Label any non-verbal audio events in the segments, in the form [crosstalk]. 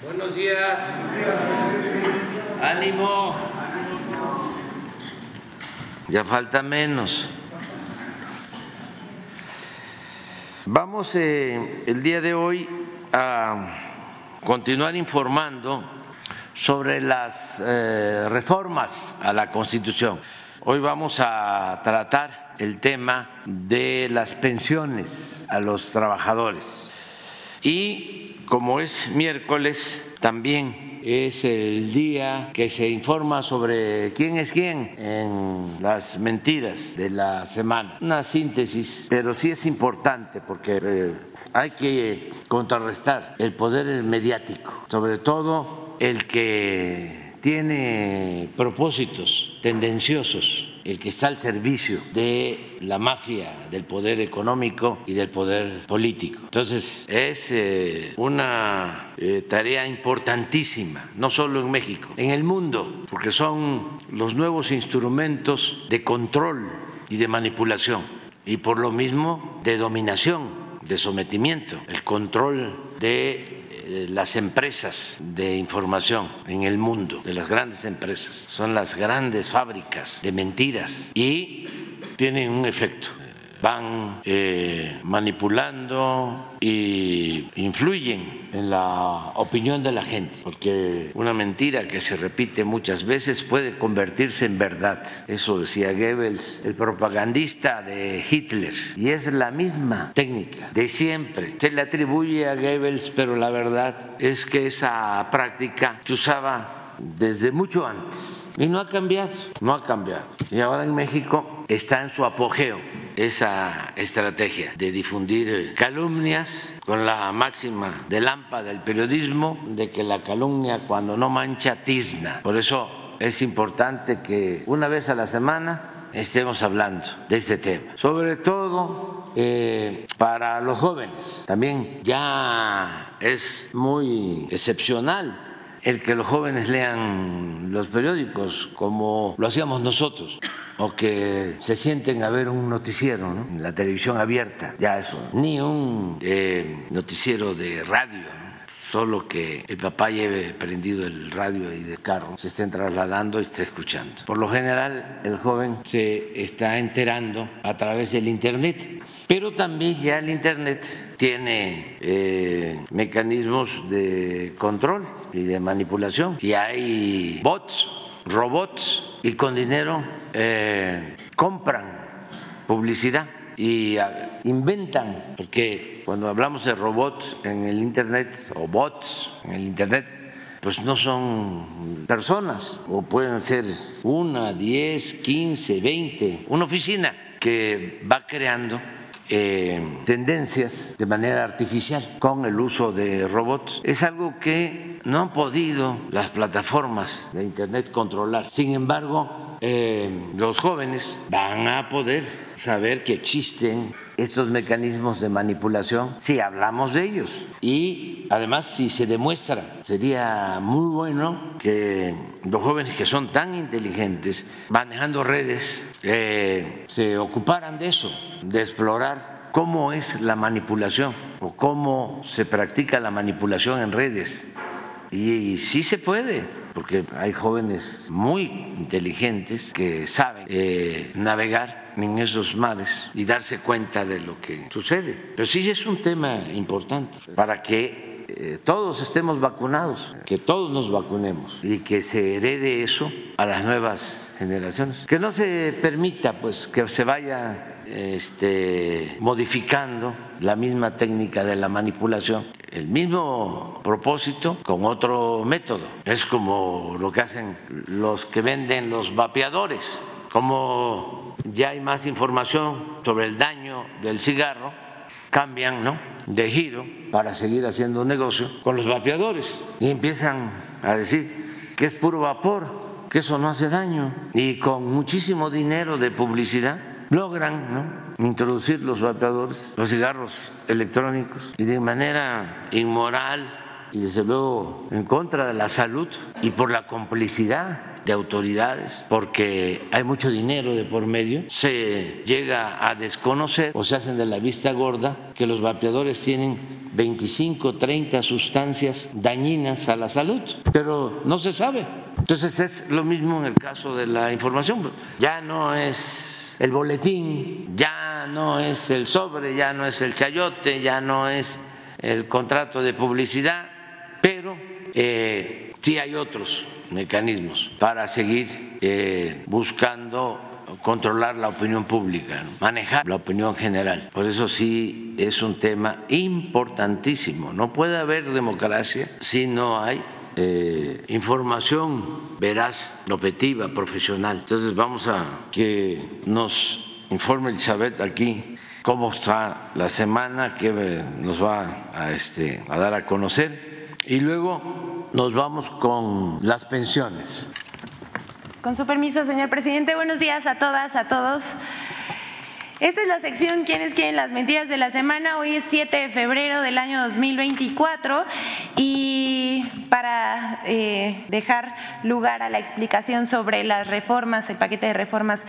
Buenos días. Ánimo. Ya falta menos. Vamos eh, el día de hoy a continuar informando sobre las eh, reformas a la Constitución. Hoy vamos a tratar el tema de las pensiones a los trabajadores. Y como es miércoles, también es el día que se informa sobre quién es quién en las mentiras de la semana. Una síntesis, pero sí es importante porque eh, hay que contrarrestar el poder mediático, sobre todo el que tiene propósitos tendenciosos el que está al servicio de la mafia del poder económico y del poder político. Entonces, es eh, una eh, tarea importantísima, no solo en México, en el mundo, porque son los nuevos instrumentos de control y de manipulación y por lo mismo de dominación, de sometimiento, el control de eh, las empresas de información en el mundo, de las grandes empresas, son las grandes fábricas de mentiras y tienen un efecto van eh, manipulando y influyen en la opinión de la gente, porque una mentira que se repite muchas veces puede convertirse en verdad. Eso decía Goebbels, el propagandista de Hitler, y es la misma técnica de siempre. Se le atribuye a Goebbels, pero la verdad es que esa práctica se usaba desde mucho antes y no ha cambiado, no ha cambiado. Y ahora en México está en su apogeo esa estrategia de difundir calumnias con la máxima de lámpara del periodismo de que la calumnia cuando no mancha tizna. Por eso es importante que una vez a la semana estemos hablando de este tema, sobre todo eh, para los jóvenes. También ya es muy excepcional el que los jóvenes lean los periódicos como lo hacíamos nosotros o que se sienten a ver un noticiero, en la televisión abierta, ya eso, ni un eh, noticiero de radio, solo que el papá lleve prendido el radio y de carro, se estén trasladando y esté escuchando. Por lo general, el joven se está enterando a través del Internet, pero también ya el Internet tiene eh, mecanismos de control y de manipulación. Y hay bots, robots y con dinero eh, compran publicidad y ah, inventan, porque cuando hablamos de robots en el Internet o bots en el Internet, pues no son personas, o pueden ser una, diez, quince, veinte, una oficina que va creando eh, tendencias de manera artificial con el uso de robots. Es algo que no han podido las plataformas de Internet controlar. Sin embargo, eh, los jóvenes van a poder saber que existen estos mecanismos de manipulación si hablamos de ellos. Y además, si se demuestra, sería muy bueno que los jóvenes que son tan inteligentes, manejando redes, eh, se ocuparan de eso, de explorar cómo es la manipulación o cómo se practica la manipulación en redes. Y, sí se puede, porque hay jóvenes muy inteligentes que saben eh, navegar en esos mares y darse cuenta de lo que sucede. Pero sí es un tema importante para que eh, todos estemos vacunados, que todos nos vacunemos y que se herede eso a las nuevas generaciones. Que no se permita pues que se vaya este, modificando la misma técnica de la manipulación, el mismo propósito con otro método. Es como lo que hacen los que venden los vapeadores, como ya hay más información sobre el daño del cigarro, cambian ¿no? de giro para seguir haciendo negocio con los vapeadores y empiezan a decir que es puro vapor, que eso no hace daño y con muchísimo dinero de publicidad logran introducir los vapeadores, los cigarros electrónicos y de manera inmoral y desde luego en contra de la salud y por la complicidad de autoridades, porque hay mucho dinero de por medio, se llega a desconocer o se hacen de la vista gorda que los vapeadores tienen 25, 30 sustancias dañinas a la salud, pero no se sabe. Entonces es lo mismo en el caso de la información, ya no es el boletín, ya no es el sobre, ya no es el chayote, ya no es el contrato de publicidad, pero eh, sí hay otros mecanismos para seguir eh, buscando controlar la opinión pública, manejar la opinión general. Por eso sí es un tema importantísimo. No puede haber democracia si no hay eh, información veraz, objetiva, profesional. Entonces vamos a que nos informe Elizabeth aquí cómo está la semana, que nos va a, este, a dar a conocer. Y luego nos vamos con las pensiones. Con su permiso, señor presidente, buenos días a todas, a todos. Esta es la sección ¿Quiénes quieren las mentiras de la semana? Hoy es 7 de febrero del año 2024 y para eh, dejar lugar a la explicación sobre las reformas, el paquete de reformas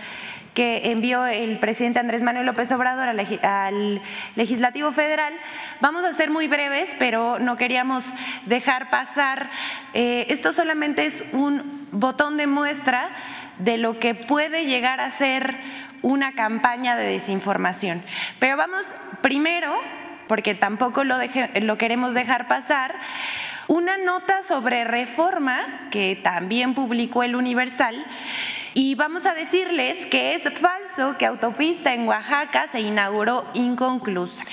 que envió el presidente Andrés Manuel López Obrador al Legislativo Federal, vamos a ser muy breves, pero no queríamos dejar pasar. Eh, esto solamente es un botón de muestra de lo que puede llegar a ser una campaña de desinformación. Pero vamos primero, porque tampoco lo, queremos dejar pasar, una nota sobre reforma que también publicó el Universal y vamos a decirles que es falso que autopista en Oaxaca se inauguró inconclusa.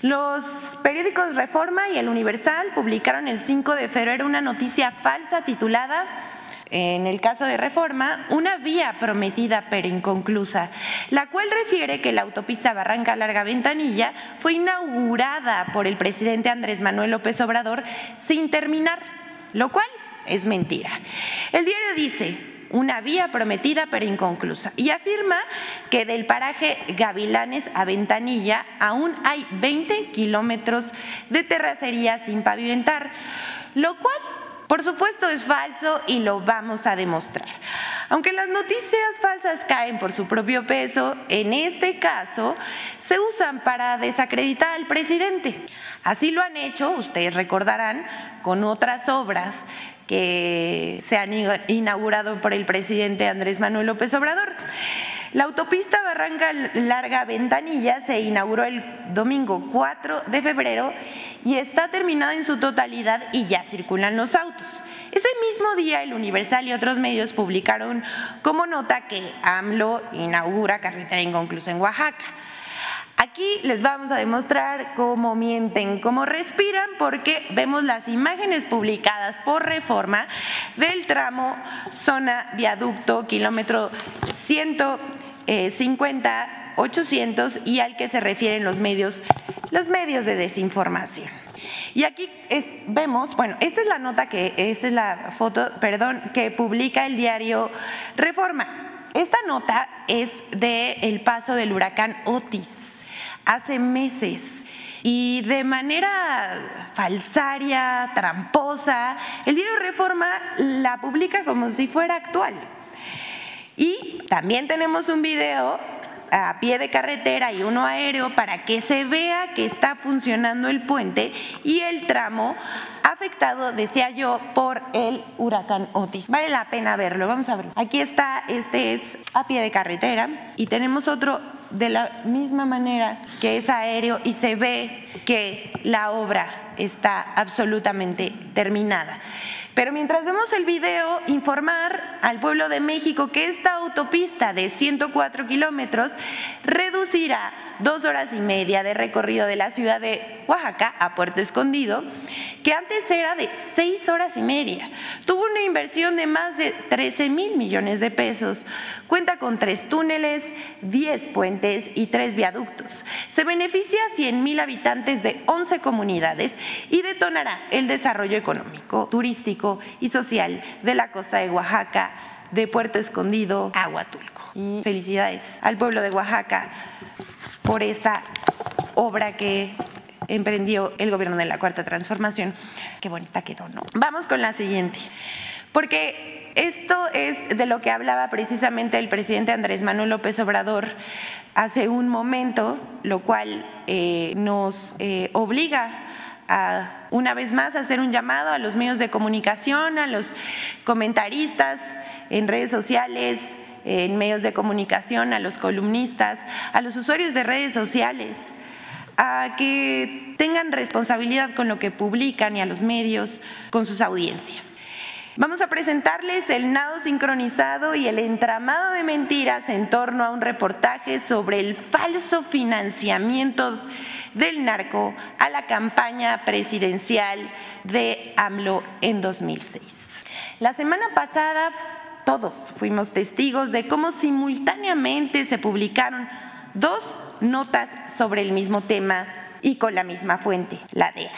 Los periódicos Reforma y El Universal publicaron el 5 de febrero una noticia falsa titulada en el caso de reforma, una vía prometida pero inconclusa, la cual refiere que la autopista Barranca Larga Ventanilla fue inaugurada por el presidente Andrés Manuel López Obrador sin terminar, lo cual es mentira. El diario dice, una vía prometida pero inconclusa y afirma que del paraje Gavilanes a Ventanilla aún hay 20 kilómetros de terracería sin pavimentar, lo cual por supuesto es falso y lo vamos a demostrar. Aunque las noticias falsas caen por su propio peso, en este caso se usan para desacreditar al presidente. Así lo han hecho, ustedes recordarán, con otras obras que se han inaugurado por el presidente Andrés Manuel López Obrador. La autopista Barranca Larga Ventanilla se inauguró el domingo 4 de febrero y está terminada en su totalidad y ya circulan los autos. Ese mismo día el Universal y otros medios publicaron como nota que AMLO inaugura carretera inconclusa en Oaxaca. Aquí les vamos a demostrar cómo mienten, cómo respiran, porque vemos las imágenes publicadas por reforma del tramo zona viaducto kilómetro 150 800 y al que se refieren los medios, los medios de desinformación. Y aquí vemos, bueno, esta es la nota que, esta es la foto, perdón, que publica el diario Reforma. Esta nota es de el paso del huracán Otis hace meses. Y de manera falsaria, tramposa, el diario Reforma la publica como si fuera actual. Y también tenemos un video a pie de carretera y uno aéreo para que se vea que está funcionando el puente y el tramo afectado, decía yo, por el huracán Otis. Vale la pena verlo, vamos a verlo. Aquí está, este es a pie de carretera y tenemos otro de la misma manera que es aéreo y se ve que la obra está absolutamente terminada. Pero mientras vemos el video, informar al pueblo de México que esta autopista de 104 kilómetros reducirá dos horas y media de recorrido de la ciudad de Oaxaca a Puerto Escondido, que antes era de seis horas y media. Tuvo una inversión de más de 13 mil millones de pesos. Cuenta con tres túneles, 10 puentes y tres viaductos. Se beneficia a 100 mil habitantes de 11 comunidades y detonará el desarrollo económico, turístico, y social de la costa de Oaxaca, de Puerto Escondido a Huatulco. Y felicidades al pueblo de Oaxaca por esta obra que emprendió el gobierno de la Cuarta Transformación. Qué bonita quedó, ¿no? Vamos con la siguiente. Porque Esto es de lo que hablaba precisamente el presidente Andrés Manuel López Obrador hace un momento, lo cual eh, nos eh, obliga una vez más, hacer un llamado a los medios de comunicación, a los comentaristas en redes sociales, en medios de comunicación, a los columnistas, a los usuarios de redes sociales, a que tengan responsabilidad con lo que publican y a los medios, con sus audiencias. Vamos a presentarles el nado sincronizado y el entramado de mentiras en torno a un reportaje sobre el falso financiamiento del narco a la campaña presidencial de AMLO en 2006. La semana pasada todos fuimos testigos de cómo simultáneamente se publicaron dos notas sobre el mismo tema y con la misma fuente, la DEA.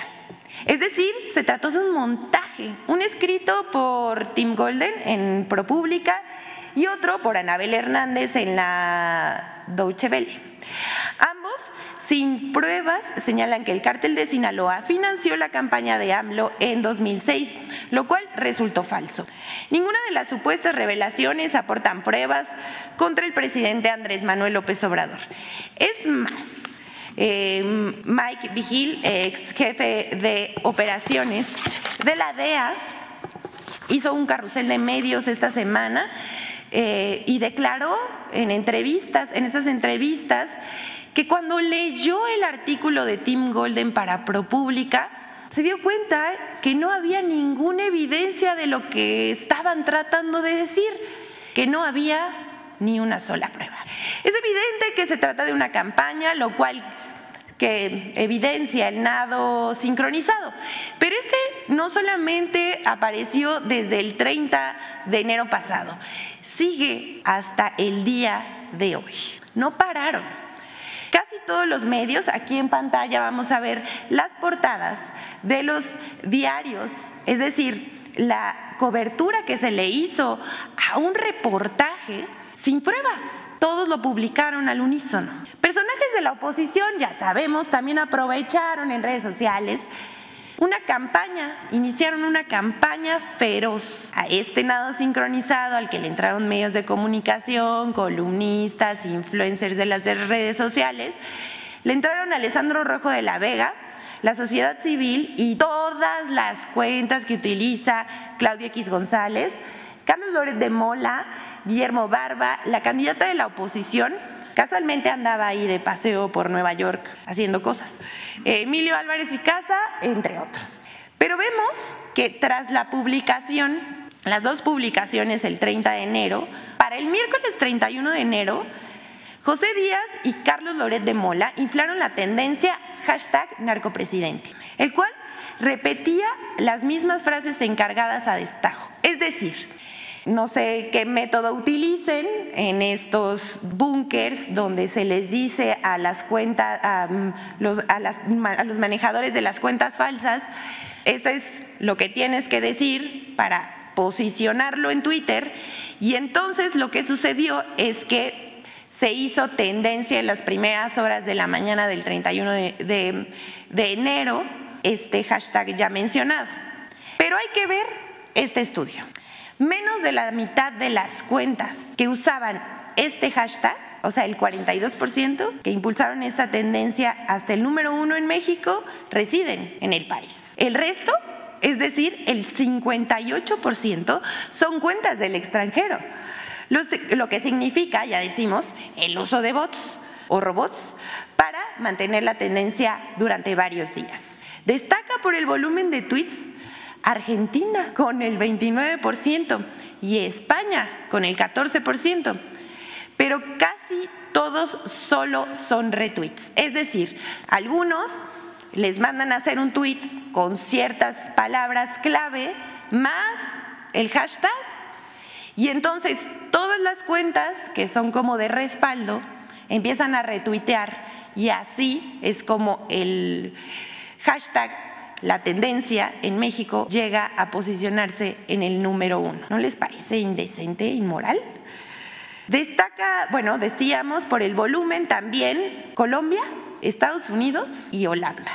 Es decir, se trató de un montaje, un escrito por Tim Golden en ProPublica y otro por Anabel Hernández en la Deutsche Welle. Ambos, sin pruebas, señalan que el cártel de Sinaloa financió la campaña de AMLO en 2006, lo cual resultó falso. Ninguna de las supuestas revelaciones aportan pruebas contra el presidente Andrés Manuel López Obrador. Es más, eh, Mike Vigil, ex jefe de operaciones de la DEA, hizo un carrusel de medios esta semana eh, y declaró en entrevistas, en esas entrevistas, que cuando leyó el artículo de Tim Golden para ProPublica, se dio cuenta que no había ninguna evidencia de lo que estaban tratando de decir, que no había ni una sola prueba. Es evidente que se trata de una campaña, lo cual que evidencia el nado sincronizado. Pero este no solamente apareció desde el 30 de enero pasado, sigue hasta el día de hoy. No pararon. Todos los medios, aquí en pantalla vamos a ver las portadas de los diarios, es decir, la cobertura que se le hizo a un reportaje sin pruebas. Todos lo publicaron al unísono. Personajes de la oposición, ya sabemos, también aprovecharon en redes sociales una campaña, iniciaron una campaña feroz a este nado sincronizado al que le entraron medios de comunicación, columnistas, influencers de las redes sociales. Le entraron Alessandro Rojo de la Vega, la sociedad civil y todas las cuentas que utiliza Claudia X González Carlos Loret de Mola, Guillermo Barba, la candidata de la oposición, casualmente andaba ahí de paseo por Nueva York haciendo cosas. Emilio Álvarez y Casa, entre otros. Pero vemos que tras la publicación, las dos publicaciones el 30 de enero, para el miércoles 31 de enero, José Díaz y Carlos Loret de Mola inflaron la tendencia narcopresidente, el cual repetía las mismas frases encargadas a destajo. Es decir, no sé qué método utilicen en estos búnkers donde se les dice a las cuentas, los, a, los manejadores de las cuentas falsas, esto es lo que tienes que decir para posicionarlo en Twitter. Y entonces lo que sucedió es que se hizo tendencia en las primeras horas de la mañana del 31 de, de enero este hashtag ya mencionado. Pero hay que ver este estudio. Menos de la mitad de las cuentas que usaban este hashtag, o sea, el 42% que impulsaron esta tendencia hasta el número uno en México, residen en el país. El resto, es decir, el 58% son cuentas del extranjero. Lo que significa, ya decimos, el uso de bots o robots para mantener la tendencia durante varios días. Destaca por el volumen de tweets Argentina con el 29% y España con el 14%. Pero casi todos solo son retweets. Es decir, algunos les mandan a hacer un tweet con ciertas palabras clave más el hashtag. Y entonces todas las cuentas que son como de respaldo empiezan a retuitear y así es como el hashtag la tendencia en México llega a posicionarse en el número uno. ¿No les parece indecente, inmoral? Destaca, bueno, decíamos por el volumen también Colombia, Estados Unidos y Holanda.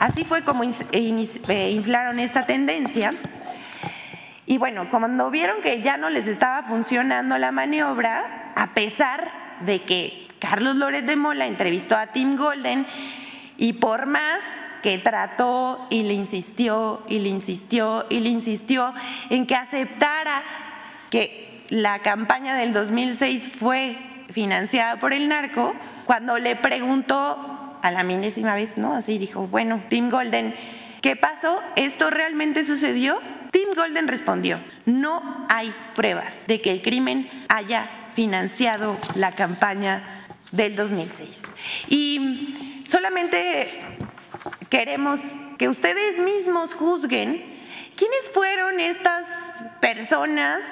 Así fue como eh, inflaron esta tendencia. Y bueno, cuando vieron que ya no les estaba funcionando la maniobra, a pesar de que Carlos Loret de Mola entrevistó a Tim Golden y por más que trató y le insistió y le insistió y le insistió en que aceptara que la campaña del 2006 fue financiada por el narco, cuando le preguntó a la milésima vez, ¿no? Así dijo, bueno, Tim Golden, ¿qué pasó? ¿Esto realmente sucedió? Tim Golden respondió, no hay pruebas de que el crimen haya financiado la campaña del 2006. Y solamente queremos que ustedes mismos juzguen quiénes fueron estas personas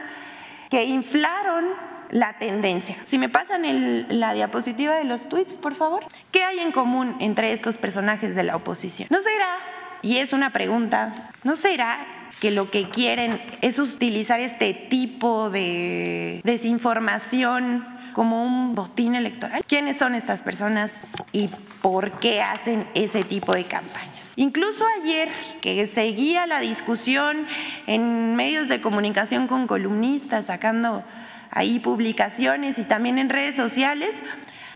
que inflaron la tendencia. Si me pasan la diapositiva de los tweets, por favor. ¿Qué hay en común entre estos personajes de la oposición? ¿No será, y es una pregunta, ¿no será que lo que quieren es utilizar este tipo de desinformación como un botín electoral? ¿Quiénes son estas personas y por qué hacen ese tipo de campañas? Incluso ayer que seguía la discusión en medios de comunicación con columnistas sacando ahí publicaciones y también en redes sociales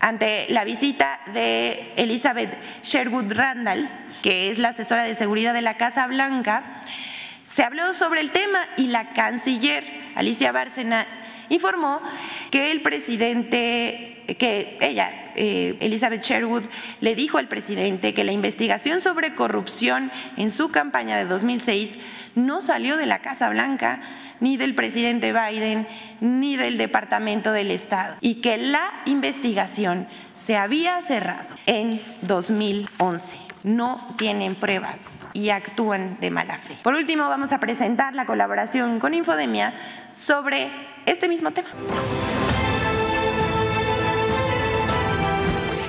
ante la visita de Elizabeth Sherwood Randall, que es la asesora de seguridad de la Casa Blanca, se habló sobre el tema y la canciller Alicia Bárcena informó que el presidente, que ella, eh, Elizabeth Sherwood, le dijo al presidente que la investigación sobre corrupción en su campaña de 2006 no salió de la Casa Blanca, ni del presidente Biden, ni del Departamento del Estado, y que la investigación se había cerrado en 2011 no tienen pruebas y actúan de mala fe. Por último, vamos a presentar la colaboración con Infodemia sobre este mismo tema.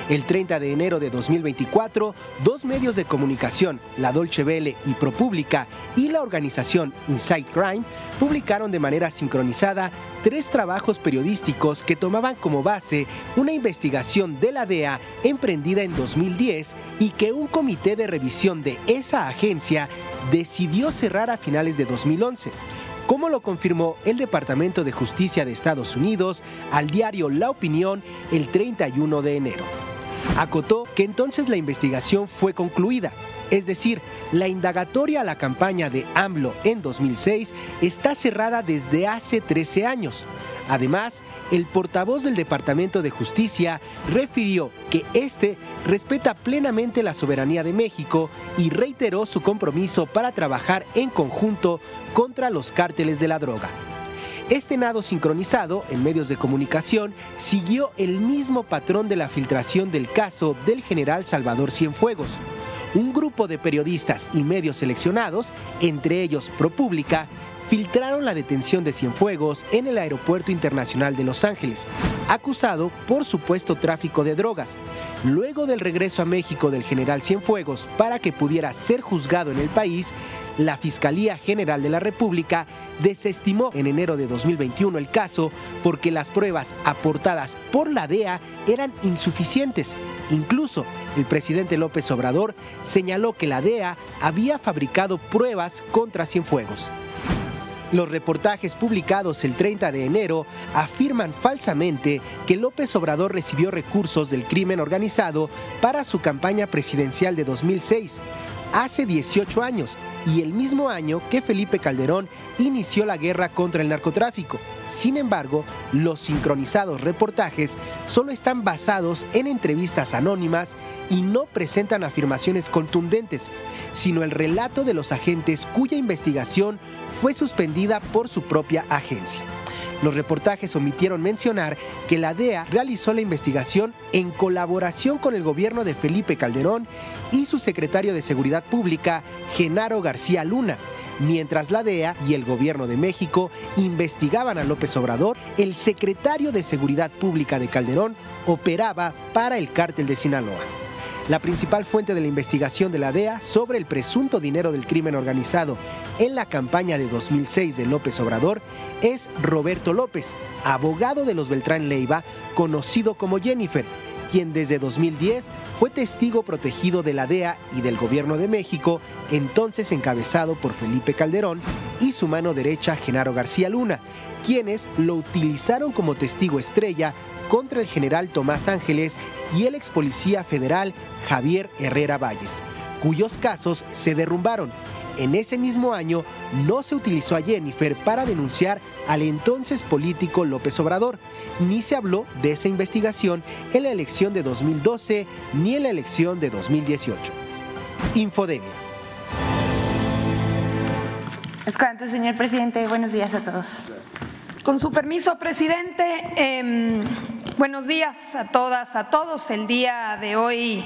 El 30 de enero de 2024, dos medios de comunicación, la Dolce Vele y ProPublica y la organización Inside Crime, publicaron de manera sincronizada tres trabajos periodísticos que tomaban como base una investigación de la DEA emprendida en 2010 y que un comité de revisión de esa agencia decidió cerrar a finales de 2011 como lo confirmó el Departamento de Justicia de Estados Unidos al diario La Opinión el 31 de enero. Acotó que entonces la investigación fue concluida, es decir, la indagatoria a la campaña de AMLO en 2006 está cerrada desde hace 13 años. Además, el portavoz del Departamento de Justicia refirió que este respeta plenamente la soberanía de México y reiteró su compromiso para trabajar en conjunto contra los cárteles de la droga. Este nado sincronizado en medios de comunicación siguió el mismo patrón de la filtración del caso del general Salvador Cienfuegos. Un grupo de periodistas y medios seleccionados, entre ellos ProPublica, filtraron la detención de Cienfuegos en el Aeropuerto Internacional de Los Ángeles, acusado por supuesto tráfico de drogas. Luego del regreso a México del general Cienfuegos para que pudiera ser juzgado en el país, la Fiscalía General de la República desestimó en enero de 2021 el caso porque las pruebas aportadas por la DEA eran insuficientes. Incluso el presidente López Obrador señaló que la DEA había fabricado pruebas contra Cienfuegos. Los reportajes publicados el 30 de enero afirman falsamente que López Obrador recibió recursos del crimen organizado para su campaña presidencial de 2006, hace 18 años y el mismo año que Felipe Calderón inició la guerra contra el narcotráfico. Sin embargo, los sincronizados reportajes solo están basados en entrevistas anónimas y no presentan afirmaciones contundentes, sino el relato de los agentes cuya investigación fue suspendida por su propia agencia. Los reportajes omitieron mencionar que la DEA realizó la investigación en colaboración con el gobierno de Felipe Calderón y su secretario de Seguridad Pública, Genaro García Luna. Mientras la DEA y el gobierno de México investigaban a López Obrador, el secretario de Seguridad Pública de Calderón operaba para el cártel de Sinaloa la principal fuente de la investigación de la DEA sobre el presunto dinero del crimen organizado en la campaña de 2006 de López Obrador es Roberto López, abogado de los Beltrán Leiva, conocido como Jennifer, quien desde 2010 fue testigo protegido de la DEA y del gobierno de México, entonces encabezado por Felipe Calderón, y su mano derecha Genaro García Luna, quienes lo utilizaron como testigo estrella contra el general Tomás Ángeles y el ex policía federal Javier Herrera Valles, cuyos casos se derrumbaron. En ese mismo año no se utilizó a Jennifer para denunciar al entonces político López Obrador, ni se habló de esa investigación en la elección de 2012 ni en la elección de 2018. Infodemia. Señor presidente. Buenos días a todos. Con su permiso, presidente, eh, buenos días a todas, a todos. El día de hoy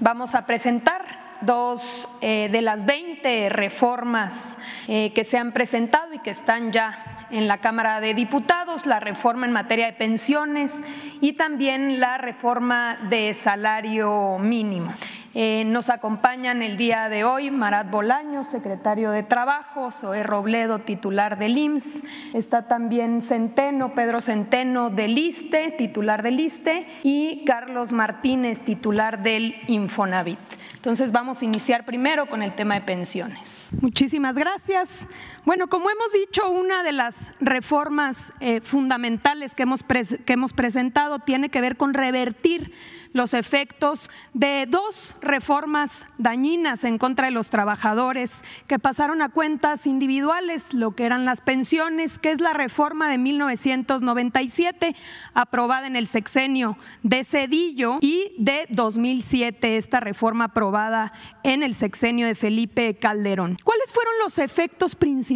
vamos a presentar dos eh, de las 20 reformas eh, que se han presentado y que están ya en la Cámara de Diputados, la reforma en materia de pensiones y también la reforma de salario mínimo. Eh, nos acompañan el día de hoy Marat Bolaño, secretario de Trabajo, Zoé Robledo, titular del IMSS, está también Centeno, Pedro Centeno del ISTE, titular del ISTE, y Carlos Martínez, titular del Infonavit. Entonces vamos a iniciar primero con el tema de pensiones. Muchísimas gracias. Bueno, como hemos dicho, una de las reformas eh, fundamentales que hemos, que hemos presentado tiene que ver con revertir los efectos de dos reformas dañinas en contra de los trabajadores que pasaron a cuentas individuales, lo que eran las pensiones, que es la reforma de 1997 aprobada en el sexenio de Cedillo y de 2007 esta reforma aprobada en el sexenio de Felipe Calderón. ¿Cuáles fueron los efectos principales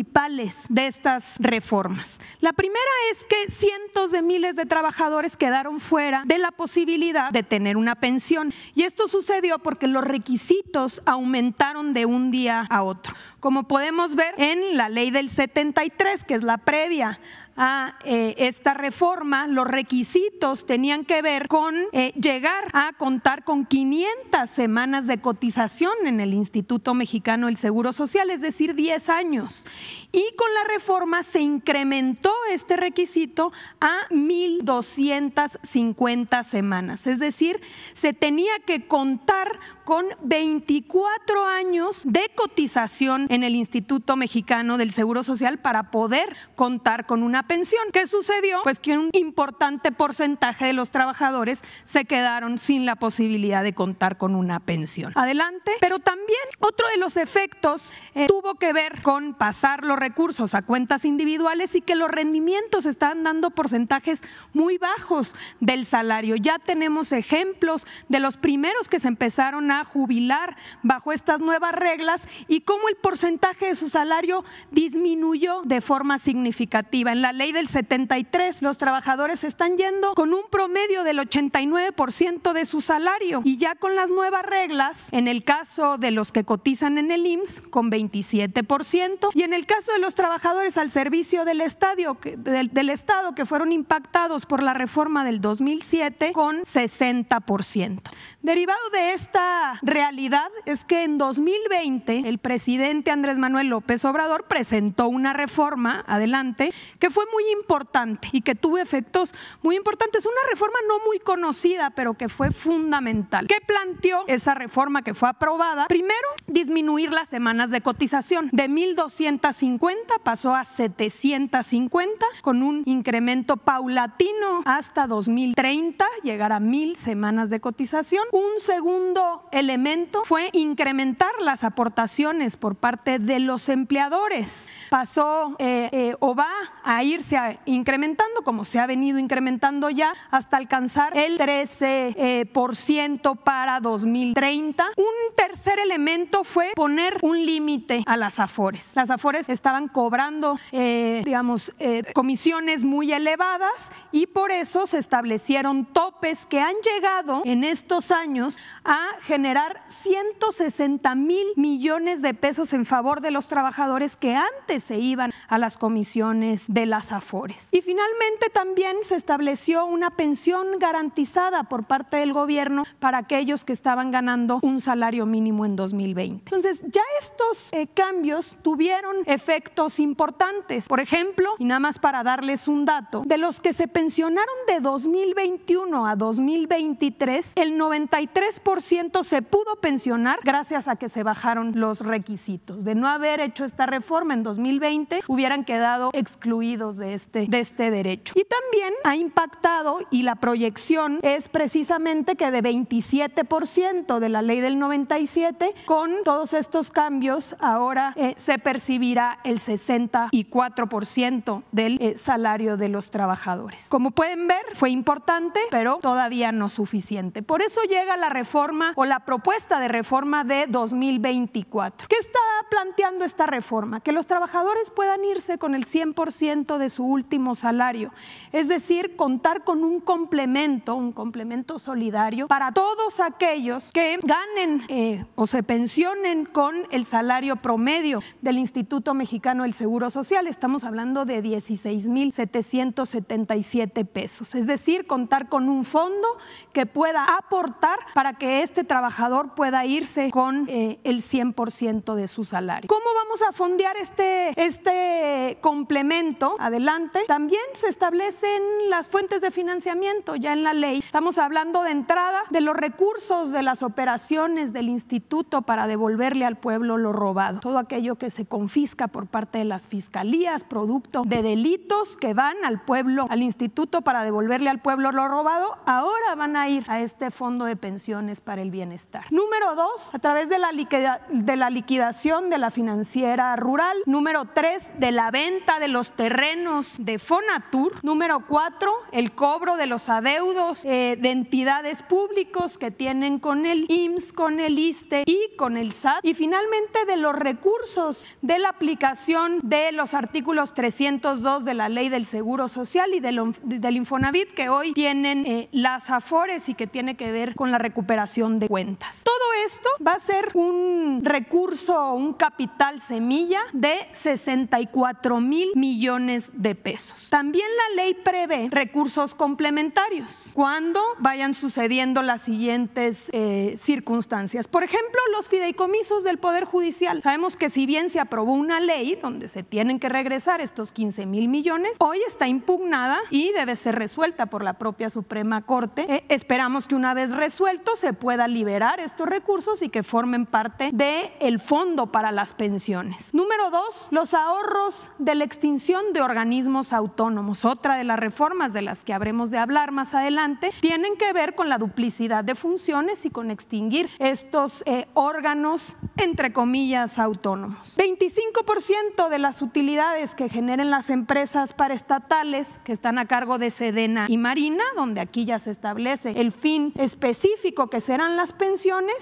de estas reformas? La primera es que cientos de miles de trabajadores quedaron fuera de la posibilidad de tener una pensión. Y esto sucedió porque los requisitos aumentaron de un día a otro. Como podemos ver en la ley del 73, que es la previa a eh, esta reforma, los requisitos tenían que ver con eh, llegar a contar con 500 semanas de cotización en el Instituto Mexicano del Seguro Social, es decir, 10 años. Y con la reforma se incrementó este requisito a 1.250 semanas, es decir, se tenía que contar con 24 años de cotización en el Instituto Mexicano del Seguro Social para poder contar con una pensión. ¿Qué sucedió? Pues que un importante porcentaje de los trabajadores se quedaron sin la posibilidad de contar con una pensión. Adelante. Pero también otro de los efectos eh, tuvo que ver con pasar los recursos a cuentas individuales y que los rendimientos están dando porcentajes muy bajos del salario. Ya tenemos ejemplos de los primeros que se empezaron a jubilar bajo estas nuevas reglas y cómo el porcentaje de su salario disminuyó de forma significativa. En la ley del 73 los trabajadores están yendo con un promedio del 89% de su salario y ya con las nuevas reglas, en el caso de los que cotizan en el IMSS, con 27% y en el caso de los trabajadores al servicio del, estadio, del, del Estado que fueron impactados por la reforma del 2007, con 60%. Derivado de esta realidad es que en 2020 el presidente Andrés Manuel López Obrador presentó una reforma, adelante, que fue muy importante y que tuvo efectos muy importantes. Una reforma no muy conocida, pero que fue fundamental. ¿Qué planteó esa reforma que fue aprobada? Primero, disminuir las semanas de cotización. De 1.250 pasó a 750 con un incremento paulatino hasta 2030, llegar a mil semanas de cotización. Un segundo elemento fue incrementar las aportaciones por parte de los empleadores. Pasó eh, eh, o va a irse incrementando, como se ha venido incrementando ya, hasta alcanzar el 13% eh, para 2030. Un tercer elemento fue poner un límite a las AFORES. Las AFORES estaban cobrando, digamos, comisiones muy elevadas y por eso se establecieron topes que han llegado en estos años a generar generar 160 mil millones de pesos en favor de los trabajadores que antes se iban a las comisiones de las AFORES. Y finalmente también se estableció una pensión garantizada por parte del gobierno para aquellos que estaban ganando un salario mínimo en 2020. Entonces, ya estos eh, cambios tuvieron efectos importantes. Por ejemplo, y nada más para darles un dato, de los que se pensionaron de 2021 a 2023, el 93% se pudo pensionar gracias a que se bajaron los requisitos. De no haber hecho esta reforma en 2020, hubieran quedado excluidos de este, de este derecho. Y también ha impactado, y la proyección es precisamente que de 27% de la ley del 97, con todos estos cambios, ahora eh, se percibirá el 64% del eh, salario de los trabajadores. Como pueden ver, fue importante, pero todavía no suficiente. Por eso llega la reforma o la propuesta de reforma de 2024. ¿Qué está planteando esta reforma? Que los trabajadores puedan irse con el 100% de su último salario, es decir, contar con un complemento, un complemento solidario para todos aquellos que ganen eh, o se pensionen con el salario promedio del Instituto Mexicano del Seguro Social. Estamos hablando de 16.777 pesos, es decir, contar con un fondo que pueda aportar para que este trabajador pueda irse con eh, el 100% de su salario. ¿Cómo vamos a fondear este, este complemento? Adelante. También se establecen las fuentes de financiamiento ya en la ley. Estamos hablando de entrada de los recursos de las operaciones del instituto para devolverle al pueblo lo robado. Todo aquello que se confisca por parte de las fiscalías, producto de delitos que van al pueblo, al instituto para devolverle al pueblo lo robado, ahora van a ir a este fondo de pensiones para el bienestar. Número dos, a través de la, de la liquidación de la financiera rural. Número tres, de la venta de los terrenos de Fonatur. Número cuatro, el cobro de los adeudos eh, de entidades públicos que tienen con el IMSS, con el ISTE y con el SAT. Y finalmente de los recursos de la aplicación de los artículos 302 de la ley del Seguro Social y del, del Infonavit que hoy tienen eh, las AFORES y que tiene que ver con la recuperación de cuentas. Todo esto va a ser un recurso, un capital semilla de 64 mil millones de pesos. También la ley prevé recursos complementarios cuando vayan sucediendo las siguientes eh, circunstancias. Por ejemplo, los fideicomisos del Poder Judicial. Sabemos que si bien se aprobó una ley donde se tienen que regresar estos 15 mil millones, hoy está impugnada y debe ser resuelta por la propia Suprema Corte. Eh, esperamos que una vez resuelto se pueda liberar estos recursos y que formen parte del el fondo para las pensiones. Número dos, los ahorros de la extinción de organismos autónomos. Otra de las reformas de las que habremos de hablar más adelante tienen que ver con la duplicidad de funciones y con extinguir estos eh, órganos, entre comillas, autónomos. 25% de las utilidades que generen las empresas paraestatales que están a cargo de Sedena y Marina, donde aquí ya se establece el fin específico que serán las pensiones,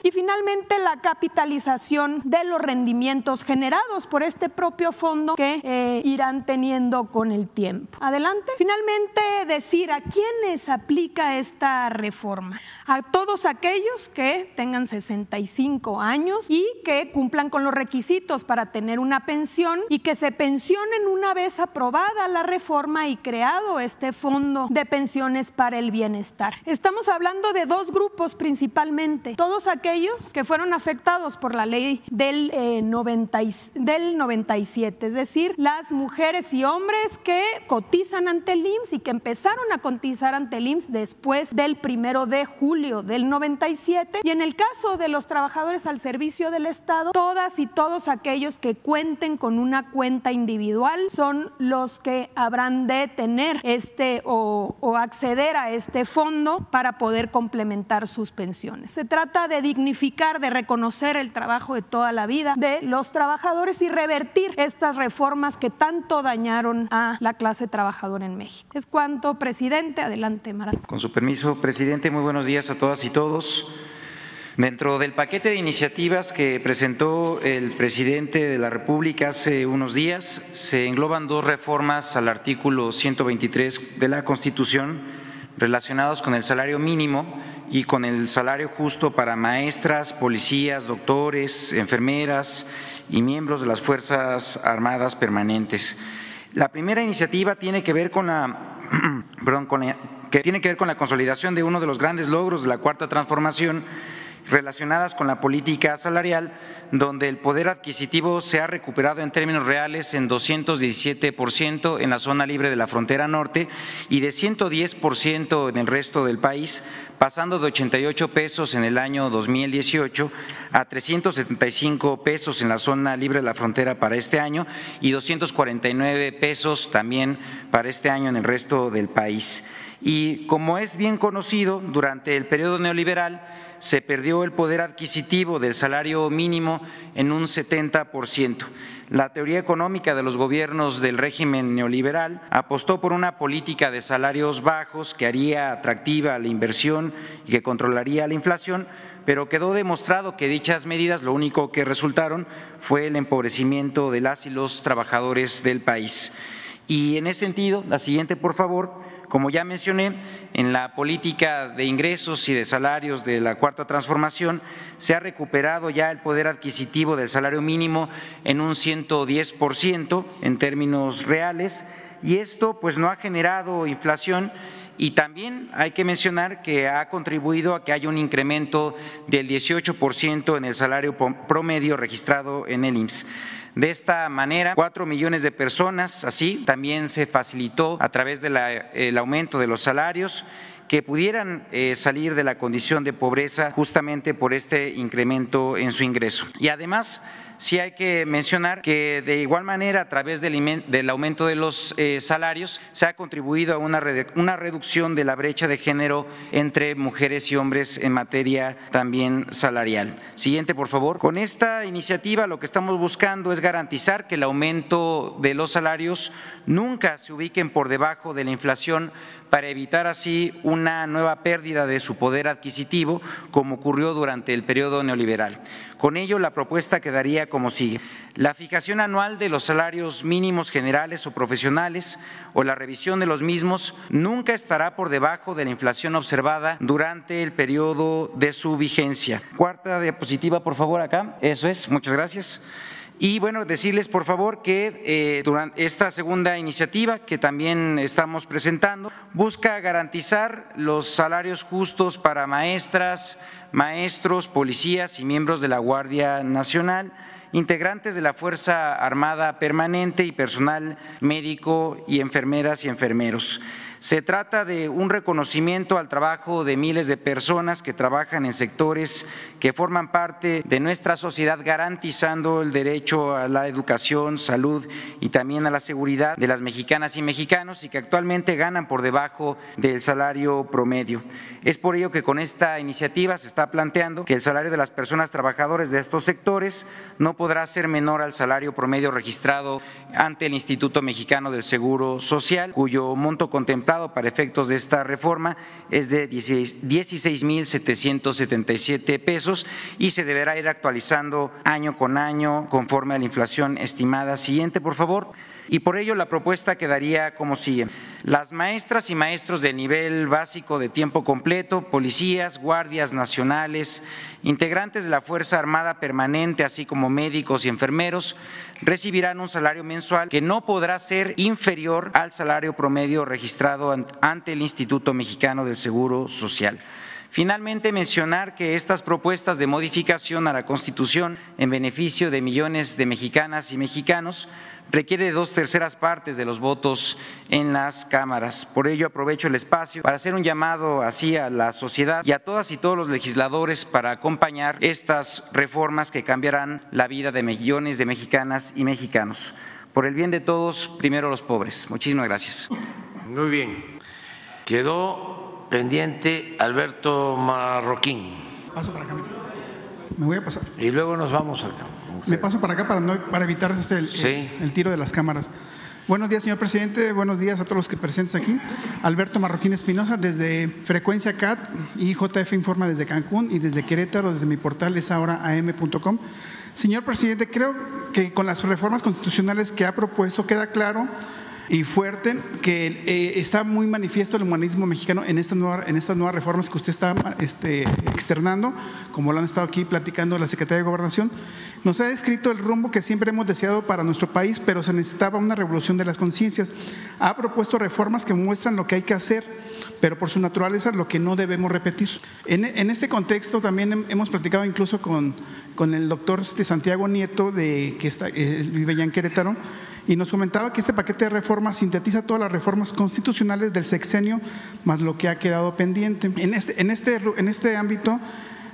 y finalmente la capitalización de los rendimientos generados por este propio fondo que eh, irán teniendo con el tiempo. Adelante. Finalmente, decir a quiénes aplica esta reforma. A todos aquellos que tengan 65 años y que cumplan con los requisitos para tener una pensión y que se pensionen una vez aprobada la reforma y creado este fondo de pensiones para el bienestar. Estamos hablando de dos grupos principalmente, todos aquellos que fueron afectados por la ley del, 90, eh, del 97, es decir, las mujeres y hombres que cotizan ante el IMSS y que empezaron a cotizar ante el IMSS después del primero de julio del 97 y en el caso de los trabajadores al servicio del Estado, todas y todos aquellos que cuenten con una cuenta individual son los que habrán de tener este o, o acceder a este fondo para poder complementar sus pensiones. Se trata de dignificar, de reconocer el trabajo de toda la vida de los trabajadores y revertir estas reformas que tanto dañaron a la clase trabajadora en México. Es cuanto, presidente. Adelante, Marat. Con su permiso, presidente, muy buenos días a todas y todos. Dentro del paquete de iniciativas que presentó el presidente de la República hace unos días, se engloban dos reformas al artículo 123 de la Constitución relacionados con el salario mínimo y con el salario justo para maestras, policías, doctores, enfermeras y miembros de las Fuerzas Armadas permanentes. La primera iniciativa tiene que ver con la, [clears throat] perdón, con que tiene que ver con la consolidación de uno de los grandes logros de la cuarta transformación relacionadas con la política salarial, donde el poder adquisitivo se ha recuperado en términos reales en 217% en la zona libre de la frontera norte y de 110% en el resto del país, pasando de 88 pesos en el año 2018 a 375 pesos en la zona libre de la frontera para este año y 249 pesos también para este año en el resto del país. Y como es bien conocido, durante el periodo neoliberal, se perdió el poder adquisitivo del salario mínimo en un 70%. La teoría económica de los gobiernos del régimen neoliberal apostó por una política de salarios bajos que haría atractiva la inversión y que controlaría la inflación, pero quedó demostrado que dichas medidas lo único que resultaron fue el empobrecimiento de las y los trabajadores del país. Y en ese sentido, la siguiente, por favor, como ya mencioné, en la política de ingresos y de salarios de la Cuarta Transformación se ha recuperado ya el poder adquisitivo del salario mínimo en un 110% en términos reales y esto pues no ha generado inflación y también hay que mencionar que ha contribuido a que haya un incremento del 18% en el salario promedio registrado en el IMSS. De esta manera, cuatro millones de personas, así, también se facilitó a través del aumento de los salarios que pudieran eh, salir de la condición de pobreza justamente por este incremento en su ingreso. Y además, sí hay que mencionar que de igual manera a través del, aumento de los eh, salarios se ha contribuido a una, una reducción de la brecha de género entre mujeres y hombres en materia también salarial. Siguiente, por favor. Con esta iniciativa lo que estamos buscando es garantizar que el aumento de los salarios nunca se ubiquen por debajo de la inflación para evitar así una nueva pérdida de su poder adquisitivo como ocurrió durante el periodo neoliberal. Con ello, la propuesta quedaría como sigue. La fijación anual de los salarios mínimos generales o profesionales o la revisión de los mismos nunca estará por debajo de la inflación observada durante el periodo de su vigencia. Cuarta diapositiva, por favor, acá. Eso es, muchas gracias. Y bueno, decirles por favor que eh, durante esta segunda iniciativa que también estamos presentando busca garantizar los salarios justos para maestras, maestros, policías y miembros de la Guardia Nacional integrantes de la Fuerza Armada Permanente y personal médico y enfermeras y enfermeros. Se trata de un reconocimiento al trabajo de miles de personas que trabajan en sectores que forman parte de nuestra sociedad, garantizando el derecho a la educación, salud y también a la seguridad de las mexicanas y mexicanos y que actualmente ganan por debajo del salario promedio. Es por ello que con esta iniciativa se está planteando que el salario de las personas trabajadoras de estos sectores no podrá ser menor al salario promedio registrado ante el Instituto Mexicano del Seguro Social, cuyo monto contemplado para efectos de esta reforma es de 16.777 pesos y se deberá ir actualizando año con año conforme a la inflación estimada. Siguiente, por favor. Y por ello la propuesta quedaría como sigue. Las maestras y maestros de nivel básico de tiempo completo, policías, guardias nacionales, integrantes de la Fuerza Armada Permanente, así como médicos y enfermeros, recibirán un salario mensual que no podrá ser inferior al salario promedio registrado ante el Instituto Mexicano del Seguro Social. Finalmente, mencionar que estas propuestas de modificación a la Constitución en beneficio de millones de mexicanas y mexicanos requiere de dos terceras partes de los votos en las cámaras. Por ello aprovecho el espacio para hacer un llamado así a la sociedad y a todas y todos los legisladores para acompañar estas reformas que cambiarán la vida de millones de mexicanas y mexicanos. Por el bien de todos, primero los pobres. Muchísimas gracias. Muy bien. Quedó pendiente Alberto Marroquín. Paso para acá. Me voy a pasar. Y luego nos vamos acá. Me paso para acá para, no, para evitar este, el, tiro de las cámaras. Buenos días, señor presidente. Buenos días a todos los que presentes aquí. Alberto Marroquín Espinosa, desde Frecuencia CAT y JF Informa desde Cancún y desde Querétaro, desde mi portal es ahora am.com. Señor presidente, creo que con las reformas constitucionales que ha propuesto queda claro y fuerte que eh, está muy manifiesto el humanismo mexicano en, esta nueva, en estas nuevas reformas que usted está este, externando, como lo han estado aquí platicando la Secretaría de Gobernación. Nos ha descrito el rumbo que siempre hemos deseado para nuestro país, pero se necesitaba una revolución de las conciencias. Ha propuesto reformas que muestran lo que hay que hacer, pero por su naturaleza lo que no debemos repetir. En, este contexto también hemos platicado incluso con, el doctor este, Santiago Nieto, de, que está, eh, vive ya en Querétaro, y nos comentaba que este paquete de reformas sintetiza todas las reformas constitucionales del sexenio, más lo que ha quedado pendiente. En este, este, en este ámbito,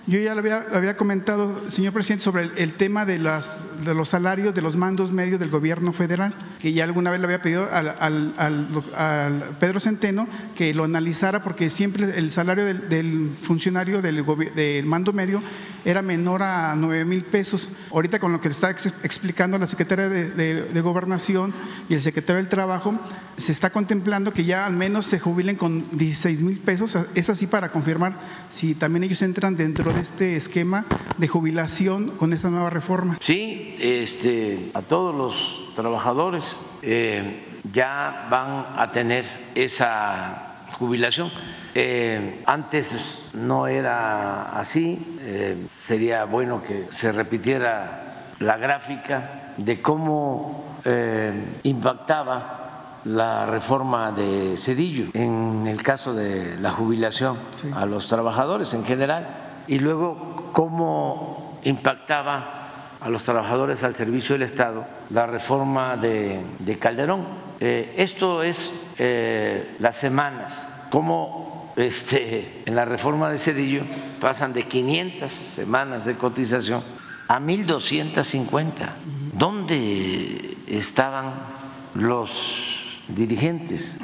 yo ya le había, comentado, señor presidente, sobre el, tema de, las, de, los salarios de los mandos medios del gobierno federal, que ya alguna vez le había pedido al, Pedro Centeno que lo analizara, porque siempre el salario del, funcionario del, del, mando medio era menor a 9 mil pesos. Ahorita con lo que le está explicando la secretaria de, Gobernación y el secretario del Trabajo, se está contemplando que ya al menos se jubilen con 16 mil pesos. Es así para confirmar si también ellos entran dentro de este esquema de jubilación con esta nueva reforma? Sí, este, a todos los trabajadores eh, ya van a tener esa jubilación. Eh, antes no era así, eh, sería bueno que se repitiera la gráfica de cómo impactaba la reforma de Cedillo en el caso de la jubilación a los trabajadores en general y luego cómo impactaba a los trabajadores al servicio del Estado la reforma de, Calderón. Eh, esto es eh, las semanas, cómo este, en la reforma de Cedillo pasan de 500 semanas de cotización a 1.250. ¿Dónde estaban los dirigentes?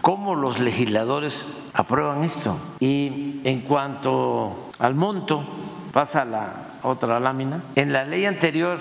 ¿Cómo los legisladores aprueban esto? Y en cuanto al monto, pasa la otra lámina. En la ley anterior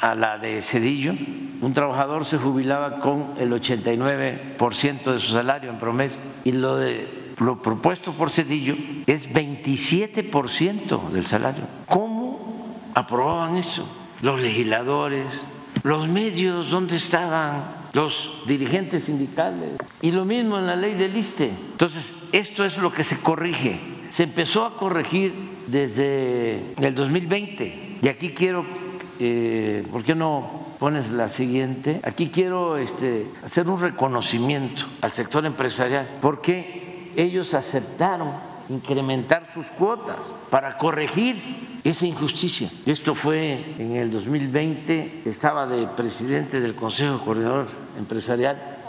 a la de Cedillo, un trabajador se jubilaba con el 89% de su salario en promedio y lo de lo propuesto por Cedillo es 27% del salario. ¿Cómo aprobaban eso? Los legisladores, los medios, ¿dónde estaban? Los dirigentes sindicales. Y lo mismo en la ley del ISTE. Entonces, esto es lo que se corrige se empezó a corregir desde el 2020. Y aquí quiero, eh, ¿por qué no pones la siguiente? Aquí quiero este, hacer un reconocimiento al sector empresarial, porque ellos aceptaron incrementar sus cuotas para corregir esa injusticia. Esto fue en el 2020, estaba de presidente del Consejo Coordinador Empresarial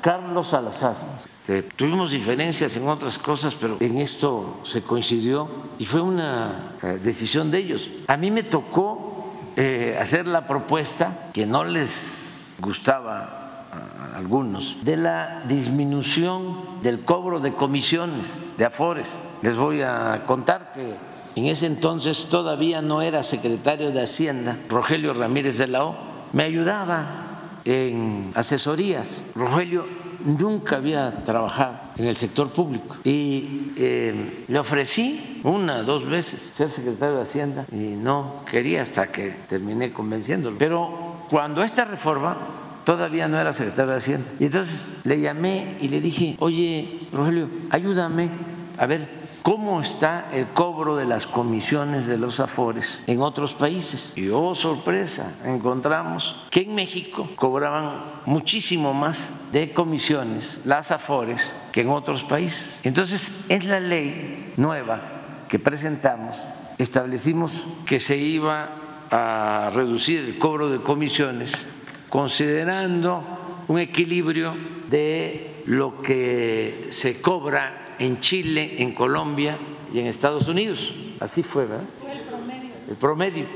Carlos Salazar. Este, tuvimos diferencias en otras cosas, pero en esto se coincidió y fue una eh, decisión de ellos. A mí me tocó eh, hacer la propuesta que no les gustaba a algunos de la disminución del cobro de comisiones de Afores. Les voy a contar que en ese entonces todavía no era secretario de Hacienda, Rogelio Ramírez de la O, me ayudaba en asesorías. Rogelio nunca había trabajado en el sector público y eh, le ofrecí una, dos veces ser secretario de Hacienda y no quería hasta que terminé convenciéndolo. Pero cuando esta reforma todavía no era secretario de Hacienda. Y entonces le llamé y le dije, oye, Rogelio, ayúdame a ver cómo está el cobro de las comisiones de los afores en otros países. Y oh, sorpresa, encontramos que en México cobraban muchísimo más de comisiones las afores que en otros países. Entonces, en la ley nueva que presentamos, establecimos que se iba a reducir el cobro de comisiones considerando un equilibrio de lo que se cobra en Chile, en Colombia y en Estados Unidos. Así fue, ¿verdad? el promedio. El promedio.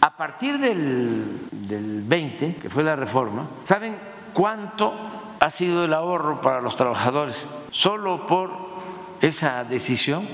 A partir del, del 20, que fue la reforma, ¿saben cuánto ha sido el ahorro para los trabajadores? Solo por esa decisión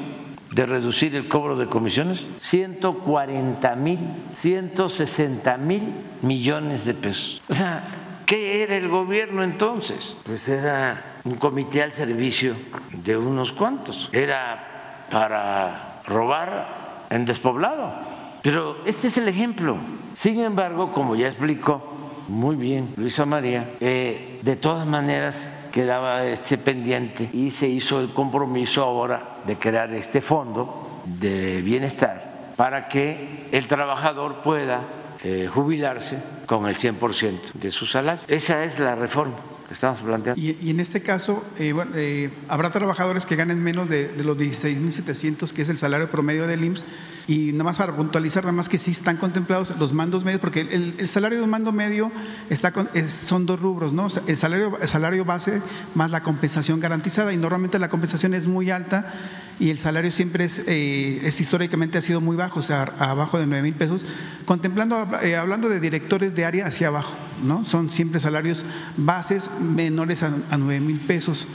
de reducir el cobro de comisiones, 140 mil, 160 mil millones de pesos. O sea, ¿qué era el gobierno entonces? Pues era un comité al servicio de unos cuantos. Era para robar en despoblado. Pero este es el ejemplo. Sin embargo, como ya explicó muy bien, Luisa María. Eh, de todas maneras, quedaba este pendiente y se hizo el compromiso ahora de crear este fondo de bienestar para que el trabajador pueda eh, jubilarse con el 100% de su salario. Esa es la reforma estamos planteando. Y, en este caso, eh, eh, habrá trabajadores que ganen menos de, los 16.700, que es el salario promedio del IMSS, y nada más para puntualizar, nada más que sí están contemplados los mandos medios, porque el, salario de un mando medio está son dos rubros, ¿no? El salario, el salario base más la compensación garantizada, y normalmente la compensación es muy alta y el salario siempre es, eh, es históricamente ha sido muy bajo, o sea, abajo de 9 mil pesos, contemplando, eh, hablando de directores de área hacia abajo, ¿no? Son siempre salarios bases menores a, a 9 mil pesos.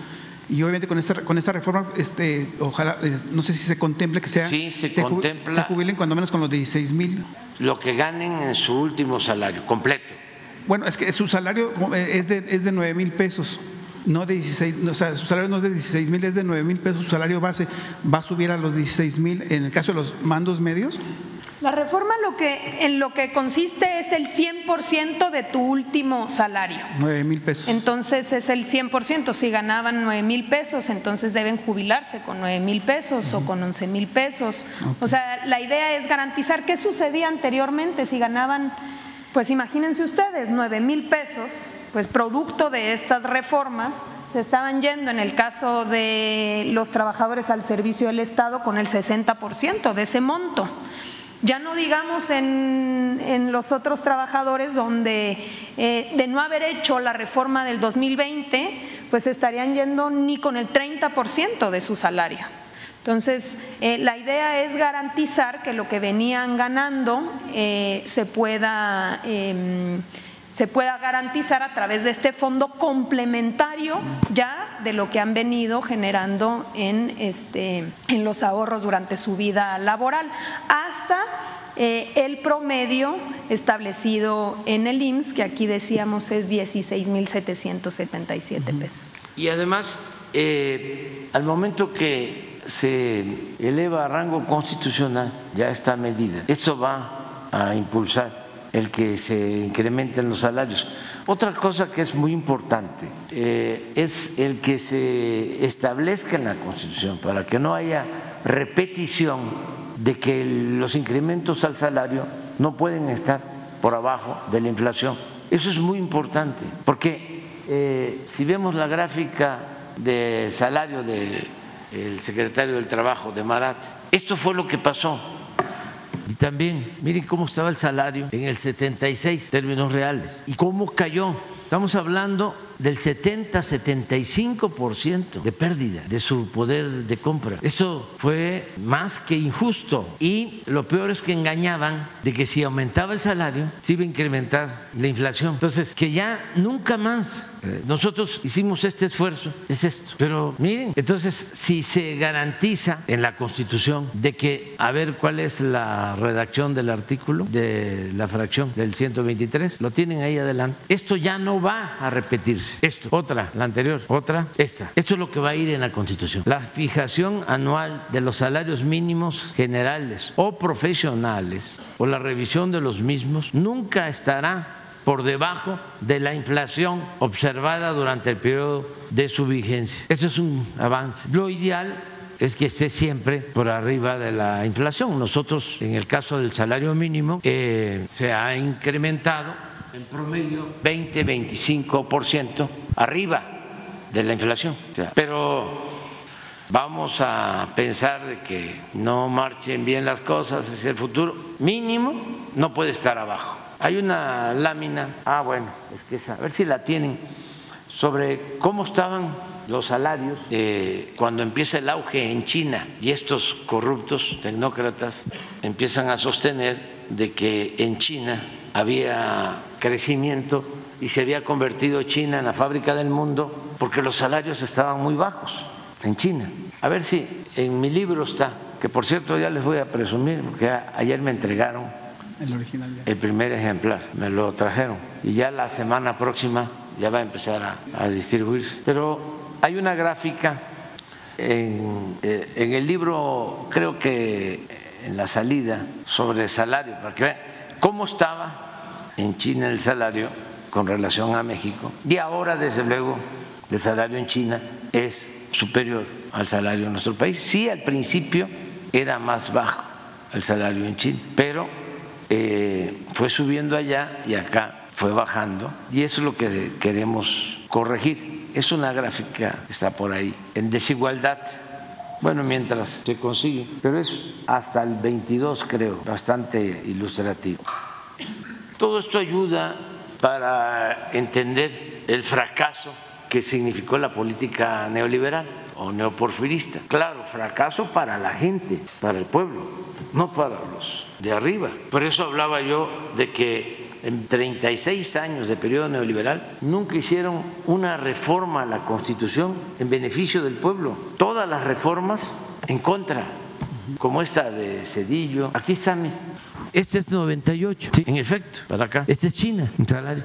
Y obviamente con esta, con esta reforma, este, ojalá, eh, no sé si se contemple que sea, sí, se, contempla se jubilen cuando menos con los 16 mil. Lo que ganen en su último salario, completo. Bueno, es que su salario es de, es de 9 mil pesos no de 16, o sea, su salario no es de 16 mil, es de 9 mil pesos, su salario base va a subir a los 16 mil en el caso de los mandos medios. La reforma lo que, en lo que consiste es el 100% de tu último salario. 9 mil pesos. Entonces es el 100%. Si ganaban 9 mil pesos, entonces deben jubilarse con 9 mil pesos o con 11 mil pesos. O sea, la idea es garantizar qué sucedía anteriormente. Si ganaban, pues imagínense ustedes, 9 mil pesos, pues producto de estas reformas se estaban yendo en el caso de los trabajadores al servicio del Estado con el 60% de ese monto. Ya no digamos en, los otros trabajadores donde eh, de no haber hecho la reforma del 2020, pues estarían yendo ni con el 30% de su salario. Entonces, eh, la idea es garantizar que lo que venían ganando eh, se pueda em, se pueda garantizar a través de este fondo complementario ya de lo que han venido generando en, este, en los ahorros durante su vida laboral, hasta eh, el promedio establecido en el IMSS, que aquí decíamos es 16.777 pesos. Y además, eh, al momento que se eleva a rango constitucional, ya está medida, esto va a impulsar el que se incrementen los salarios. Otra cosa que es muy importante eh, es el que se establezca en la Constitución para que no haya repetición de que los incrementos al salario no pueden estar por abajo de la inflación. Eso es muy importante, porque eh, si vemos la gráfica de salario del secretario del Trabajo de Marat, esto fue lo que pasó y también, miren cómo estaba el salario en el 76, términos reales, y cómo cayó. Estamos hablando del 70-75% de pérdida de su poder de compra. Eso fue más que injusto. Y lo peor es que engañaban de que si aumentaba el salario, se iba a incrementar la inflación. Entonces, que ya nunca más eh, nosotros hicimos este esfuerzo, es esto. Pero miren, entonces, si se garantiza en la Constitución de que, a ver cuál es la redacción del artículo de la fracción del 123, lo tienen ahí adelante. Esto ya no va a repetirse. Esto, otra, la anterior, otra, esta. Esto es lo que va a ir en la Constitución. La fijación anual de los salarios mínimos generales o profesionales o la revisión de los mismos nunca estará por debajo de la inflación observada durante el periodo de su vigencia. Eso es un avance. Lo ideal es que esté siempre por arriba de la inflación. Nosotros, en el caso del salario mínimo, eh, se ha incrementado en promedio 20-25% arriba de la inflación. Pero vamos a pensar de que no marchen bien las cosas hacia el futuro. Mínimo no puede estar abajo. Hay una lámina, ah bueno, es que esa, a ver si la tienen, sobre cómo estaban los salarios eh, cuando empieza el auge en China y estos corruptos tecnócratas empiezan a sostener de que en China había crecimiento y se había convertido China en la fábrica del mundo porque los salarios estaban muy bajos en China. A ver si en mi libro está, que por cierto ya les voy a presumir porque ayer me entregaron el, original el primer ejemplar, me lo trajeron y ya la semana próxima ya va a empezar a, distribuirse. Pero hay una gráfica en, eh, en, el libro, creo que en la salida, sobre salario, para que vean cómo estaba en China el salario con relación a México. Y ahora, desde luego, el salario en China es superior al salario en nuestro país. Sí, al principio era más bajo el salario en China, pero eh, fue subiendo allá y acá fue bajando. Y eso es lo que queremos corregir. Es una gráfica que está por ahí, en desigualdad. Bueno, mientras se consigue, pero es hasta el 22, creo, bastante ilustrativo. Todo esto ayuda para entender el fracaso que significó la política neoliberal o neoporfirista. Claro, fracaso para la gente, para el pueblo, no para los de arriba. Por eso hablaba yo de que en 36 años de periodo neoliberal nunca hicieron una reforma a la Constitución en beneficio del pueblo. Todas las reformas en contra, como esta de Cedillo. Aquí está mi. Este es 98, sí, en efecto, para acá. Este es China, un salario.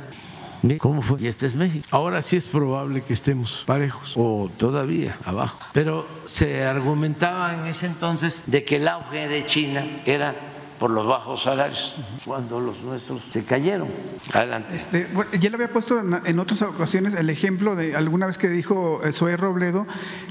¿Cómo fue? Y este es México. Ahora sí es probable que estemos parejos o todavía abajo. Pero se argumentaba en ese entonces de que el auge de China era por los bajos salarios, cuando los nuestros se cayeron. Adelante. Este, ya le había puesto en, otras ocasiones el ejemplo de alguna vez que dijo el Zoe Robledo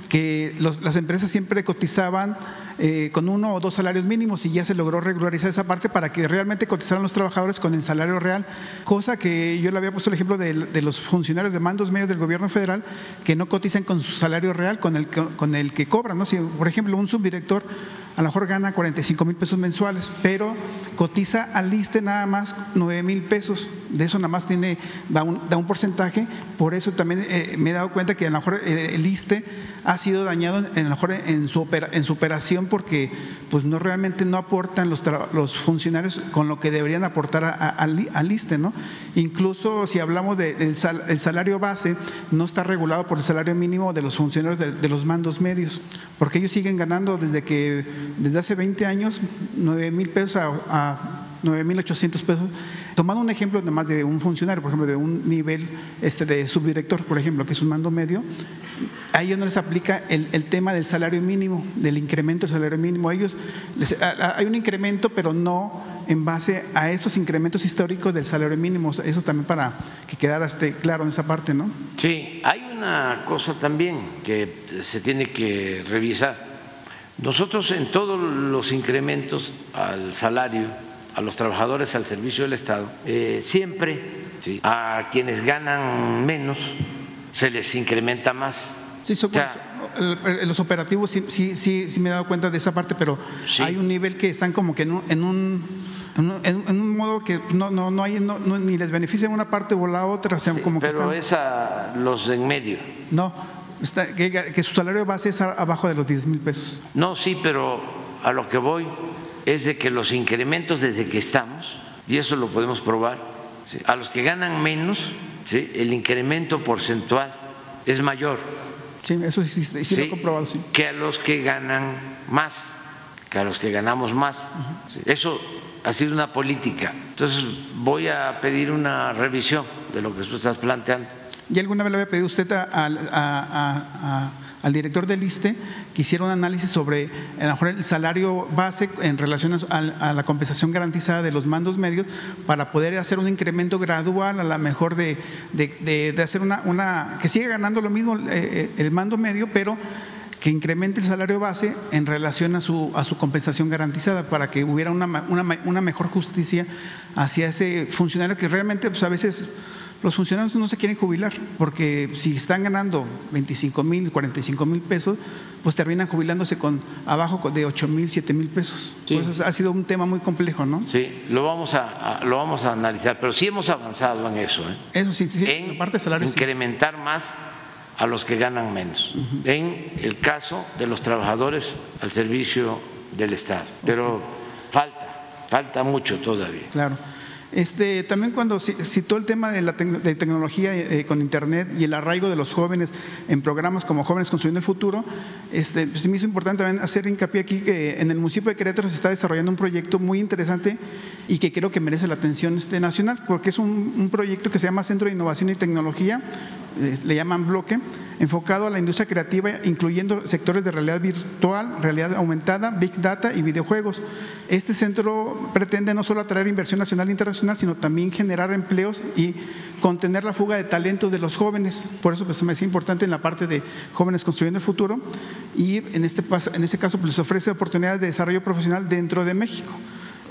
que las empresas siempre cotizaban eh, con uno o dos salarios mínimos y ya se logró regularizar esa parte para que realmente cotizaran los trabajadores con el salario real, cosa que yo le había puesto el ejemplo de, los funcionarios de mandos medios del gobierno federal que no cotizan con su salario real, con el, con el que cobran. ¿no? Si, por ejemplo, un subdirector a lo mejor gana 45 mil pesos mensuales, pero cotiza al ISTE nada más 9 mil pesos, de eso nada más tiene, da un, da un porcentaje, por eso también eh, me he dado cuenta que a lo mejor el, ISTE ha sido dañado a lo mejor en su, en su operación porque pues no realmente no aportan los, los funcionarios con lo que deberían aportar al ISTE, ¿no? Incluso si hablamos del de, salario base, no está regulado por el salario mínimo de los funcionarios de los mandos medios, porque ellos siguen ganando desde que desde hace 20 años 9 mil pesos a, 9 mil 800 pesos. Tomando un ejemplo más de un funcionario, por ejemplo, de un nivel este, de subdirector, por ejemplo, que es un mando medio, a ellos no les aplica el, tema del salario mínimo, del incremento del salario mínimo. A ellos hay un incremento, pero no en base a estos incrementos históricos del salario mínimo. Eso también para que quedara este, claro en esa parte, ¿no? Sí, hay una cosa también que se tiene que revisar nosotros en todos los incrementos al salario, a los trabajadores al servicio del Estado, eh, siempre a quienes ganan menos se les incrementa más. Sí, los operativos sí, sí, sí, me he dado cuenta de esa parte, pero hay un nivel que están como que en un, en un, en un, modo que no, no, no hay, ni les beneficia una parte o la otra. como pero que es a los en medio. No, que, su salario base es abajo de los 10 mil pesos. No, sí, pero a lo que voy es de que los incrementos desde que estamos, y eso lo podemos probar, a los que ganan menos, ¿sí? el incremento porcentual es mayor. Sí, eso sí, sí, lo he comprobado, sí. Que a los que ganan más, que a los que ganamos más. Eso ha sido una política. Entonces voy a pedir una revisión de lo que tú estás planteando ¿Y alguna vez le había pedido usted al director del ISTE que hiciera un análisis sobre el salario base en relación a, la compensación garantizada de los mandos medios para poder hacer un incremento gradual a la mejor de, hacer una, que siga ganando lo mismo eh, eh, el mando medio, pero que incremente el salario base en relación a su, a su compensación garantizada para que hubiera una, una, mejor justicia hacia ese funcionario que realmente pues, a veces los funcionarios no se quieren jubilar, porque si están ganando 25 mil, 45 mil pesos, pues terminan jubilándose con abajo de 8 mil, 7 mil pesos. ha sido un tema muy complejo, ¿no? Sí, lo vamos a, lo vamos a analizar, pero sí hemos avanzado en eso. ¿eh? Eso sí, sí, en parte salario, incrementar más a los que ganan menos. En el caso de los trabajadores al servicio del Estado. Pero falta, falta mucho todavía. Claro. Este, también cuando citó el tema de la tecnología eh, con Internet y el arraigo de los jóvenes en programas como Jóvenes Construyendo el Futuro, este, pues, me hizo importante también hacer hincapié aquí que en el municipio de Querétaro se está desarrollando un proyecto muy interesante y que creo que merece la atención este, nacional, porque es un, un proyecto que se llama Centro de Innovación y Tecnología eh, le llaman bloque, enfocado a la industria creativa, incluyendo sectores de realidad virtual, realidad aumentada, big data y videojuegos. Este centro pretende no solo atraer inversión nacional e internacional, sino también generar empleos y contener la fuga de talentos de los jóvenes. Por eso pues, me hace importante en la parte de jóvenes construyendo el futuro y en este, en este caso pues, les ofrece oportunidades de desarrollo profesional dentro de México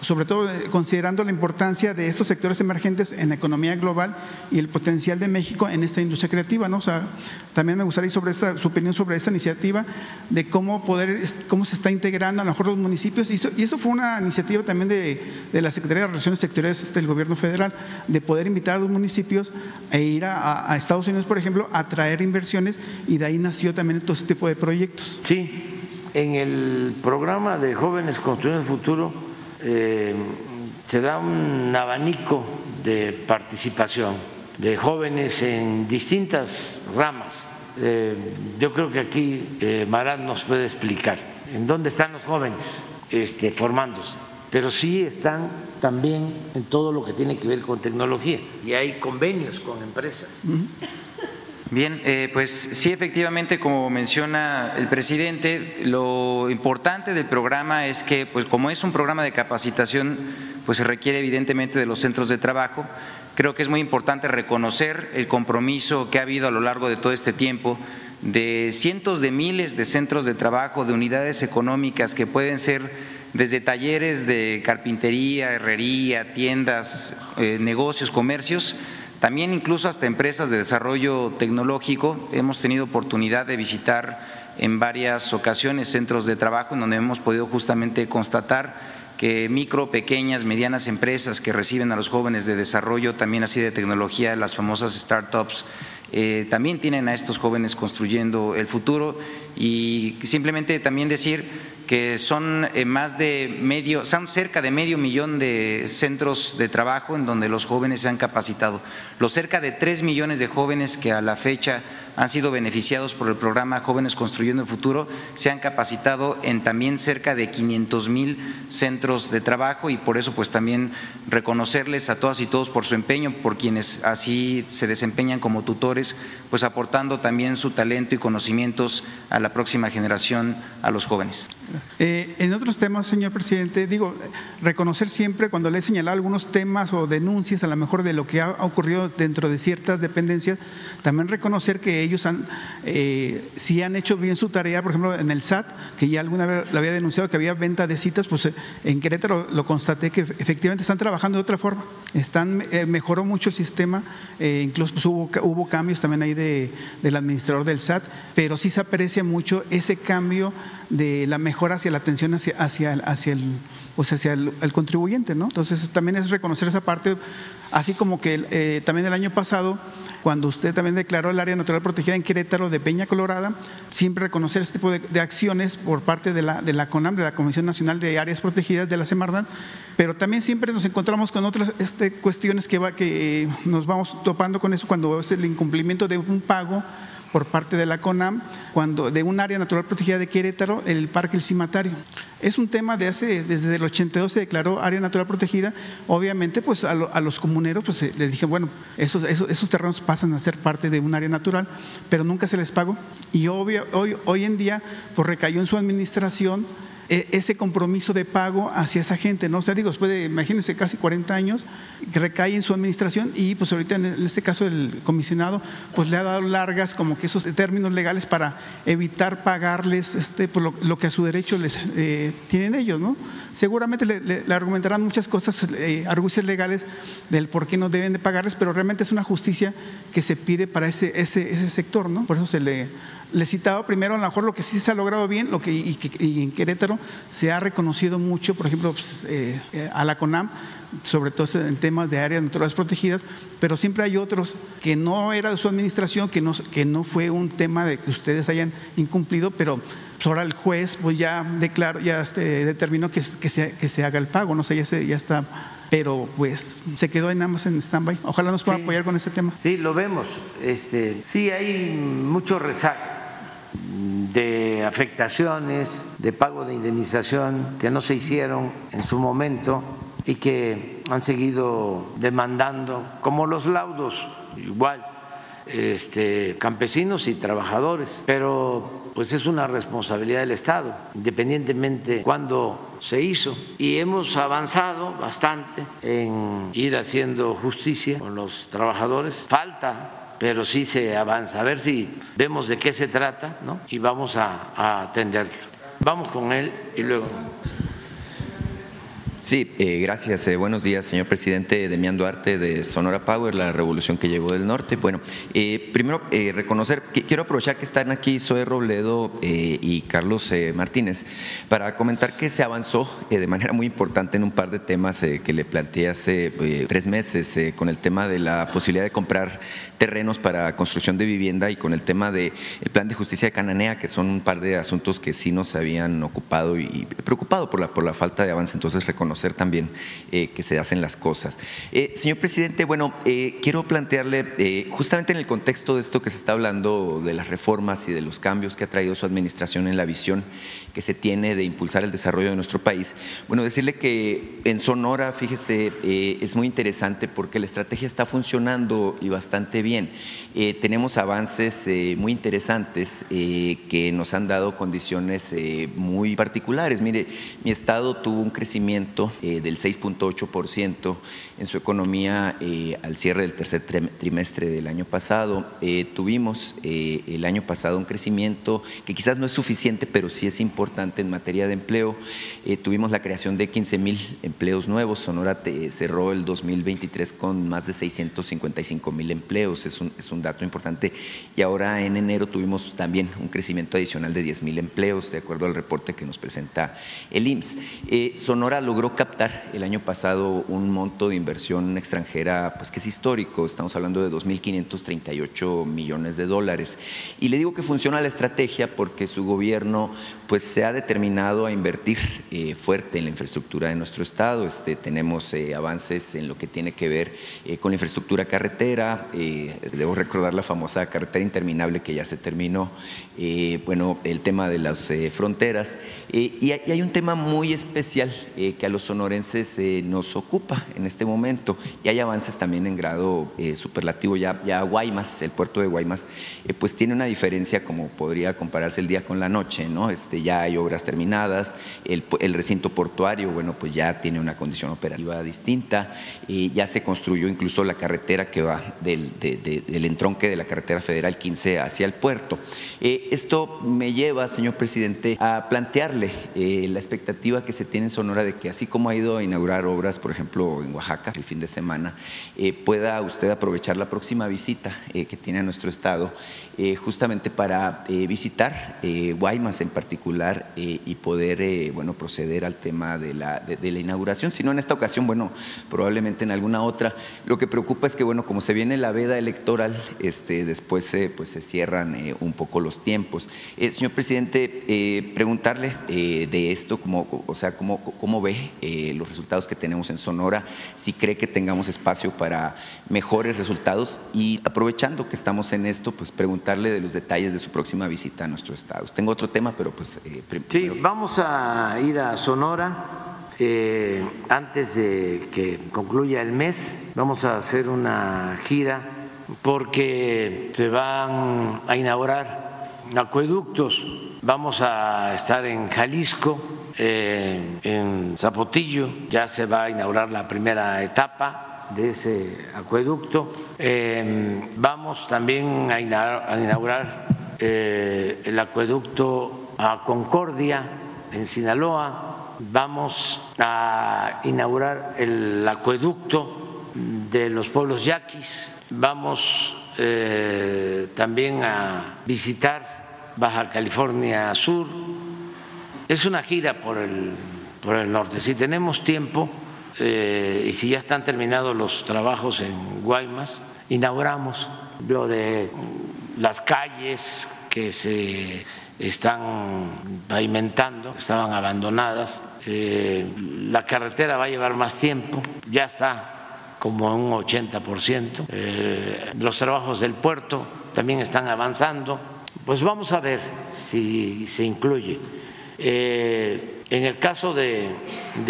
sobre todo eh, considerando la importancia de estos sectores emergentes en la economía global y el potencial de México en esta industria creativa. ¿no? O sea, también me gustaría sobre esta, su opinión sobre esta iniciativa, de cómo, poder, cómo se está integrando a lo mejor los municipios. Y eso, fue una iniciativa también de, la Secretaría de Relaciones Sectoriales del Gobierno Federal, de poder invitar a los municipios a ir a, Estados Unidos, por ejemplo, a traer inversiones y de ahí nació también todo este tipo de proyectos. Sí, en el programa de Jóvenes Construyendo el Futuro eh, se da un abanico de participación de jóvenes en distintas ramas. Eh, yo creo que aquí eh, Marat nos puede explicar en dónde están los jóvenes este, formándose, pero sí están también en todo lo que tiene que ver con tecnología y hay convenios con empresas. Bien, eh, pues sí, efectivamente, como menciona el presidente, lo importante del programa es que, pues como es un programa de capacitación, pues se requiere evidentemente de los centros de trabajo. Creo que es muy importante reconocer el compromiso que ha habido a lo largo de todo este tiempo de cientos de miles de centros de trabajo, de unidades económicas que pueden ser desde talleres de carpintería, herrería, tiendas, eh, negocios, comercios, también incluso hasta empresas de desarrollo tecnológico. Hemos tenido oportunidad de visitar en varias ocasiones centros de trabajo en donde hemos podido justamente constatar que micro, pequeñas, medianas empresas que reciben a los jóvenes de desarrollo, también así de tecnología, las famosas startups, eh, también tienen a estos jóvenes construyendo el futuro y simplemente también decir que son eh, más de medio, son cerca de medio millón de centros de trabajo en donde los jóvenes se han capacitado. Los cerca de tres millones de jóvenes que a la fecha han sido beneficiados por el programa Jóvenes Construyendo el Futuro se han capacitado en también cerca de 500 mil centros de trabajo y por eso pues también reconocerles a todas y todos por su empeño, por quienes así se desempeñan como tutores, pues aportando también su talento y conocimientos a la próxima generación, a los jóvenes. Eh, en otros temas, señor presidente, digo, reconocer siempre cuando le he señalado algunos temas o denuncias a lo mejor de lo que ha ocurrido dentro de ciertas dependencias, también reconocer que ellos han, eh, si han hecho bien su tarea, por ejemplo, en el SAT, que ya alguna vez le había denunciado que había venta de citas, pues eh, en Querétaro lo constaté que efectivamente están trabajando de otra forma, están, mejoró mucho el sistema, incluso pues, hubo, hubo cambios también ahí de, del administrador del SAT, pero sí se aprecia mucho ese cambio de la mejora hacia la atención hacia, hacia, hacia, el, pues hacia el, contribuyente, ¿no? Entonces también es reconocer esa parte, así como que eh, también el año pasado, cuando usted también declaró el área natural protegida en Querétaro de Peña Colorada, siempre reconocer este tipo de, acciones por parte de la, de la CONAM, de la Comisión Nacional de Áreas Protegidas de la Semarnat, pero también siempre nos encontramos con otras este, cuestiones que, va, que nos vamos topando con eso cuando es el incumplimiento de un pago por parte de la CONAM cuando de un área natural protegida de Querétaro, el Parque El Cimatario. Es un tema de hace, desde el 82 se declaró área natural protegida. Obviamente, pues a, los comuneros pues, les dije, bueno, esos, esos, terrenos pasan a ser parte de un área natural, pero nunca se les pagó. Y obvio, hoy, hoy en día, pues recayó en su administración ese compromiso de pago hacia esa gente, ¿no? O sea, digo, después de, imagínense, casi 40 años, que recae en su administración y pues ahorita en este caso el comisionado pues le ha dado largas como que esos términos legales para evitar pagarles este, por lo, que a su derecho les eh, tienen ellos, ¿no? Seguramente le, argumentarán muchas cosas, eh, argucias legales del por qué no deben de pagarles, pero realmente es una justicia que se pide para ese, ese, ese sector, ¿no? Por eso se le le citaba primero a lo mejor lo que sí se ha logrado bien, lo que y, en Querétaro se ha reconocido mucho, por ejemplo, pues, eh, eh, a la CONAM, sobre todo en temas de áreas naturales protegidas, pero siempre hay otros que no era de su administración, que no, que no fue un tema de que ustedes hayan incumplido, pero pues, ahora el juez pues ya declaró, ya este, determinó que, que, se, que se haga el pago, no sé, ya, se, ya está pero pues se quedó en nada más en stand-by. Ojalá nos pueda apoyar con ese tema. Sí, lo vemos. Este, sí, hay mucho rezago de afectaciones, de pago de indemnización que no se hicieron en su momento y que han seguido demandando, como los laudos, igual este, campesinos y trabajadores, pero pues es una responsabilidad del Estado, independientemente cuándo se hizo. Y hemos avanzado bastante en ir haciendo justicia con los trabajadores. Falta pero sí se avanza. A ver si vemos de qué se trata ¿no? y vamos a, a atenderlo. Vamos con él y luego. Sí, eh, gracias. Eh, buenos días, señor presidente. Demián Duarte de Sonora Power, la revolución que llegó del norte. Bueno, eh, primero reconocer, quiero aprovechar que están aquí Zoe Robledo y Carlos Martínez para comentar que se avanzó de manera muy importante en un par de temas que le planteé hace tres meses con el tema de la posibilidad de comprar terrenos para construcción de vivienda y con el tema del plan de justicia de Cananea, que son un par de asuntos que sí nos habían ocupado y preocupado por la, por la falta de avance. Entonces, reconocer conocer también eh, que se hacen las cosas. Eh, señor presidente, bueno, eh, quiero plantearle, justamente en el contexto de esto que se está hablando de las reformas y de los cambios que ha traído su administración en la visión que se tiene de impulsar el desarrollo de nuestro país, bueno, decirle que en Sonora, fíjese, es muy interesante porque la estrategia está funcionando y bastante bien. tenemos avances muy interesantes que nos han dado condiciones muy particulares. Mire, mi estado tuvo un crecimiento eh, del 6.8% en su economía eh, al cierre del tercer trimestre del año pasado. Eh, tuvimos el año pasado un crecimiento que quizás no es suficiente, pero sí es importante en materia de empleo. tuvimos la creación de 15 mil empleos nuevos. Sonora cerró el 2023 con más de 655 mil empleos. Es un, es un dato importante. Y ahora en enero tuvimos también un crecimiento adicional de 10 mil empleos, de acuerdo al reporte que nos presenta el IMSS. Sonora logró captar el año pasado un monto de inversión extranjera pues que es histórico, estamos hablando de 2.538 millones de dólares. Y le digo que funciona la estrategia porque su gobierno pues se ha determinado a invertir eh, fuerte en la infraestructura de nuestro estado. Este, tenemos eh, avances en lo que tiene que ver eh, con la infraestructura carretera, debo recordar la famosa carretera interminable que ya se terminó, bueno, el tema de las fronteras. y hay un tema muy especial que a los sonorenses nos ocupa en este momento y hay avances también en grado superlativo. Ya, ya Guaymas, el puerto de Guaymas, pues tiene una diferencia como podría compararse el día con la noche, ¿no? Este, ya hay obras terminadas, el, recinto portuario, bueno, pues ya tiene una condición operativa distinta, ya se construyó incluso la carretera que va del, entronque de la carretera federal 15 hacia el puerto. esto me lleva, señor presidente, a plantearle la expectativa que se tiene en Sonora de que así como ha ido a inaugurar obras, por ejemplo, en Oaxaca el fin de semana, eh, pueda usted aprovechar la próxima visita eh, que tiene a nuestro estado eh, justamente para visitar Guaymas en particular y poder bueno, proceder al tema de la, de, la inauguración. Si no en esta ocasión, bueno, probablemente en alguna otra. Lo que preocupa es que, bueno, como se viene la veda electoral, este, después pues, se cierran un poco los tiempos. señor presidente, preguntarle de esto, como, o sea, cómo, cómo ve eh, los resultados que tenemos en Sonora, si cree que tengamos espacio para mejores resultados y aprovechando que estamos en esto, pues preguntarle de los detalles de su próxima visita a nuestro estado. Tengo otro tema, pero pues... Eh, sí, vamos a ir a Sonora. Eh, antes de que concluya el mes, vamos a hacer una gira porque se van a inaugurar acueductos. Vamos a estar en Jalisco, eh, en Zapotillo ya se va a inaugurar la primera etapa de ese acueducto. Eh, vamos también a inaugurar, eh, el acueducto a Concordia en Sinaloa. Vamos a inaugurar el acueducto de los pueblos yaquis. Vamos también a visitar Baja California Sur es una gira por el, por el norte. Si tenemos tiempo eh, y si ya están terminados los trabajos en Guaymas, inauguramos lo de las calles que se están pavimentando, estaban abandonadas. Eh, la carretera va a llevar más tiempo, ya está como un 80%. Eh, los trabajos del puerto también están avanzando. Pues vamos a ver si se incluye eh, en el caso de,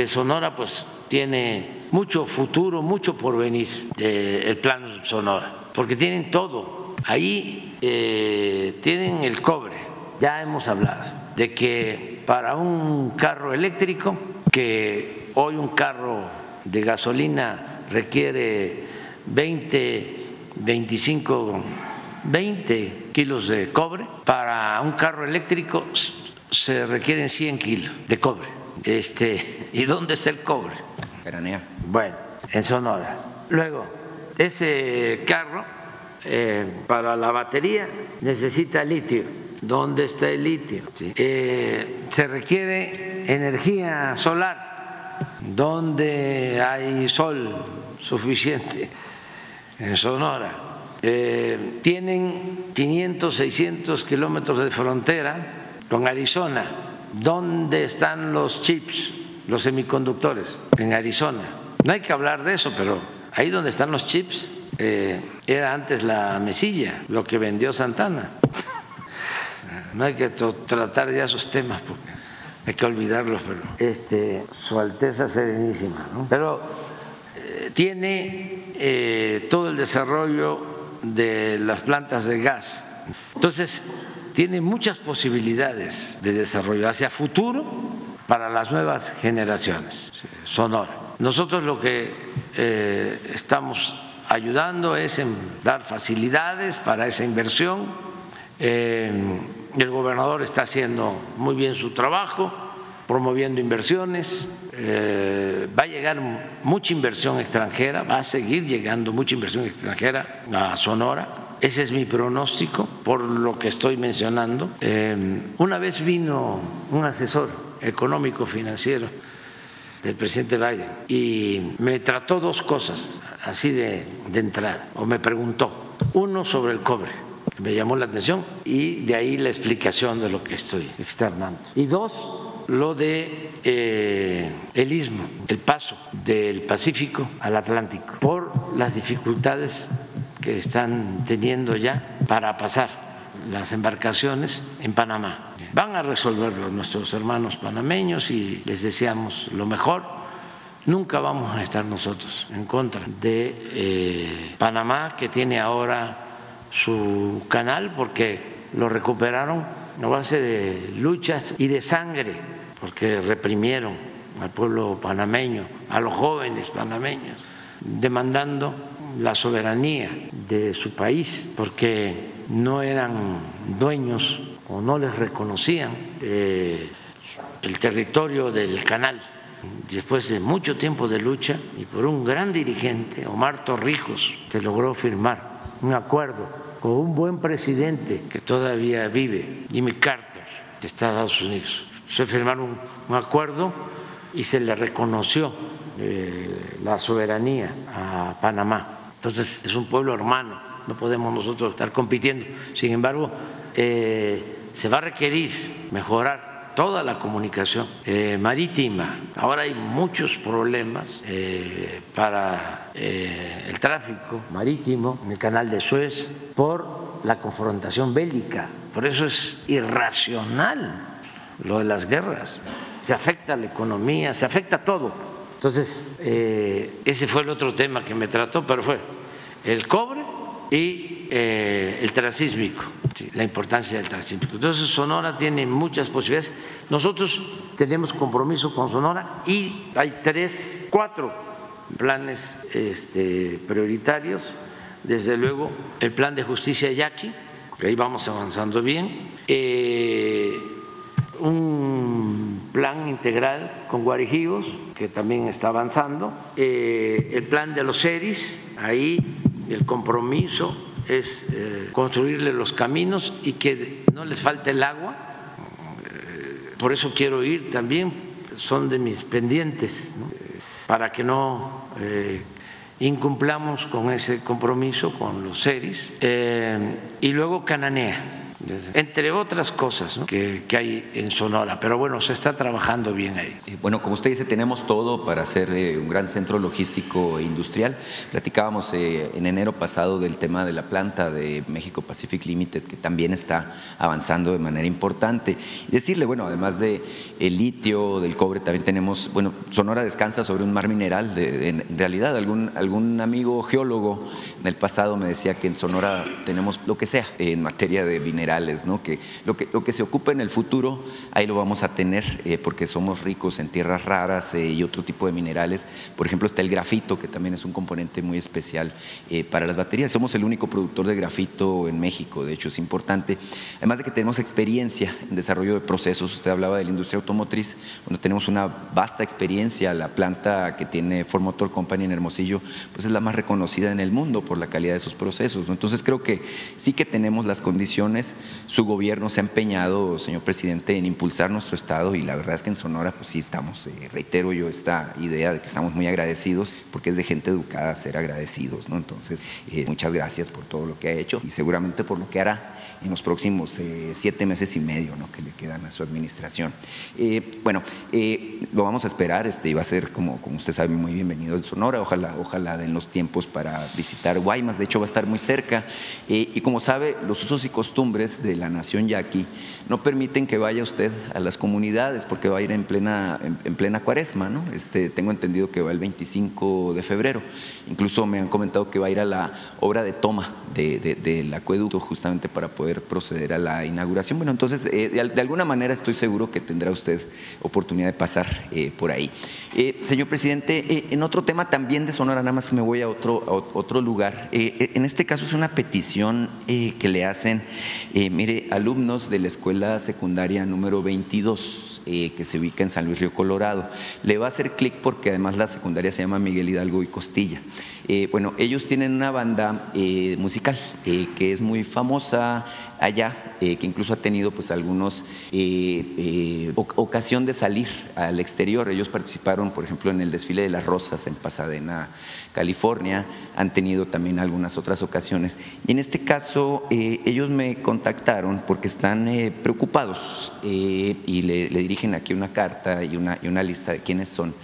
Sonora, pues tiene mucho futuro, mucho porvenir el plan Sonora, porque tienen todo Ahí tienen el cobre, ya hemos hablado de que para un carro eléctrico, que hoy un carro de gasolina requiere 20, 25, 20 kilos de cobre, para un carro eléctrico se requieren 100 kilos de cobre. Este, ¿Y dónde está el cobre? Bueno, en Sonora. Luego, ese carro eh, para la batería necesita litio. ¿Dónde está el litio? Eh, se requiere energía solar. ¿Dónde hay sol suficiente? En Sonora. Eh, tienen 500, 600 kilómetros de frontera con Arizona. ¿Dónde están los chips, los semiconductores? En Arizona. No hay que hablar de eso, pero ahí donde están los chips eh, era antes la mesilla, lo que vendió Santana. No hay que tratar ya esos temas porque hay que olvidarlos, pero este, Su Alteza Serenísima. Pero eh, tiene eh, todo el desarrollo de las plantas de gas. Entonces, tiene muchas posibilidades de desarrollo hacia futuro para las nuevas generaciones. Sonora. Nosotros lo que estamos ayudando es en dar facilidades para esa inversión. Eh, el gobernador está haciendo muy bien su trabajo, promoviendo inversiones. Eh, va a llegar mucha inversión extranjera, va a seguir llegando mucha inversión extranjera a Sonora. Ese es mi pronóstico por lo que estoy mencionando. Eh, una vez vino un asesor económico financiero del presidente Biden y me trató dos cosas así de, entrada, o me preguntó, uno sobre el cobre, me llamó la atención, y de ahí la explicación de lo que estoy externando. Y dos, lo de eh, el istmo, el paso del Pacífico al Atlántico, por las dificultades que están teniendo ya para pasar las embarcaciones en Panamá. Van a resolverlo nuestros hermanos panameños y les deseamos lo mejor. Nunca vamos a estar nosotros en contra de eh, Panamá, que tiene ahora su canal, porque lo recuperaron a base de luchas y de sangre, porque reprimieron al pueblo panameño, a los jóvenes panameños, demandando la soberanía de su país, porque no eran dueños o no les reconocían eh, el territorio del canal. Después de mucho tiempo de lucha y por un gran dirigente, Omar Torrijos, se logró firmar un acuerdo con un buen presidente que todavía vive, Jimmy Carter, de Estados Unidos. Se firmaron un, acuerdo y se le reconoció eh, la soberanía a Panamá. Entonces es un pueblo hermano, no podemos nosotros estar compitiendo. Sin embargo, eh, se va a requerir mejorar toda la comunicación eh, marítima. Ahora hay muchos problemas eh, para eh, el tráfico marítimo en el canal de Suez por la confrontación bélica. Por eso es irracional lo de las guerras. Se afecta a la economía, se afecta todo. Entonces, ese fue el otro tema que me trató, pero fue el cobre y el transísmico la importancia del transísmico. Entonces Sonora tiene muchas posibilidades. Nosotros tenemos compromiso con Sonora y hay tres, cuatro planes este, prioritarios. Desde luego el plan de justicia Yaqui, que ahí vamos avanzando bien. Eh, un plan integral con Guarijíos, que también está avanzando. Eh, el plan de los seris ahí el compromiso es eh, construirle los caminos y que no les falte el agua. Eh, por eso quiero ir también, son de mis pendientes, para que no eh, incumplamos con ese compromiso con los seres. y luego Cananea, entre otras cosas que, hay en Sonora. Pero bueno, se está trabajando bien ahí. bueno, como usted dice, tenemos todo para ser eh, un gran centro logístico e industrial. Platicábamos eh, en enero pasado del tema de la planta de México Pacific Limited, que también está avanzando de manera importante. Y decirle, bueno, además de el litio, del cobre, también tenemos, bueno, Sonora descansa sobre un mar mineral. De, en, realidad, algún, algún amigo geólogo en el pasado me decía que en Sonora tenemos lo que sea en materia de que lo que se ocupa en el futuro, ahí lo vamos a tener, eh, porque somos ricos en tierras raras eh, y otro tipo de minerales. Por ejemplo, está el grafito, que también es un componente muy especial eh, para las baterías. Somos el único productor de grafito en México, de hecho es importante. Además de que tenemos experiencia en desarrollo de procesos, usted hablaba de la industria automotriz, bueno, tenemos una vasta experiencia, la planta que tiene Ford Motor Company en Hermosillo, pues es la más reconocida en el mundo por la calidad de sus procesos. Entonces creo que sí que tenemos las condiciones, su gobierno se ha empeñado, señor presidente, en impulsar nuestro Estado y la verdad es que en Sonora pues sí estamos, eh, reitero yo esta idea de que estamos muy agradecidos porque es de gente educada ser agradecidos, ¿no? Entonces, eh, muchas gracias por todo lo que ha hecho y seguramente por lo que hará en los próximos eh, siete meses y medio ¿no? que le quedan a su administración. Eh, bueno, eh, lo vamos a esperar, este, y va a ser, como, como usted sabe, muy bienvenido en Sonora, ojalá, ojalá den los tiempos para visitar Guaymas, de hecho va a estar muy cerca, y como sabe, los usos y costumbres de la nación yaqui no permiten que vaya usted a las comunidades porque va a ir en plena, en, plena cuaresma, ¿no? Este, tengo entendido que va el 25 de febrero, incluso me han comentado que va a ir a la obra de toma del acueducto justamente para poder proceder a la inauguración. Bueno, entonces, eh, de, alguna manera estoy seguro que tendrá usted oportunidad de pasar eh, por ahí. Eh, señor presidente, en otro tema también de Sonora, nada más me voy a otro, a otro lugar. en este caso es una petición que le hacen, mire, alumnos de la escuela secundaria número 22 que se ubica en San Luis Río Colorado. Le va a hacer clic porque además la secundaria se llama Miguel Hidalgo y Costilla. Bueno, ellos tienen una banda musical que es muy famosa allá, eh, que incluso ha tenido pues algunos eh, eh, ocasión de salir al exterior. Ellos participaron, por ejemplo, en el desfile de las rosas en Pasadena, California, han tenido también algunas otras ocasiones. Y en este caso, ellos me contactaron porque están preocupados y le, dirigen aquí una carta y una, y una lista de quiénes son.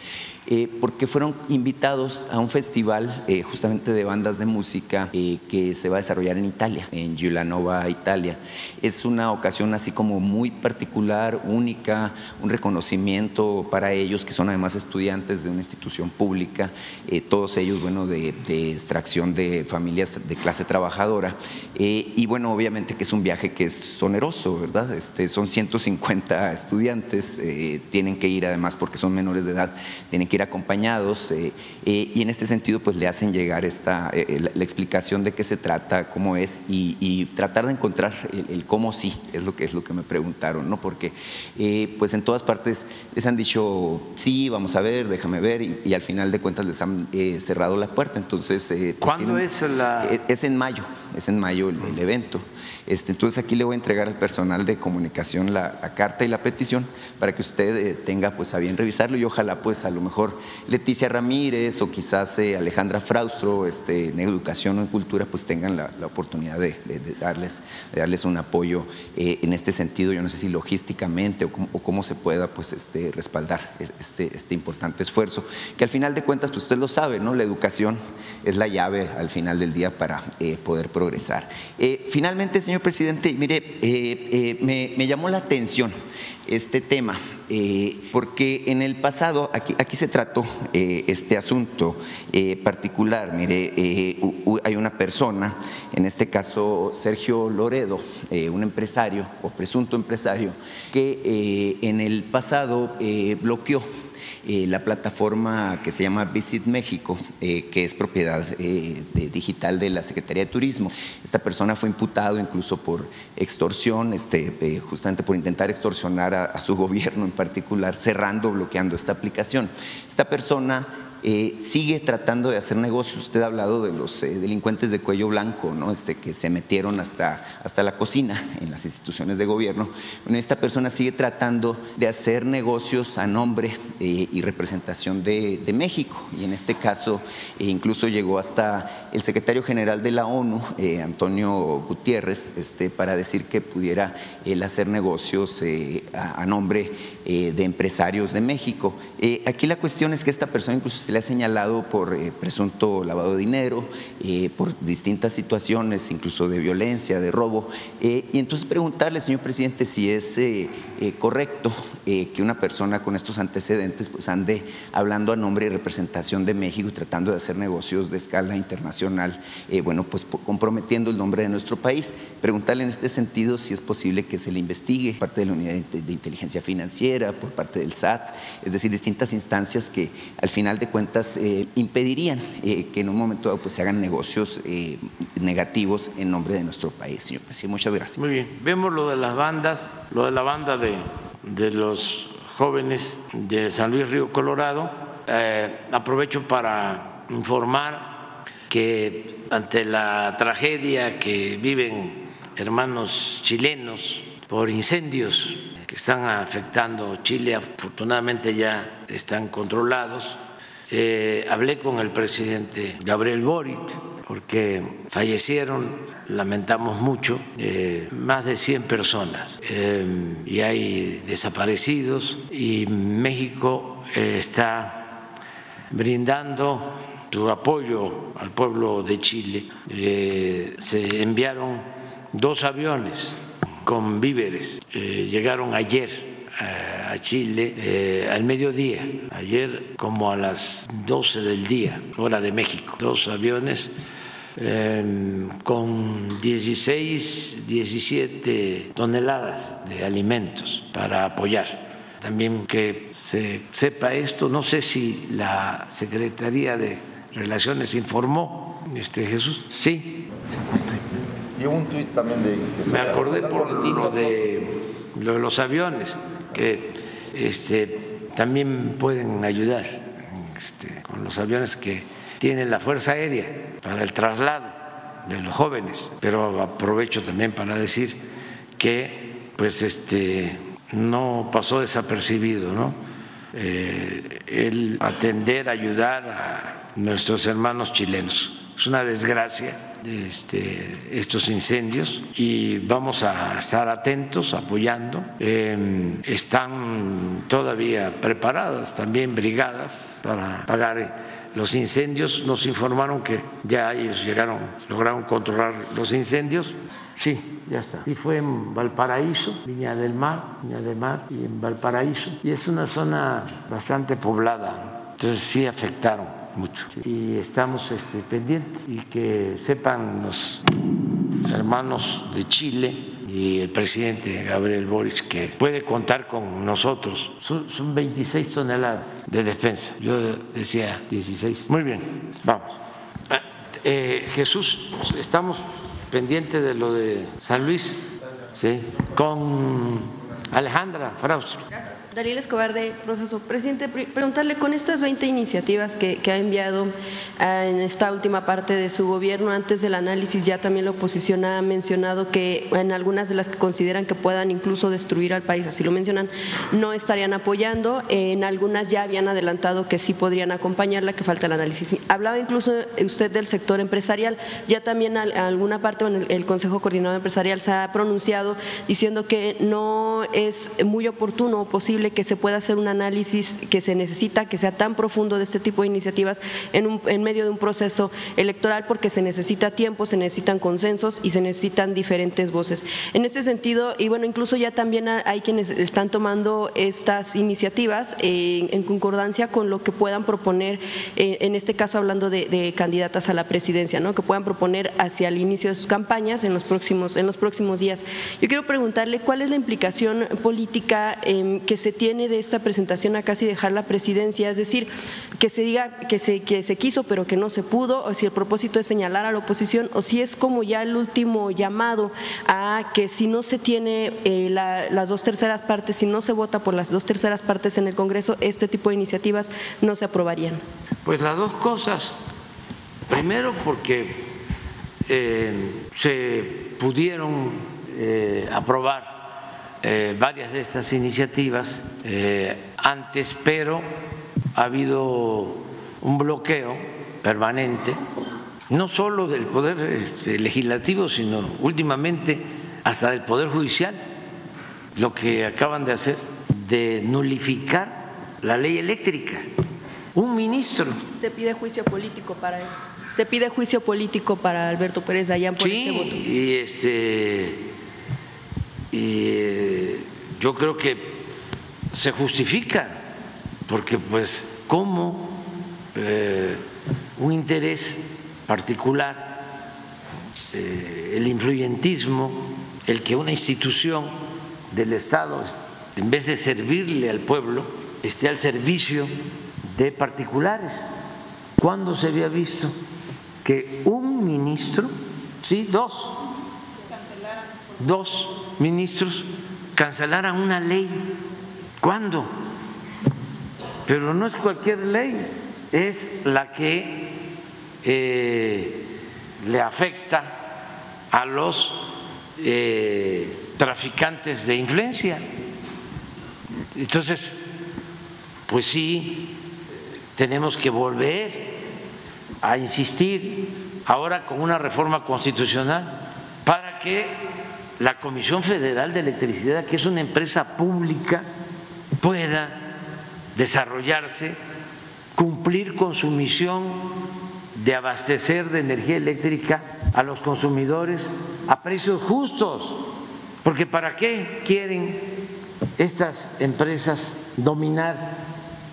Eh, porque fueron invitados a un festival eh, justamente de bandas de música eh, que se va a desarrollar en Italia, en Giulianova, Italia. Es una ocasión así como muy particular, única, un reconocimiento para ellos que son además estudiantes de una institución pública, todos ellos, bueno, de, extracción de familias de clase trabajadora. y bueno, obviamente que es un viaje que es oneroso, ¿verdad? Este, son 150 estudiantes, tienen que ir además porque son menores de edad, tienen que acompañados eh, eh, y en este sentido pues le hacen llegar esta, eh, la, explicación de qué se trata, cómo es y, tratar de encontrar el, cómo sí, es lo que es lo que me preguntaron, ¿no? Porque pues en todas partes les han dicho sí, vamos a ver, déjame ver y, al final de cuentas les han cerrado la puerta, entonces... Pues, ¿Cuándo es la...? Es en mayo, es en mayo el, evento. Este, entonces aquí le voy a entregar al personal de comunicación la, carta y la petición para que usted tenga pues a bien revisarlo y ojalá pues a lo mejor Leticia Ramírez o quizás eh, Alejandra Fraustro este, en educación o en cultura, pues tengan la, oportunidad de, darles, de darles un apoyo eh, en este sentido. Yo no sé si logísticamente o cómo, se pueda pues, este, respaldar este, este importante esfuerzo, que al final de cuentas, pues usted lo sabe, ¿no? La educación es la llave al final del día para eh, poder progresar. Finalmente, señor presidente, mire, me, me llamó la atención este tema, eh, porque en el pasado, aquí, aquí se trató eh, este asunto eh, particular, mire, hay una persona, en este caso Sergio Loredo, un empresario o presunto empresario, que en el pasado bloqueó eh, la plataforma que se llama Visit México, eh, que es propiedad eh, digital de la Secretaría de Turismo. Esta persona fue imputado incluso por extorsión, este, justamente por intentar extorsionar a, su [laughs] gobierno en particular, cerrando, bloqueando esta aplicación. Esta persona eh, sigue tratando de hacer negocios. Usted ha hablado de los eh, delincuentes de cuello blanco, ¿no? este, que se metieron hasta, hasta la cocina en las instituciones de gobierno. Bueno, esta persona sigue tratando de hacer negocios a nombre eh, y representación de, México. Y en este caso, incluso llegó hasta el secretario general de la ONU, Antonio Gutiérrez, este, para decir que pudiera él hacer negocios a, a, nombre de empresarios de México. aquí la cuestión es que esta persona incluso se le ha señalado por eh, presunto lavado de dinero, eh, por distintas situaciones, incluso de violencia, de robo. Eh, y entonces preguntarle, señor presidente, si es correcto que una persona con estos antecedentes pues ande hablando a nombre y representación de México tratando de hacer negocios de escala internacional, bueno, pues comprometiendo el nombre de nuestro país. Preguntarle en este sentido si es posible que se le investigue parte de la Unidad de Inteligencia Financiera, por parte del SAT, es decir, distintas instancias que al final de cuentas eh, impedirían eh, que en un momento dado pues, se hagan negocios eh, negativos en nombre de nuestro país, señor presidente. Muchas gracias. Muy bien. Vemos lo de las bandas, lo de la banda de, de los jóvenes de San Luis Río Colorado. aprovecho para informar que ante la tragedia que viven hermanos chilenos por incendios que están afectando Chile, afortunadamente ya están controlados eh, hablé con el presidente Gabriel Boric porque fallecieron, lamentamos mucho, eh, más de 100 personas eh, y hay desaparecidos y México está brindando su apoyo al pueblo de Chile. se enviaron dos aviones con víveres, llegaron ayer a Chile eh, al mediodía, ayer como a las 12 del día, hora de México. Dos aviones em, con 16, 17 toneladas de alimentos para apoyar. También que se sepa esto, no sé si la Secretaría de Relaciones informó, este Jesús, sí. Llegó un tuit también de... Me acordé por lo de, lo de los aviones que este, también pueden ayudar este, con los aviones que tienen la Fuerza Aérea para el traslado de los jóvenes. Pero aprovecho también para decir que pues este, no pasó desapercibido, ¿no? Eh, el atender, ayudar a nuestros hermanos chilenos. Es una desgracia este, estos incendios y vamos a estar atentos, apoyando. Em, están todavía preparadas también brigadas para pagar los incendios. Nos informaron que ya ellos llegaron, lograron controlar los incendios. Sí, ya está. Y fue en Valparaíso, Viña del Mar, Viña del Mar y en Valparaíso. Y es una zona bastante poblada, entonces sí afectaron mucho. Y estamos este, pendientes y que sepan los hermanos de Chile y el presidente Gabriel Boris que puede contar con nosotros. Son, 26 toneladas de despensa. Yo decía 16. Muy bien, vamos. Ah, eh, Jesús, estamos pendientes de lo de San Luis, ¿sí? con Alejandra Fraustro. Daniel Escobar de Proceso. Presidente, preguntarle con estas 20 iniciativas que, ha enviado ah, en esta última parte de su gobierno, antes del análisis ya también la oposición ha mencionado que en algunas de las que consideran que puedan incluso destruir al país, así lo mencionan, no estarían apoyando, en algunas ya habían adelantado que sí podrían acompañarla, que falta el análisis. Hablaba incluso usted del sector empresarial, ya también alguna parte, en el Consejo Coordinador Empresarial se ha pronunciado diciendo que no es muy oportuno o posible que se pueda hacer un análisis que se necesita, que sea tan profundo de este tipo de iniciativas en, en medio de un proceso electoral, porque se necesita tiempo, se necesitan consensos y se necesitan diferentes voces. En este sentido, y bueno, incluso ya también hay quienes están tomando estas iniciativas en concordancia con lo que puedan proponer, eh, en este caso hablando de, candidatas a la presidencia, ¿no? que puedan proponer hacia el inicio de sus campañas en los próximos, en los próximos días. Yo quiero preguntarle cuál es la implicación política que se tiene de esta presentación a casi dejar la presidencia, es decir, que se diga que se, que se quiso pero que no se pudo, o si el propósito es señalar a la oposición, o si es como ya el último llamado a que si no se tiene eh, las dos terceras partes, si no se vota por las dos terceras partes en el Congreso, este tipo de iniciativas no se aprobarían. Pues las dos cosas. Primero porque eh, se pudieron eh, aprobar eh, varias de estas iniciativas antes, pero ha habido un bloqueo permanente, no solo del Poder este, Legislativo, sino últimamente hasta del Poder Judicial, lo que acaban de hacer, de nulificar la ley eléctrica. Un ministro. Se pide juicio político para él. Se pide juicio político para Alberto Pérez Dayán por este voto. Y este y yo creo que se justifica, porque pues cómo eh, un interés particular, eh, el influyentismo, el que una institución del Estado, en vez de servirle al pueblo, esté al servicio de particulares. ¿Cuándo se había visto que un ministro, sí, dos, dos ministros cancelaran una ley? ¿Cuándo? Pero no es cualquier ley, es la que eh, le afecta a los eh, traficantes de influencia. Entonces, pues sí, tenemos que volver a insistir ahora con una reforma constitucional para que la Comisión Federal de Electricidad, que es una empresa pública, pueda desarrollarse, cumplir con su misión de abastecer de energía eléctrica a los consumidores a precios justos. Porque ¿para qué quieren estas empresas dominar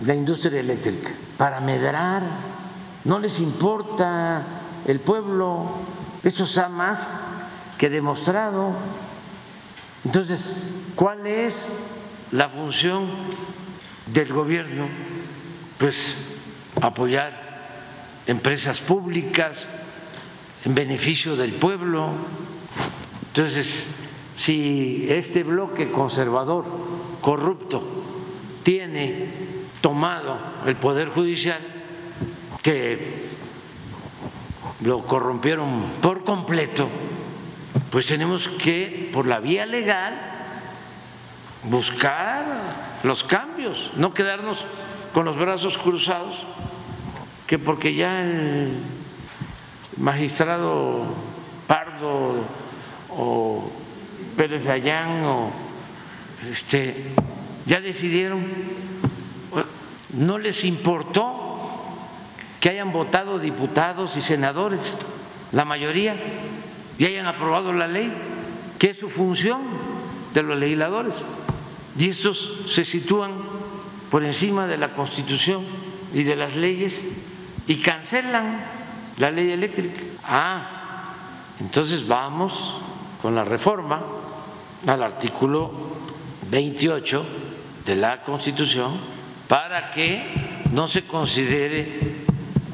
la industria eléctrica, para medrar, no les importa el pueblo, eso está más que demostrado. Entonces, ¿cuál es la función del gobierno? Pues apoyar empresas públicas en beneficio del pueblo. Entonces, si este bloque conservador, corrupto, tiene tomado el Poder Judicial, que lo corrompieron por completo, pues tenemos que, por la vía legal, buscar los cambios, no quedarnos con los brazos cruzados, que porque ya el magistrado Pardo o Pérez Ayán o este ya decidieron no les importó que hayan votado diputados y senadores, la mayoría, y hayan aprobado la ley, que es su función de los legisladores. Y estos se sitúan por encima de la Constitución y de las leyes y cancelan la ley eléctrica. Ah, entonces vamos con la reforma al artículo 28 de la Constitución para que no se considere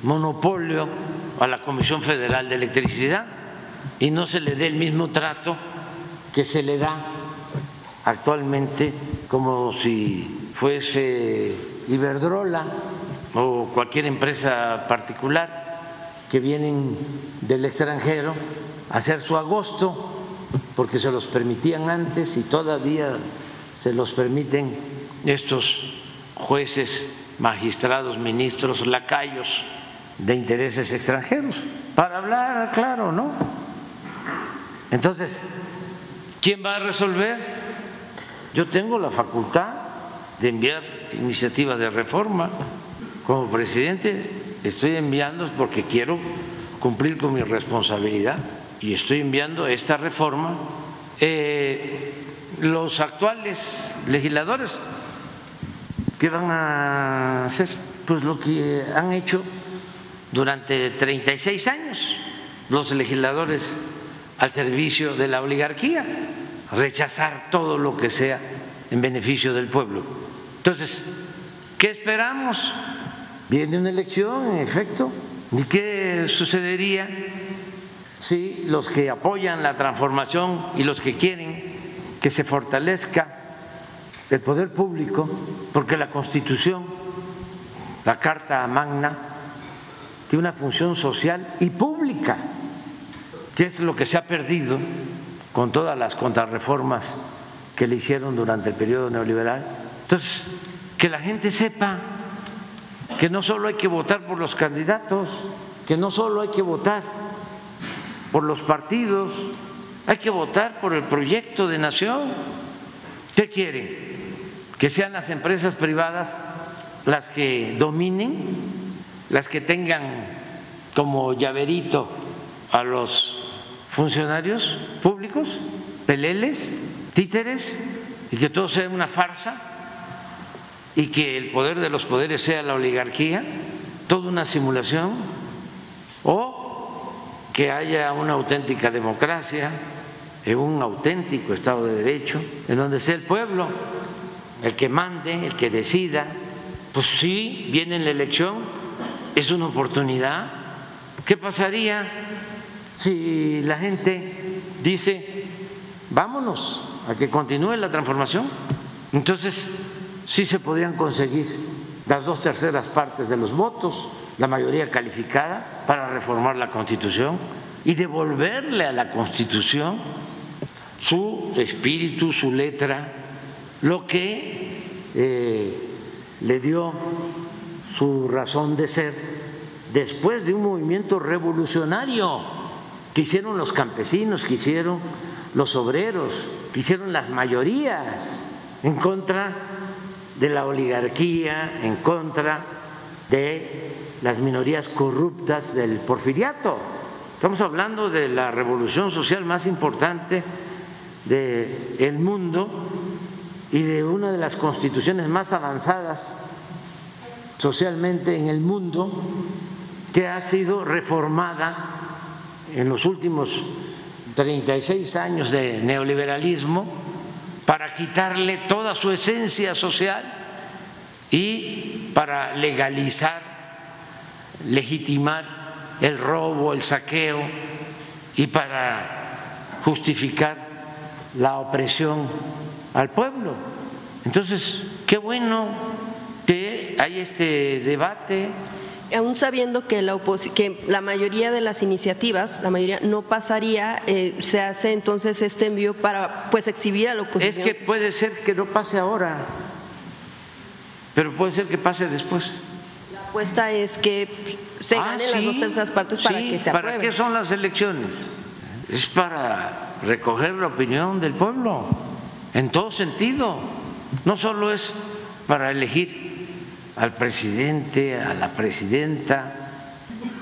monopolio a la Comisión Federal de Electricidad y no se le dé el mismo trato que se le da actualmente como si fuese Iberdrola o cualquier empresa particular que vienen del extranjero a hacer su agosto porque se los permitían antes y todavía se los permiten estos jueces, magistrados, ministros, lacayos de intereses extranjeros, para hablar claro, ¿no? Entonces, ¿quién va a resolver? Yo tengo la facultad de enviar iniciativas de reforma. Como presidente estoy enviando porque quiero cumplir con mi responsabilidad y estoy enviando esta reforma. Eh, los actuales legisladores ¿Qué van a hacer? Pues lo que han hecho durante 36 años los legisladores al servicio de la oligarquía, rechazar todo lo que sea en beneficio del pueblo. Entonces, ¿qué esperamos? Viene una elección, en efecto, ¿y qué sucedería si los que apoyan la transformación y los que quieren que se fortalezca el poder público, porque la Constitución, la Carta Magna, tiene una función social y pública, que es lo que se ha perdido con todas las contrarreformas que le hicieron durante el periodo neoliberal. Entonces, que la gente sepa que no solo hay que votar por los candidatos, que no solo hay que votar por los partidos, hay que votar por el proyecto de nación. ¿Qué quieren? Que sean las empresas privadas las que dominen, las que tengan como llaverito a los funcionarios públicos, peleles, títeres, y que todo sea una farsa, y que el poder de los poderes sea la oligarquía, toda una simulación, o que haya una auténtica democracia, en un auténtico Estado de Derecho, en donde sea el pueblo el que mande, el que decida, pues sí, viene en la elección, es una oportunidad. ¿Qué pasaría si la gente dice, vámonos a que continúe la transformación? Entonces, sí se podrían conseguir las dos terceras partes de los votos, la mayoría calificada, para reformar la Constitución y devolverle a la Constitución su espíritu, su letra, lo que eh, le dio su razón de ser después de un movimiento revolucionario que hicieron los campesinos, que hicieron los obreros, que hicieron las mayorías en contra de la oligarquía, en contra de las minorías corruptas del porfiriato. Estamos hablando de la revolución social más importante del mundo y de una de las constituciones más avanzadas socialmente en el mundo que ha sido reformada en los últimos 36 años de neoliberalismo para quitarle toda su esencia social y para legalizar, legitimar el robo, el saqueo y para justificar la opresión al pueblo. Entonces, qué bueno que hay este debate. Aún sabiendo que la, que la mayoría de las iniciativas, la mayoría no pasaría, eh, se hace entonces este envío para pues exhibir a la oposición. Es que puede ser que no pase ahora, pero puede ser que pase después. La apuesta es que se ah, ganen las dos terceras partes para que se apruebe. ¿Para qué son las elecciones? Es para recoger la opinión del pueblo en todo sentido. No solo es para elegir al presidente, a la presidenta,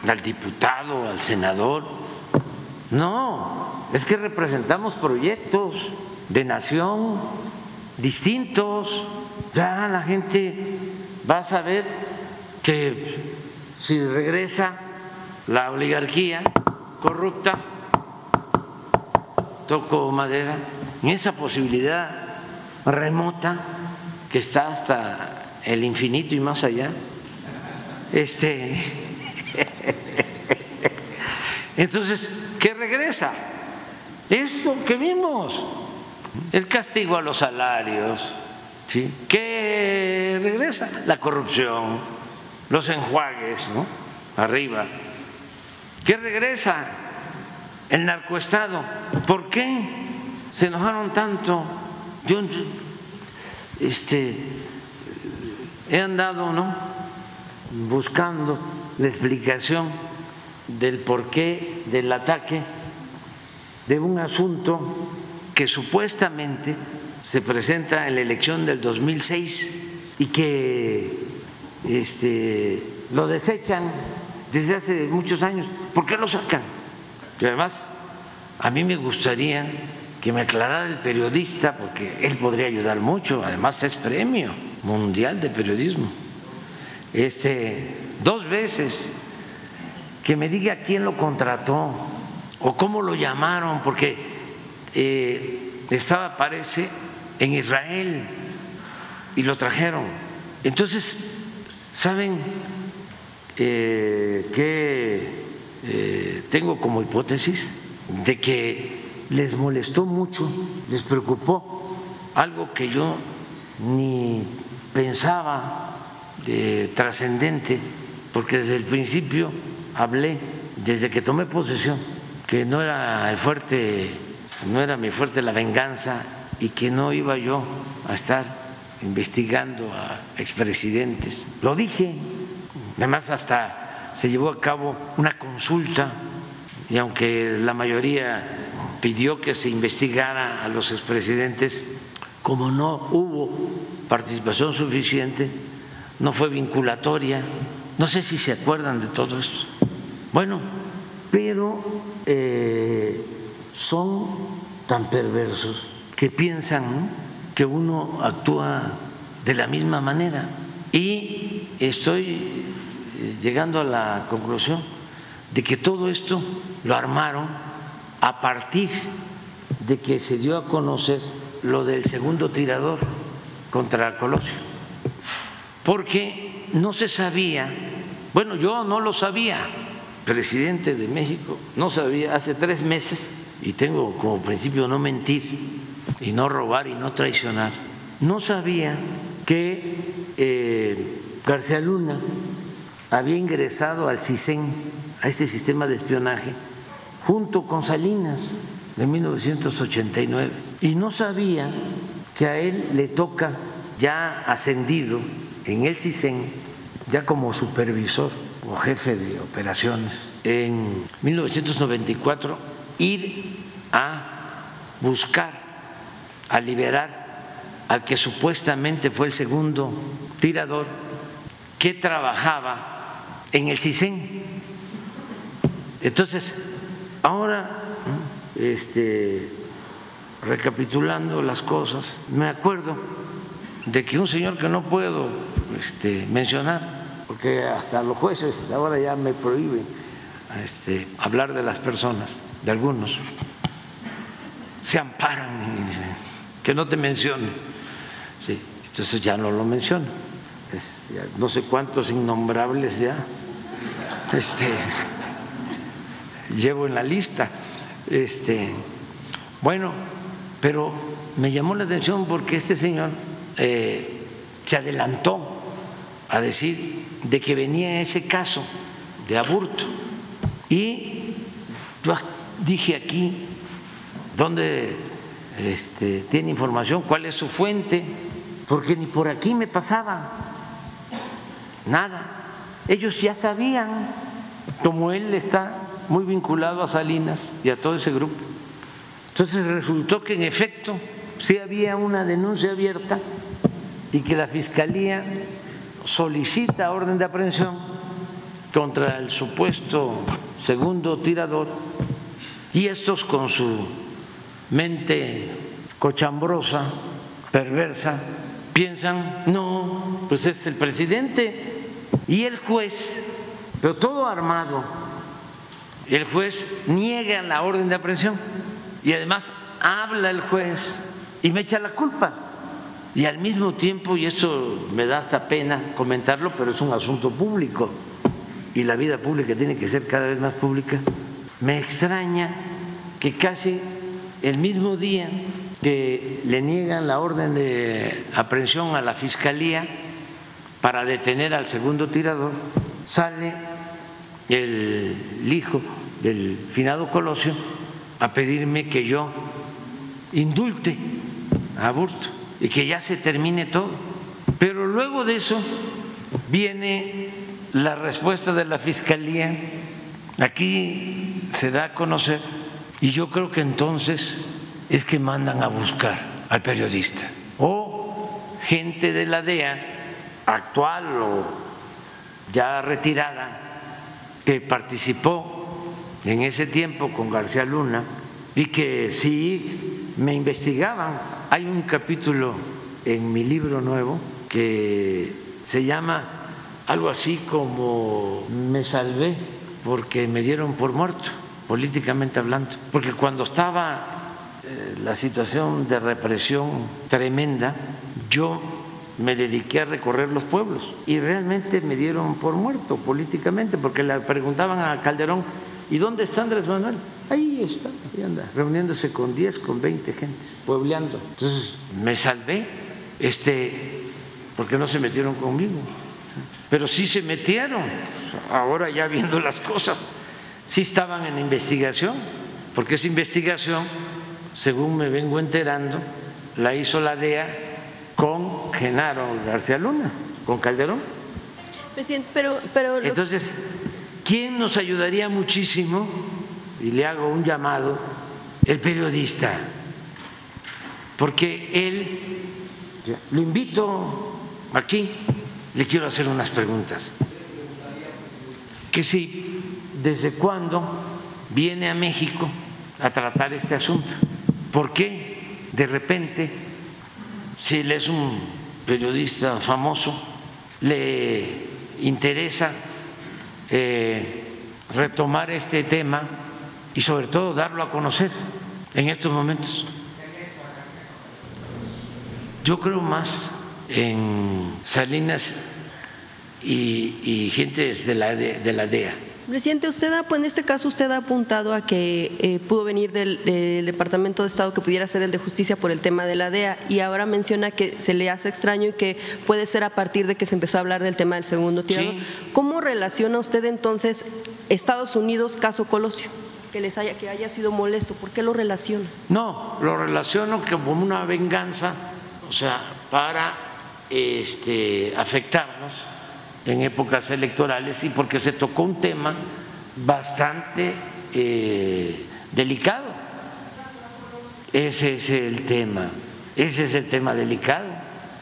al diputado, al senador. No, es que representamos proyectos de nación distintos. Ya la gente va a saber que si regresa la oligarquía corrupta, toco madera, en esa posibilidad remota que está hasta el infinito y más allá. Este [laughs] entonces, ¿qué regresa? Esto que vimos, el castigo a los salarios, ¿sí? ¿Qué regresa? La corrupción, los enjuagues, ¿no? Arriba. ¿Qué regresa? el narcoestado. ¿Por qué se enojaron tanto? Yo este, he andado ¿no? buscando la explicación del porqué del ataque de un asunto que supuestamente se presenta en la elección del 2006 y que este, lo desechan desde hace muchos años. ¿Por qué lo sacan? que además a mí me gustaría que me aclarara el periodista, porque él podría ayudar mucho, además es premio mundial de periodismo. Este, dos veces que me diga quién lo contrató o cómo lo llamaron, porque eh, estaba, parece, en Israel y lo trajeron. Entonces, ¿saben eh, qué eh, tengo como hipótesis de que les molestó mucho, les preocupó algo que yo ni pensaba de trascendente, porque desde el principio hablé desde que tomé posesión, que no era el fuerte, no era mi fuerte la venganza y que no iba yo a estar investigando a expresidentes. Lo dije, además hasta se llevó a cabo una consulta y aunque la mayoría pidió que se investigara a los expresidentes, como no hubo participación suficiente, no fue vinculatoria, no sé si se acuerdan de todo esto. Bueno, pero eh, son tan perversos que piensan que uno actúa de la misma manera. Y estoy eh, llegando a la conclusión de que todo esto lo armaron a partir de que se dio a conocer lo del segundo tirador contra Colosio, porque no se sabía, bueno, yo no lo sabía, presidente de México, no sabía, hace tres meses, y tengo como principio no mentir y no robar y no traicionar, no sabía que eh, García Luna había ingresado al CISEN, a este sistema de espionaje, junto con Salinas en 1989, y no sabía que a él le toca ya ascendido en el CISEN, ya como supervisor o jefe de operaciones, en 1994, ir a buscar, a liberar al que supuestamente fue el segundo tirador que trabajaba en el CISEN. Entonces, ahora, este, recapitulando las cosas, me acuerdo de que un señor que no puedo este, mencionar, porque hasta los jueces ahora ya me prohíben este, hablar de las personas, de algunos, se amparan y dicen que no te mencione. Sí, entonces ya no lo menciono. no sé cuántos innombrables ya este, llevo en la lista. Este, bueno, pero me llamó la atención porque este señor eh, se adelantó a decir de que venía ese caso de aborto y yo dije aquí dónde este, tiene información, cuál es su fuente, porque ni por aquí me pasaba nada. Ellos ya sabían, como él está muy vinculado a Salinas y a todo ese grupo entonces resultó que en efecto sí había una denuncia abierta y que la Fiscalía solicita orden de aprehensión contra el supuesto segundo tirador y estos con su mente cochambrosa, perversa, piensan, no, pues es el presidente y el juez, pero todo armado, el juez niega la orden de aprehensión y además habla el juez y me echa la culpa. Y al mismo tiempo, y eso me da hasta pena comentarlo, pero es un asunto público y la vida pública tiene que ser cada vez más pública, me extraña que casi el mismo día que le niegan la orden de aprehensión a la fiscalía para detener al segundo tirador, sale el hijo del finado Colosio a pedirme que yo indulte a aborto y que ya se termine todo. Pero luego de eso viene la respuesta de la Fiscalía, aquí se da a conocer y yo creo que entonces es que mandan a buscar al periodista o gente de la DEA actual o ya retirada que participó en ese tiempo con García Luna y que sí me investigaban. Hay un capítulo en mi libro nuevo que se llama algo así como Me salvé porque me dieron por muerto, políticamente hablando. Porque cuando estaba eh, la situación de represión tremenda, yo me dediqué a recorrer los pueblos y realmente me dieron por muerto políticamente porque le preguntaban a Calderón ¿Y dónde está Andrés Manuel? Ahí está, ahí anda, reuniéndose con 10, con 20 gentes, puebleando. Entonces me salvé, este, porque no se metieron conmigo. pero sí se metieron, ahora ya viendo las cosas, sí estaban en investigación, porque esa investigación, según me vengo enterando, la hizo la DEA con Genaro García Luna, con Calderón. Presidente, pero, pero Entonces, ¿quién nos ayudaría muchísimo? Y le hago un llamado, el periodista, porque él, lo invito aquí, le quiero hacer unas preguntas. Que si, ¿desde cuándo viene a México a tratar este asunto? ¿Por qué de repente, si él es un periodista famoso, le interesa eh, retomar este tema y sobre todo darlo a conocer en estos momentos. Yo creo más en Salinas y, gente de la, de la DEA Presidente, usted ha, pues en este caso usted ha apuntado a que eh, pudo venir del, Departamento de Estado que pudiera ser el de Justicia por el tema de la DEA y ahora menciona que se le hace extraño y que puede ser a partir de que se empezó a hablar del tema del segundo tirador. ¿Cómo relaciona usted entonces Estados Unidos caso Colosio? Que les haya que haya sido molesto, ¿por qué lo relaciona? No, lo relaciono como una venganza, o sea, para este, afectarnos en épocas electorales y porque se tocó un tema bastante eh, delicado. Ese es el tema, ese es el tema delicado,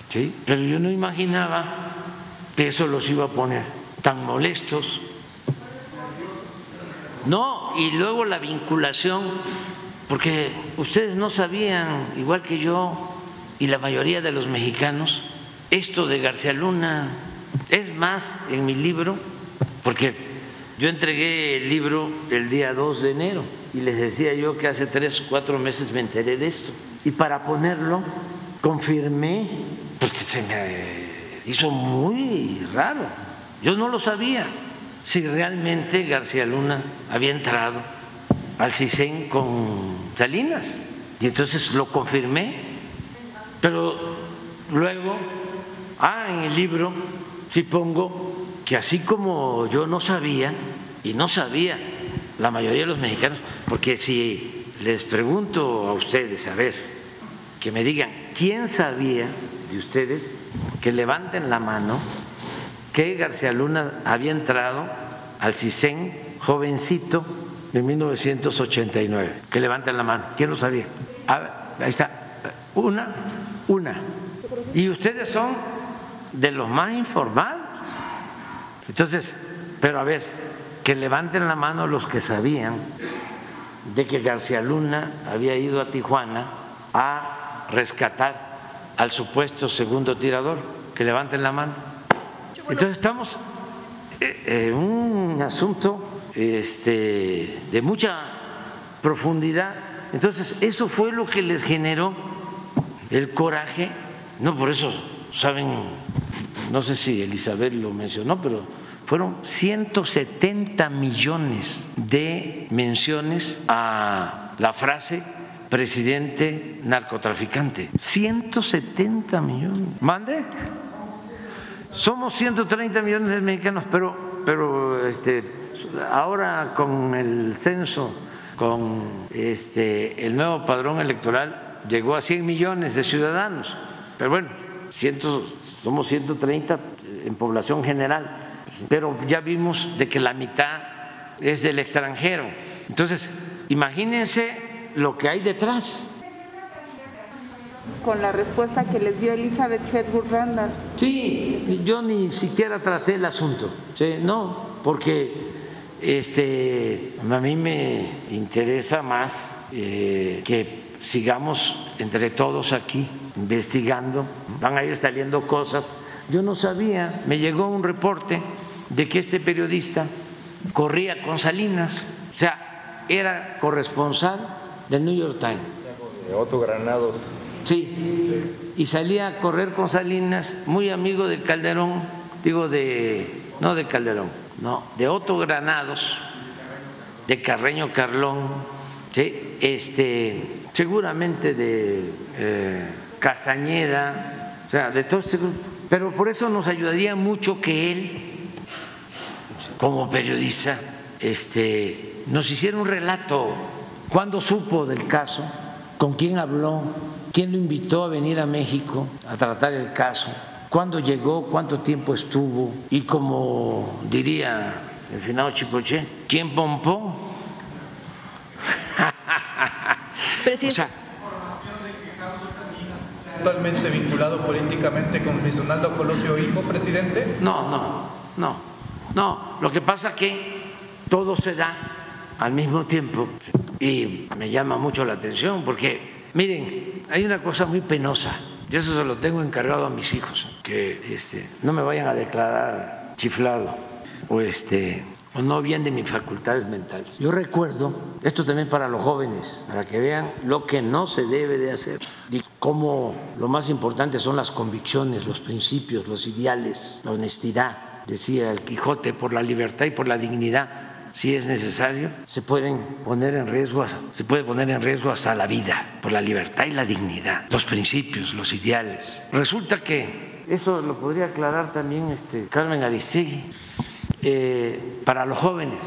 ¿sí? Pero yo no imaginaba que eso los iba a poner tan molestos. No, y luego la vinculación, porque ustedes no sabían, igual que yo y la mayoría de los mexicanos, esto de García Luna es más, en mi libro, porque yo entregué el libro el día 2 de enero y les decía yo que hace tres, cuatro meses me enteré de esto. Y para ponerlo, confirmé, porque se me hizo muy raro. Yo no lo sabía si realmente García Luna había entrado al CISEN con Salinas. Y entonces lo confirmé, pero luego, ah, en el libro si pongo que así como yo no sabía, y no sabía la mayoría de los mexicanos, porque si les pregunto a ustedes, a ver, que me digan, ¿quién sabía de ustedes que levanten la mano que García Luna había entrado al CISEN jovencito en 1989? Que levanten la mano. ¿Quién lo sabía? A ver, ahí está. Una, una. Y ustedes son de los más informados. Entonces, pero a ver, que levanten la mano los que sabían de que García Luna había ido a Tijuana a rescatar al supuesto segundo tirador, que levanten la mano. Entonces estamos en un asunto este, de mucha profundidad. Entonces, eso fue lo que les generó el coraje, no por eso, saben no sé si Elizabeth lo mencionó, pero fueron 170 millones de menciones a la frase presidente narcotraficante. 170 millones. ¿Mande? Somos 130 millones de mexicanos, pero, pero este, ahora con el censo, con este, el nuevo padrón electoral, llegó a 100 millones de ciudadanos. Pero bueno, 100 somos 130 en población general, pero ya vimos de que la mitad es del extranjero. Entonces, imagínense lo que hay detrás. Con la respuesta que les dio Elizabeth Hedburg Randall. Sí, yo ni siquiera traté el asunto, no, porque este, a mí me interesa más eh, que sigamos entre todos aquí investigando, van a ir saliendo cosas. Yo no sabía, me llegó un reporte de que este periodista corría con Salinas, o sea, era corresponsal del New York Times. Otto Granados. Sí, y salía a correr con Salinas, muy amigo de Calderón, digo de, no de Calderón, no, de Otto Granados, de Carreño Carlón, ¿sí? este, seguramente de... Eh, Castañeda, o sea, de todo este grupo. Pero por eso nos ayudaría mucho que él, como periodista, este, nos hiciera un relato. ¿Cuándo supo del caso? ¿Con quién habló? ¿Quién lo invitó a venir a México a tratar el caso? ¿Cuándo llegó? ¿Cuánto tiempo estuvo? Y como diría el finado Chicoche, ¿quién pompó? [laughs] Presidente. Actualmente vinculado políticamente con Luis Colosio Hijo, presidente? No, no, no, no. Lo que pasa es que todo se da al mismo tiempo y me llama mucho la atención porque, miren, hay una cosa muy penosa. Y eso se lo tengo encargado a mis hijos, que este, no me vayan a declarar chiflado o este o no bien de mis facultades mentales. Yo recuerdo, esto también para los jóvenes, para que vean lo que no se debe de hacer y cómo lo más importante son las convicciones, los principios, los ideales, la honestidad, decía el Quijote, por la libertad y por la dignidad. Si es necesario, se pueden poner en riesgo, se puede poner en riesgo hasta la vida por la libertad y la dignidad, los principios, los ideales. Resulta que eso lo podría aclarar también este Carmen Aristegui eh, para los jóvenes.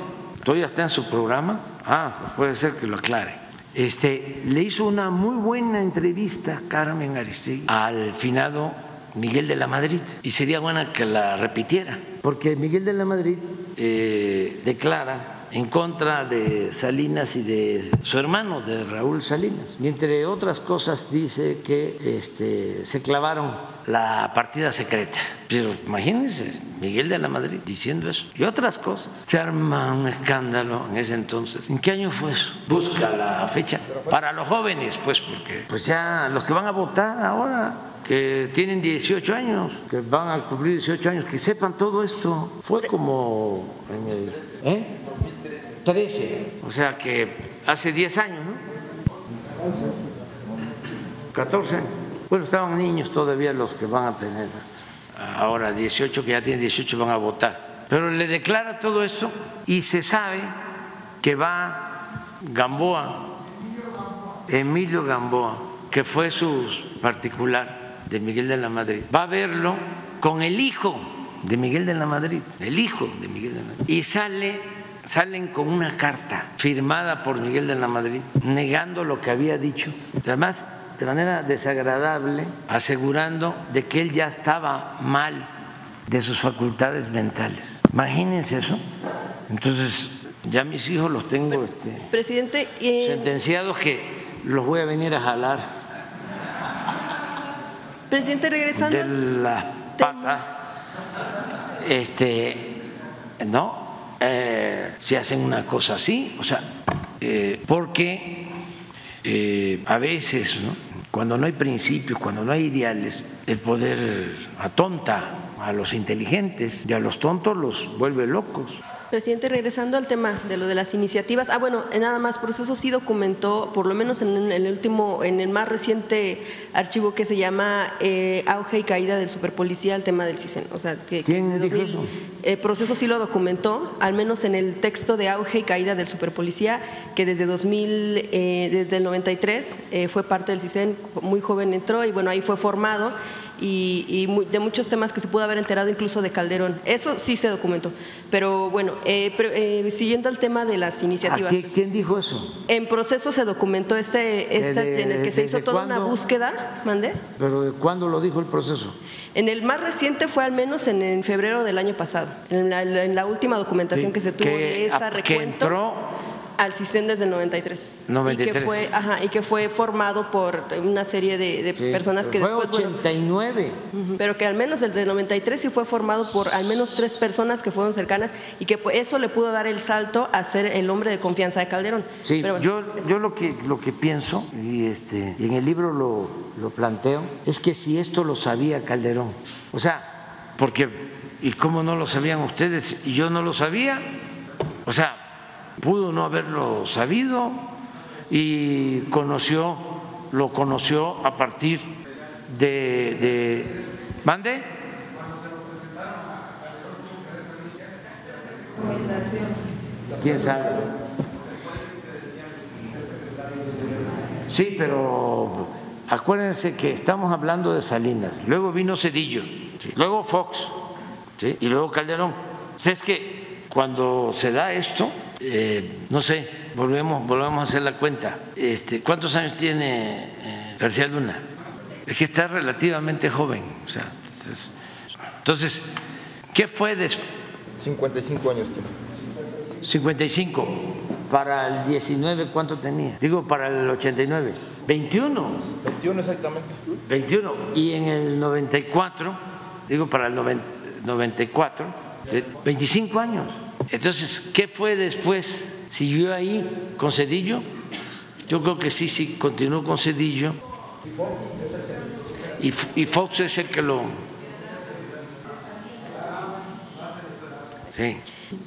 ¿Todavía está en su programa? Ah, pues puede ser que lo aclare. Este, le hizo una muy buena entrevista Carmen Aristegui al finado Miguel de la Madrid y sería buena que la repitiera, porque Miguel de la Madrid eh, declara en contra de Salinas y de su hermano, de Raúl Salinas. Y entre otras cosas dice que este, se clavaron la partida secreta. Pero imagínense, Miguel de la Madrid diciendo eso. Y otras cosas. Se arma un escándalo en ese entonces. ¿En qué año fue eso? Busca la fecha. Para los jóvenes, pues, porque pues ya los que van a votar ahora que tienen 18 años, que van a cumplir 18 años, que sepan todo esto. Fue como en el, ¿eh? 13, o sea que hace 10 años, ¿no? 14 Bueno, estaban niños todavía los que van a tener. Ahora 18, que ya tienen 18 van a votar. Pero le declara todo esto y se sabe que va Gamboa, Emilio Gamboa, que fue su particular de Miguel de la Madrid, va a verlo con el hijo de Miguel de la Madrid, el hijo de Miguel de la Madrid, y sale salen con una carta firmada por Miguel de la Madrid negando lo que había dicho, además de manera desagradable, asegurando de que él ya estaba mal de sus facultades mentales. Imagínense eso. Entonces, ya mis hijos los tengo este, Presidente, eh, sentenciados que los voy a venir a jalar. Presidente, regresando. De las patas. Este, ¿no? Eh, si hacen una cosa así, o sea, eh, porque eh, a veces, cuando no hay principios, cuando no hay ideales, el poder atonta a los inteligentes y a los tontos los vuelve locos. Presidente, regresando al tema de lo de las iniciativas, ah, bueno, nada más, proceso sí documentó, por lo menos en, el último, en el más reciente archivo que se llama eh, Auge y Caída del Superpolicía, el tema del CISEN. O sea, que, ¿Quién dijo eso? El proceso sí lo documentó, al menos en el texto de Auge y Caída del Superpolicía, que desde 2000, eh, desde el 93 eh, fue parte del CISEN, muy joven entró y bueno, ahí fue formado y, de muchos temas que se pudo haber enterado incluso de Calderón. Eso sí se documentó. Pero bueno, eh, eh, siguiendo el tema de las iniciativas. ¿Quién dijo eso? En proceso se documentó este, este en el que se hizo toda una búsqueda. ¿Mandé? ¿Pero de cuándo lo dijo el proceso? En el más reciente fue al menos en, febrero del año pasado, en la, última documentación que se tuvo de esa recuento al CISEN desde el 93. 93. Y que fue, ajá, y que fue formado por una serie de, personas que fue después... 89. pero que al menos el de 93 sí fue formado por al menos tres personas que fueron cercanas y que eso le pudo dar el salto a ser el hombre de confianza de Calderón. Sí, yo, yo lo, que, lo que pienso, y, este, y en el libro lo, lo planteo, es que si esto lo sabía Calderón, o sea, porque, ¿y cómo no lo sabían ustedes? Y yo no lo sabía, o sea, pudo no haberlo sabido y conoció, lo conoció a partir de, de ¿mande? ¿Quién sabe? Sí, pero acuérdense que estamos hablando de Salinas, luego vino Cedillo luego Fox y luego Calderón. es que cuando se da esto, eh, no sé, volvemos, volvemos a hacer la cuenta. Este, ¿Cuántos años tiene eh, García Luna? Es que está relativamente joven. O sea, entonces, ¿qué fue después? 55 años tiene. 55. Para el 19, ¿cuánto tenía? Digo, para el 89. 21. 21 exactamente. 21. Y en el 94, digo, para el 94, 25 años. Entonces, ¿qué fue después? ¿Siguió ahí con Cedillo? Yo creo que sí, sí, continuó con Cedillo. Y, y Fox es el que lo... Sí.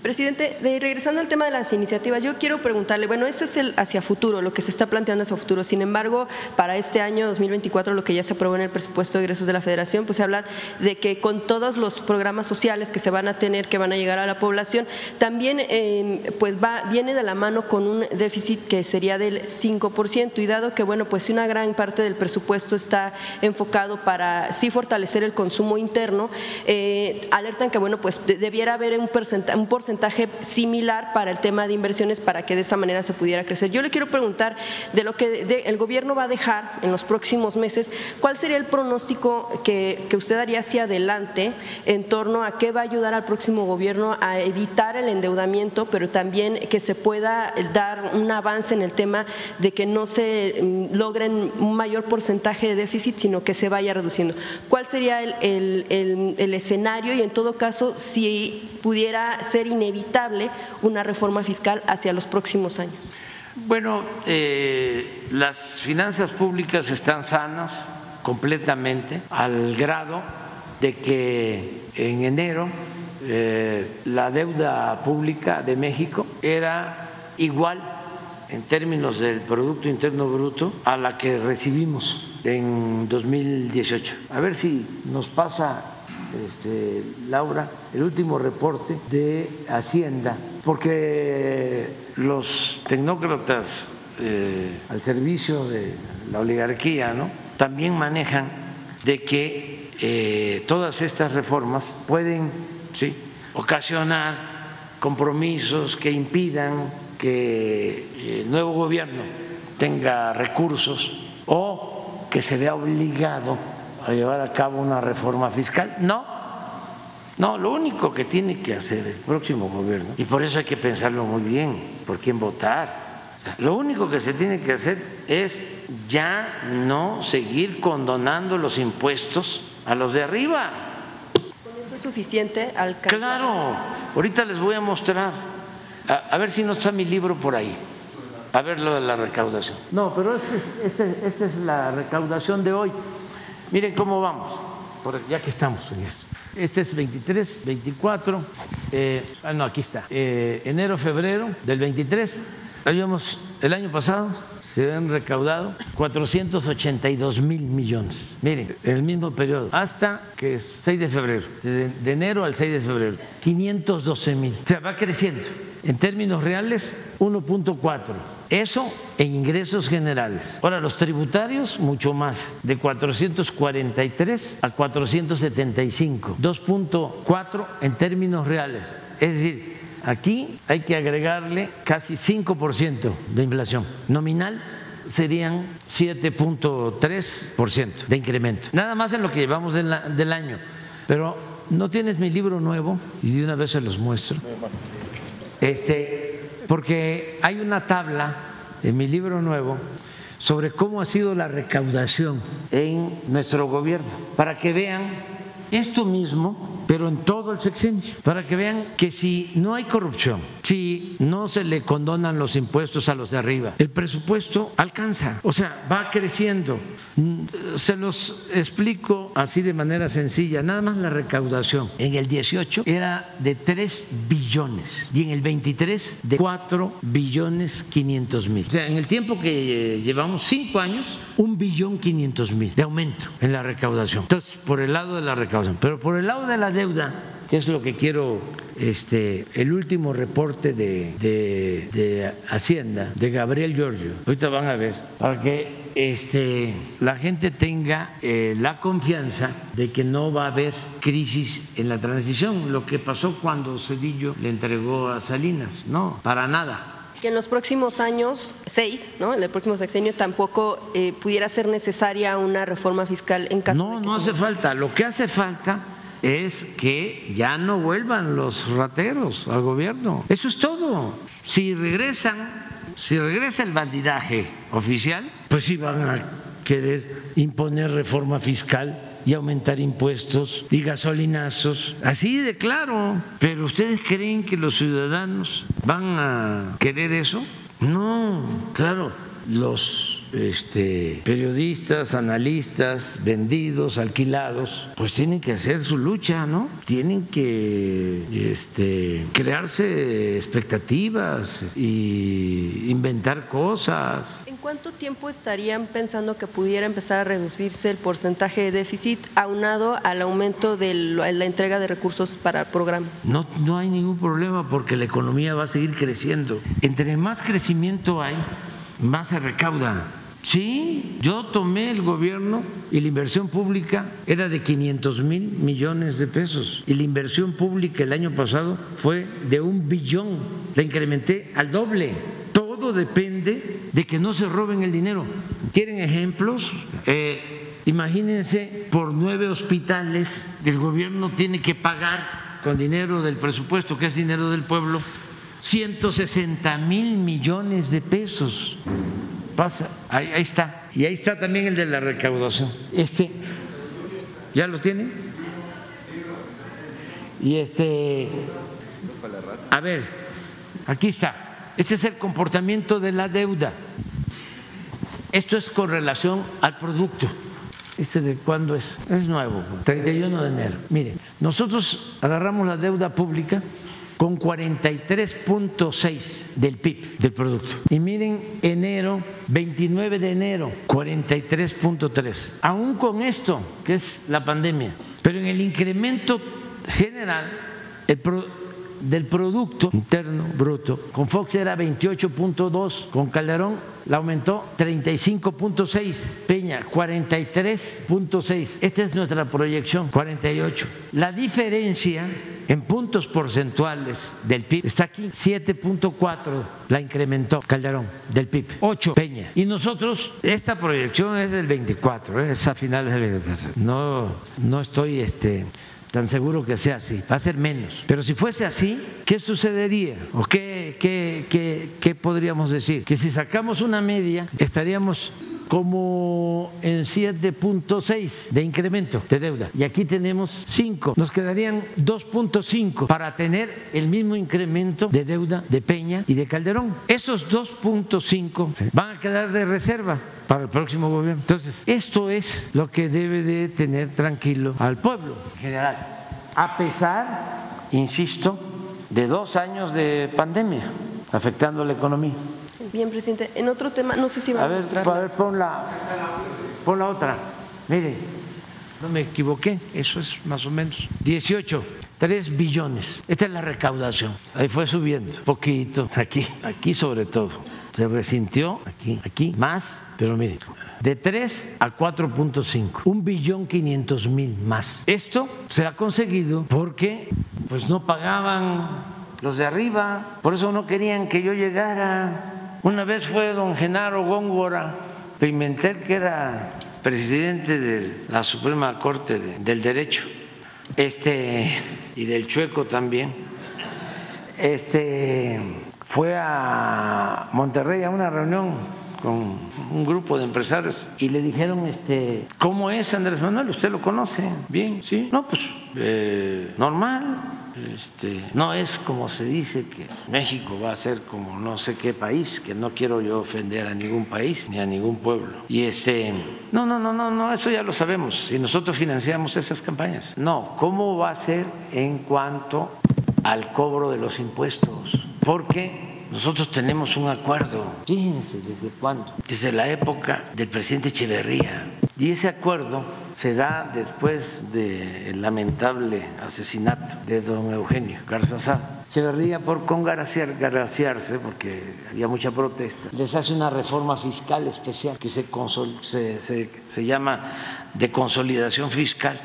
Presidente, regresando al tema de las iniciativas, yo quiero preguntarle, bueno, eso es el hacia futuro, lo que se está planteando hacia futuro. Sin embargo, para este año 2024, lo que ya se aprobó en el presupuesto de egresos de la Federación, pues se habla de que con todos los programas sociales que se van a tener, que van a llegar a la población, también em, pues va, viene de la mano con un déficit que sería del 5%. Y dado que, bueno, pues una gran parte del presupuesto está enfocado para sí fortalecer el consumo interno, eh, alertan que, bueno, pues debiera haber un porcentaje, un porcentaje similar para el tema de inversiones para que de esa manera se pudiera crecer. Yo le quiero preguntar de lo que el gobierno va a dejar en los próximos meses, ¿cuál sería el pronóstico que, usted haría hacia adelante en torno a qué va a ayudar al próximo gobierno a evitar el endeudamiento, pero también que se pueda dar un avance en el tema de que no se mm, logren un mayor porcentaje de déficit, sino que se vaya reduciendo? ¿Cuál sería el, el, el escenario y en todo caso si pudiera ser inevitable una reforma fiscal hacia los próximos años? Bueno, eh, las finanzas públicas están sanas completamente al grado de que en enero eh, la deuda pública de México era igual en términos del Producto Interno Bruto a la que recibimos en 2018. A ver si nos pasa este, Laura, el último reporte de Hacienda, porque los tecnócratas eh, al servicio de la oligarquía ¿no? también manejan de que eh, todas estas reformas pueden ¿sí? ocasionar compromisos que impidan que eh, el nuevo gobierno tenga recursos o que se vea obligado a llevar a cabo una reforma fiscal. No, no, lo único que tiene que hacer el próximo gobierno, y por eso hay que pensarlo muy bien, por quién votar, lo único que se tiene que hacer es ya no seguir condonando los impuestos a los de arriba. ¿Con eso es suficiente alcanzar? Claro, ahorita les voy a mostrar, a, ver si no está mi libro por ahí, a ver lo de la recaudación. No, pero esta es la recaudación de hoy. Miren cómo vamos, ya que estamos en esto. Este es 23, 24, eh, ah, no, aquí está, eh, enero, febrero del 23. Habíamos, el año pasado se han recaudado 482 mil millones. Miren, en el mismo periodo, hasta que es 6 de febrero, de, de enero al 6 de febrero, 512 mil. O sea, va creciendo. En términos reales, 1.4 eso en ingresos generales. Ahora, los tributarios, mucho más, de 443 a 475, 2.4 en términos reales. Es decir, aquí hay que agregarle casi 5% de inflación. Nominal serían 7.3% de incremento. Nada más en lo que llevamos del año. Pero no tienes mi libro nuevo y de una vez se los muestro. Este, porque hay una tabla en mi libro nuevo sobre cómo ha sido la recaudación en nuestro gobierno, para que vean esto mismo pero en todo el sexenio, para que vean que si no hay corrupción, si no se le condonan los impuestos a los de arriba, el presupuesto alcanza, o sea, va creciendo. Mm, se los explico así de manera sencilla, nada más la recaudación en el 18 era de 3 billones y en el 23 de 4 billones 500 mil. O sea, en el tiempo que llevamos 5 años, un billón 500 mil de aumento en la recaudación. Entonces, por el lado de la recaudación, pero por el lado de la deuda, que es lo que quiero, este, el último reporte de, de, de Hacienda, de Gabriel Giorgio, ahorita van a ver, para que este, la gente tenga eh, la confianza de que no va a haber crisis en la transición, lo que pasó cuando Cedillo le entregó a Salinas, no, para nada. Que en los próximos años, seis, ¿no? en el próximo sexenio, tampoco eh, pudiera ser necesaria una reforma fiscal en caso no, de que No, hace falta. Lo que hace falta es que ya no vuelvan los rateros al gobierno. Eso es todo. Si regresan, si regresa el bandidaje oficial, pues sí van a querer imponer reforma fiscal y aumentar impuestos y gasolinazos, así de claro. Pero ustedes creen que los ciudadanos van a querer eso? No, claro, los este, periodistas, analistas, vendidos, alquilados, pues tienen que hacer su lucha, ¿no? Tienen que este, crearse expectativas y inventar cosas. ¿En cuánto tiempo estarían pensando que pudiera empezar a reducirse el porcentaje de déficit aunado al aumento de la entrega de recursos para programas? No, no hay ningún problema porque la economía va a seguir creciendo. Entre más crecimiento hay, más se recauda. Sí, yo tomé el gobierno y la inversión pública era de 500 mil millones de pesos y la inversión pública el año pasado fue de un billón, la incrementé al doble. Todo depende de que no se roben el dinero. ¿Quieren ejemplos? Eh, imagínense, por nueve hospitales el gobierno tiene que pagar con dinero del presupuesto, que es dinero del pueblo, 160 mil millones de pesos pasa, ahí, está. Y ahí está también el de la recaudación. Este, ¿ya lo tienen? Y este, a ver, aquí está. Este es el comportamiento de la deuda. Esto es con relación al producto. ¿Este de cuándo es? Es nuevo, 31 de enero. Miren, nosotros agarramos la deuda pública con 43.6 del PIB del producto. Y miren, enero, 29 de enero, 43.3. Aún con esto, que es la pandemia, pero en el incremento general, el del Producto Interno Bruto. Con Fox era 28.2, con Calderón la aumentó 35.6, Peña 43.6. Esta es nuestra proyección, 48. La diferencia en puntos porcentuales del PIB está aquí, 7.4 la incrementó Calderón del PIB, 8 Peña. Y nosotros, esta proyección es del 24, ¿eh? es a finales del 24. No, no estoy este, tan seguro que sea así, va a ser menos. Pero si fuese así, ¿qué sucedería? ¿O qué, qué, qué, qué podríamos decir? Que si sacamos una media, estaríamos como en 7.6 de incremento de deuda y aquí tenemos 5, nos quedarían 2.5 para tener el mismo incremento de deuda de Peña y de Calderón. Esos 2.5 van a quedar de reserva para el próximo gobierno. Entonces, esto es lo que debe de tener tranquilo al pueblo en general, a pesar, insisto, de dos años de pandemia afectando la economía. Bien, presidente. En otro tema, no sé si va a, a ver, A ver, pon la, pon la otra. Mire, no me equivoqué, eso es más o menos 18. 3 billones. Esta es la recaudación. Ahí fue subiendo, poquito, aquí, aquí sobre todo se resintió aquí, aquí más, pero mire, de 3 a 4.5, un billón 500 mil más. Esto se ha conseguido porque pues no pagaban los de arriba, por eso no querían que yo llegara. Una vez fue don Genaro Góngora Pimentel, que era presidente de la Suprema Corte del Derecho, este, y del Chueco también, este fue a Monterrey a una reunión con un grupo de empresarios y le dijeron, este, ¿cómo es Andrés Manuel? ¿Usted lo conoce? Bien, ¿sí? No, pues eh, normal. Este, no es como se dice que México va a ser como no sé qué país, que no quiero yo ofender a ningún país ni a ningún pueblo. Y este, no, no, no, no, no, eso ya lo sabemos. Si nosotros financiamos esas campañas, no. ¿Cómo va a ser en cuanto al cobro de los impuestos? porque nosotros tenemos un acuerdo, fíjense desde cuándo, desde la época del presidente Echeverría. Y ese acuerdo se da después del lamentable asesinato de don Eugenio Garzazá Echeverría por congraciarse, porque había mucha protesta, les hace una reforma fiscal especial que se, se, se, se llama de consolidación fiscal,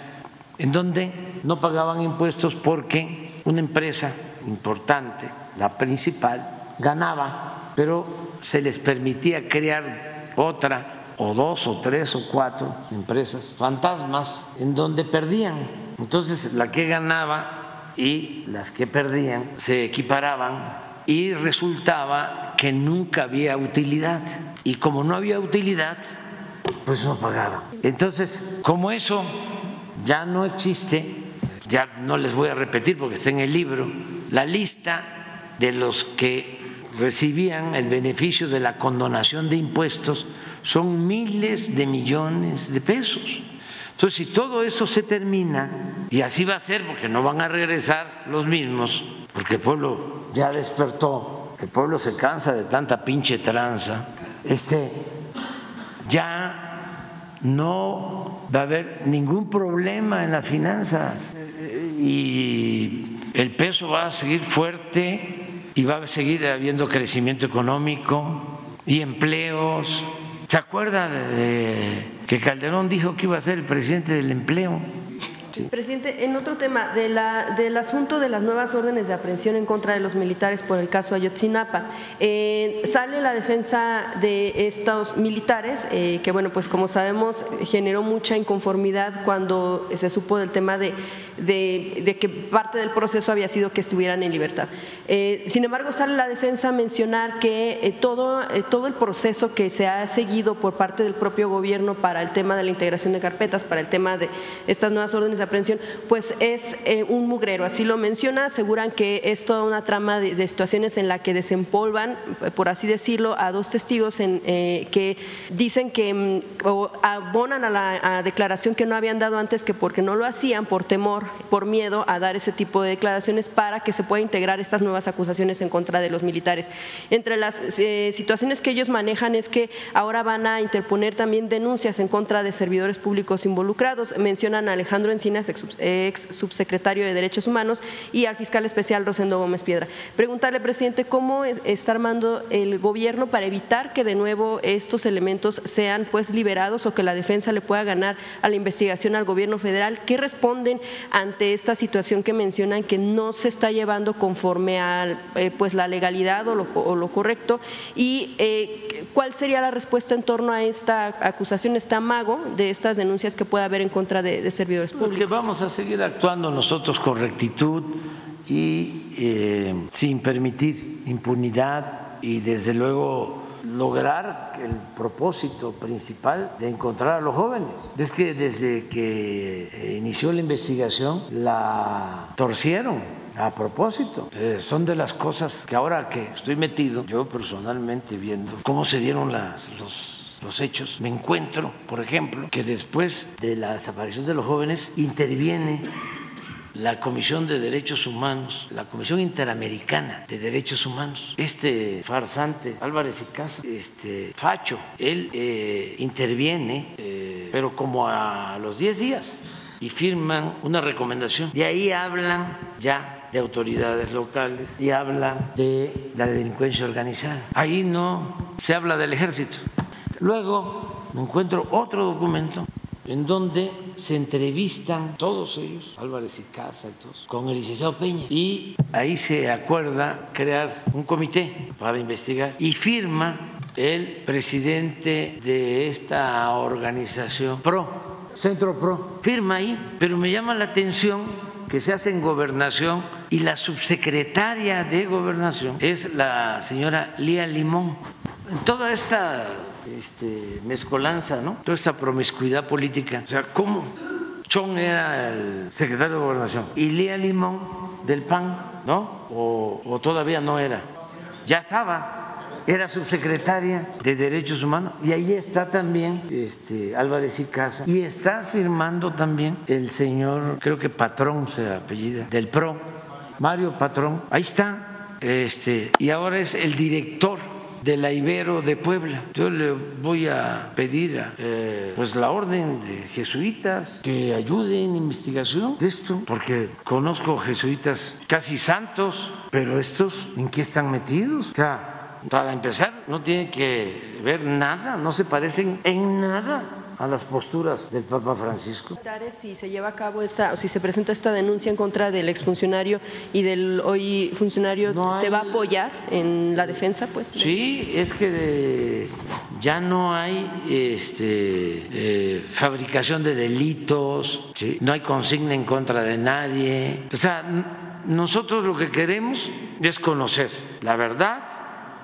en donde no pagaban impuestos porque una empresa importante, la principal, ganaba, pero se les permitía crear otra o dos o tres o cuatro empresas fantasmas en donde perdían. Entonces la que ganaba y las que perdían se equiparaban y resultaba que nunca había utilidad. Y como no había utilidad, pues no pagaban. Entonces, como eso ya no existe, ya no les voy a repetir porque está en el libro, la lista de los que recibían el beneficio de la condonación de impuestos son miles de millones de pesos. Entonces, si todo eso se termina, y así va a ser porque no van a regresar los mismos, porque el pueblo ya despertó, el pueblo se cansa de tanta pinche tranza, este, ya no va a haber ningún problema en las finanzas y el peso va a seguir fuerte y va a seguir habiendo crecimiento económico y empleos. ¿Se acuerda de que Calderón dijo que iba a ser el presidente del empleo? Presidente, en otro tema, de la, del asunto de las nuevas órdenes de aprehensión en contra de los militares por el caso Ayotzinapa, eh, sale la defensa de estos militares, eh, que bueno, pues como sabemos generó mucha inconformidad cuando se supo del tema de, de, que parte del proceso había sido que estuvieran en libertad. Eh, sin embargo, sale la defensa a mencionar que todo, todo el proceso que se ha seguido por parte del propio gobierno para el tema de la integración de carpetas, para el tema de estas nuevas órdenes de aprehensión, pues es eh, un mugrero, así lo menciona, aseguran que es toda una trama de, situaciones en la que desempolvan, por así decirlo, a dos testigos en, eh, que dicen que mm, abonan a la declaración que no habían dado antes que porque no lo hacían por temor, por miedo a dar ese tipo de declaraciones para que se pueda integrar estas nuevas acusaciones en contra de los militares. Entre las eh, situaciones que ellos manejan es que ahora van a interponer también denuncias en contra de servidores públicos involucrados. Mencionan a Alejandro Encina ex subsecretario de Derechos Humanos, y al fiscal especial Rosendo Gómez Piedra. Preguntarle, presidente, ¿cómo está armando el gobierno para evitar que de nuevo estos elementos sean pues liberados o que la defensa le pueda ganar a la investigación al gobierno federal? ¿Qué responden ante esta situación que mencionan que no se está llevando conforme a eh, pues la legalidad o lo, correcto? ¿Y eh, cuál sería la respuesta en torno a esta acusación, este amago de estas denuncias que pueda haber en contra de servidores públicos? que vamos a seguir actuando nosotros con rectitud y eh, sin permitir impunidad y desde luego lograr el propósito principal de encontrar a los jóvenes. Es que desde que eh, inició la investigación la torcieron a propósito. Eh, son de las cosas que ahora que estoy metido, yo personalmente viendo cómo se dieron los los hechos, me encuentro, por ejemplo, que después de la desaparición de los jóvenes interviene la Comisión de Derechos Humanos, la Comisión Interamericana de Derechos Humanos. Este farsante Álvarez y Casa, este Facho, él eh, interviene, eh, pero como a los 10 días, y firman una recomendación. Y ahí hablan ya de autoridades locales y hablan de la delincuencia organizada. Ahí no se habla del ejército, Luego me encuentro otro documento en donde se entrevistan todos ellos, Álvarez y Casa y todos, con el licenciado Peña. Y ahí se acuerda crear un comité para investigar y firma el presidente de esta organización PRO, Centro PRO, firma ahí, pero me llama la atención que se hace en gobernación y la subsecretaria de gobernación es la señora Lía Limón. Toda esta este, mezcolanza, ¿no? Toda esta promiscuidad política. O sea, ¿cómo? Chong era el secretario de Gobernación y Lía Limón del PAN, ¿no? O, todavía no era. Ya estaba era subsecretaria de Derechos Humanos y ahí está también este, Álvarez y Casa y está firmando también el señor, creo que Patrón se apellida, del PRO, Mario Patrón, ahí está, este, y ahora es el director de la Ibero de Puebla. Yo le voy a pedir a eh, pues la orden de jesuitas que ayuden en investigación de esto, porque conozco jesuitas casi santos, pero estos en qué están metidos. O sea, para empezar, no tienen que ver nada, no se parecen en nada a las posturas del Papa Francisco. Si se lleva a cabo esta, o si se presenta esta denuncia en contra del exfuncionario y del hoy funcionario, ¿se va a apoyar en la defensa? Pues. Sí, es que ya no hay este, eh, fabricación de delitos, no hay consigna en contra de nadie. O sea, nosotros lo que queremos es conocer la verdad,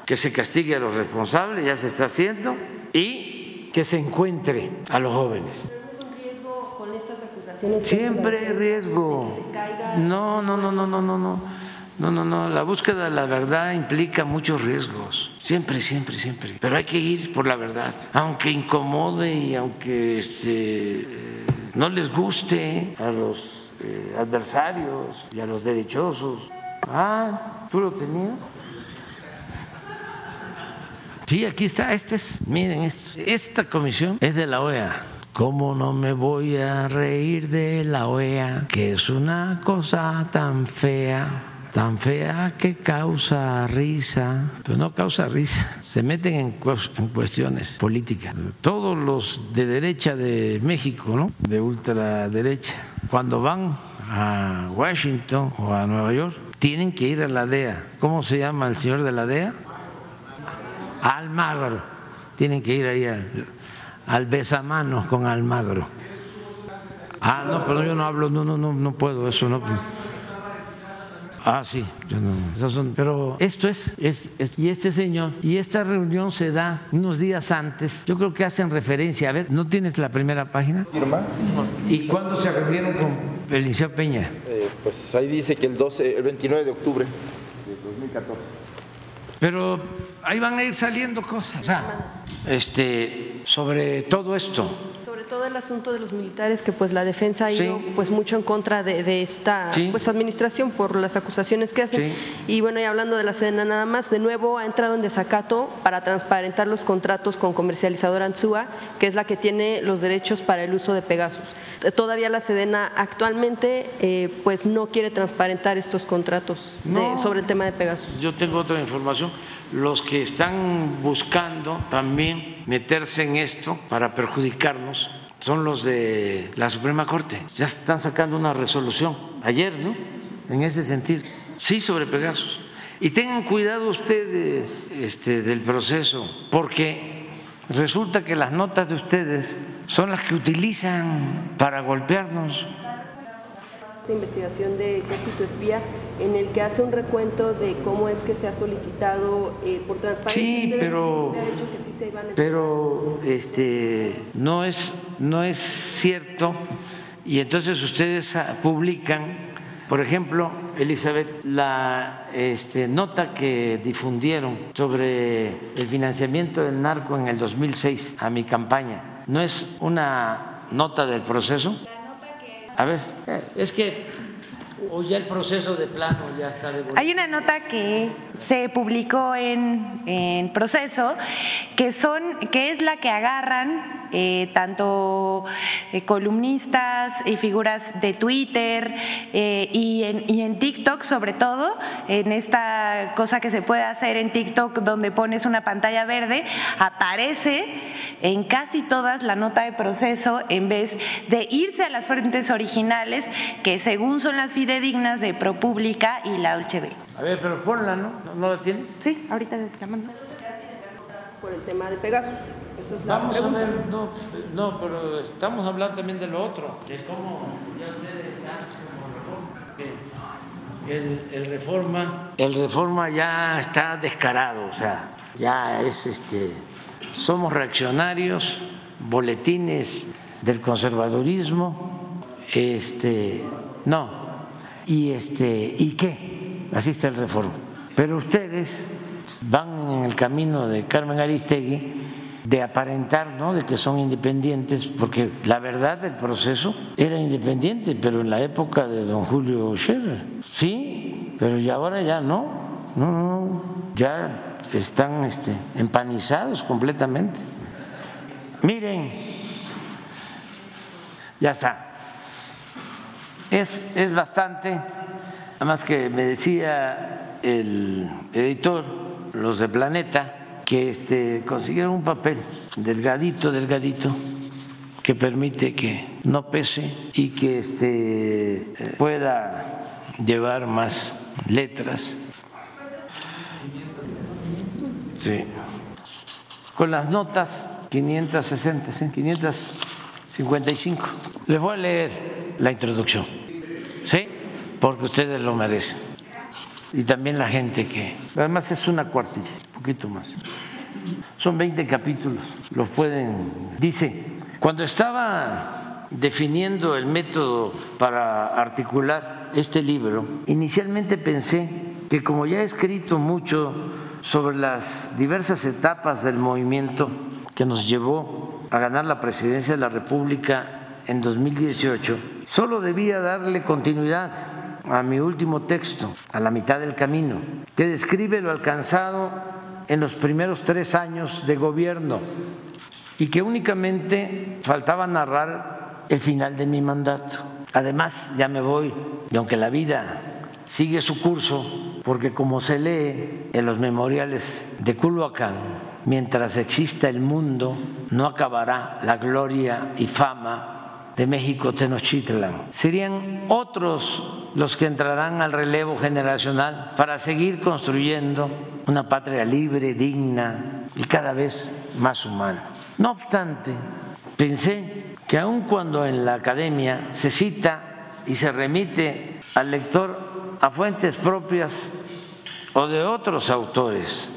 que se castigue a los responsables, ya se está haciendo, y que se encuentre a los jóvenes. Siempre hay riesgo. No, no, no, no, no, no, no. No, no, no. La búsqueda de la verdad implica muchos riesgos. Siempre, siempre, siempre. Pero hay que ir por la verdad. Aunque incomode y aunque este, no les guste a los eh, adversarios y a los derechosos. Ah, ¿tú lo tenías? Sí, aquí está, este es, miren esto. Esta comisión es de la OEA. ¿Cómo no me voy a reír de la OEA? Que es una cosa tan fea, tan fea que causa risa, pero no causa risa, [laughs] se meten en, en cuestiones políticas. Todos los de derecha de México, ¿no? De ultraderecha, cuando van a Washington o a Nueva York, tienen que ir a la DEA. ¿Cómo se llama el señor de la DEA? Almagro. Tienen que ir ahí al, besamanos con Almagro. Ah, no, pero yo no hablo, no, no, no, no puedo, eso no. Ah, sí, yo no, son, pero esto es, es, y este señor, y esta reunión se da unos días antes, yo creo que hacen referencia, a ver, ¿no tienes la primera página? ¿Firma? ¿Y cuándo se reunieron con el Liceo Peña? Eh, pues ahí dice que el, 12, el 29 de octubre de 2014. Pero ahí van a ir saliendo cosas. O sea, este, sobre todo esto. Sobre todo el asunto de los militares, que pues la defensa ha ido pues mucho en contra de, esta pues administración por las acusaciones que hacen. Y bueno, y hablando de la Sedena nada más, de nuevo ha entrado en desacato para transparentar los contratos con comercializadora Anzúa, que es la que tiene los derechos para el uso de Pegasus. Todavía la Sedena actualmente eh, pues no quiere transparentar estos contratos sobre el tema de Pegasus. Yo tengo otra información los que están buscando también meterse en esto para perjudicarnos son los de la Suprema Corte. Ya están sacando una resolución ayer, ¿no? En ese sentido. Sí, sobre Pegasus. Y tengan cuidado ustedes este, del proceso, porque resulta que las notas de ustedes son las que utilizan para golpearnos investigación de Ejército Espía en el que hace un recuento de cómo es que se ha solicitado eh, por transparencia. Sí, pero, pero este, no, es, no es cierto y entonces ustedes ah, publican, por ejemplo, Elizabeth, la este, nota que difundieron sobre el financiamiento del narco en el 2006 a mi campaña, ¿no es una nota del proceso? A ver, es que o ya el proceso de plano ya está devuelto. Hay una nota que se publicó en, en proceso que son que es la que agarran eh, tanto eh, columnistas y figuras de Twitter eh, y, en, y, en, TikTok sobre todo, en esta cosa que se puede hacer en TikTok donde pones una pantalla verde, aparece en casi todas la nota de proceso en vez de irse a las fuentes originales que según son las fidedignas de ProPublica y la Dolce B. A ver, pero ponla, ¿no? ¿No la tienes? Sí, ahorita se llaman. Por el tema de Pegasus. Vamos a ver, no, no, pero estamos hablando también de lo otro, de cómo ya ustedes el, el reforma, el reforma ya está descarado, o sea, ya es este, somos reaccionarios, boletines del conservadurismo, este, no, y este, ¿y qué? Así está el reforma. Pero ustedes van en el camino de Carmen Aristegui de aparentar ¿no? de que son independientes, porque la verdad del proceso era independiente, pero en la época de don Julio Scherer, sí, pero ya ahora ya no, no, no, ya están este, empanizados completamente. Miren, ya está. Es, es bastante, además que me decía el editor, los de Planeta, que este, consiguieron un papel delgadito, delgadito, que permite que no pese y que este, pueda llevar más letras. Sí. Con las notas 560, ¿sí? 555. Les voy a leer la introducción, ¿sí? Porque ustedes lo merecen. Y también la gente que... Además es una cuartilla, un poquito más. Son 20 capítulos, lo pueden... Dice, cuando estaba definiendo el método para articular este libro, inicialmente pensé que como ya he escrito mucho sobre las diversas etapas del movimiento que nos llevó a ganar la presidencia de la República en 2018, solo debía darle continuidad a mi último texto, a la mitad del camino, que describe lo alcanzado en los primeros tres años de gobierno y que únicamente faltaba narrar el final de mi mandato. Además, ya me voy, y aunque la vida sigue su curso, porque como se lee en los memoriales de Culhuacán, mientras exista el mundo, no acabará la gloria y fama de México Tenochtitlan. Serían otros los que entrarán al relevo generacional para seguir construyendo una patria libre, digna y cada vez más humana. No obstante, pensé que aun cuando en la academia se cita y se remite al lector a fuentes propias o de otros autores,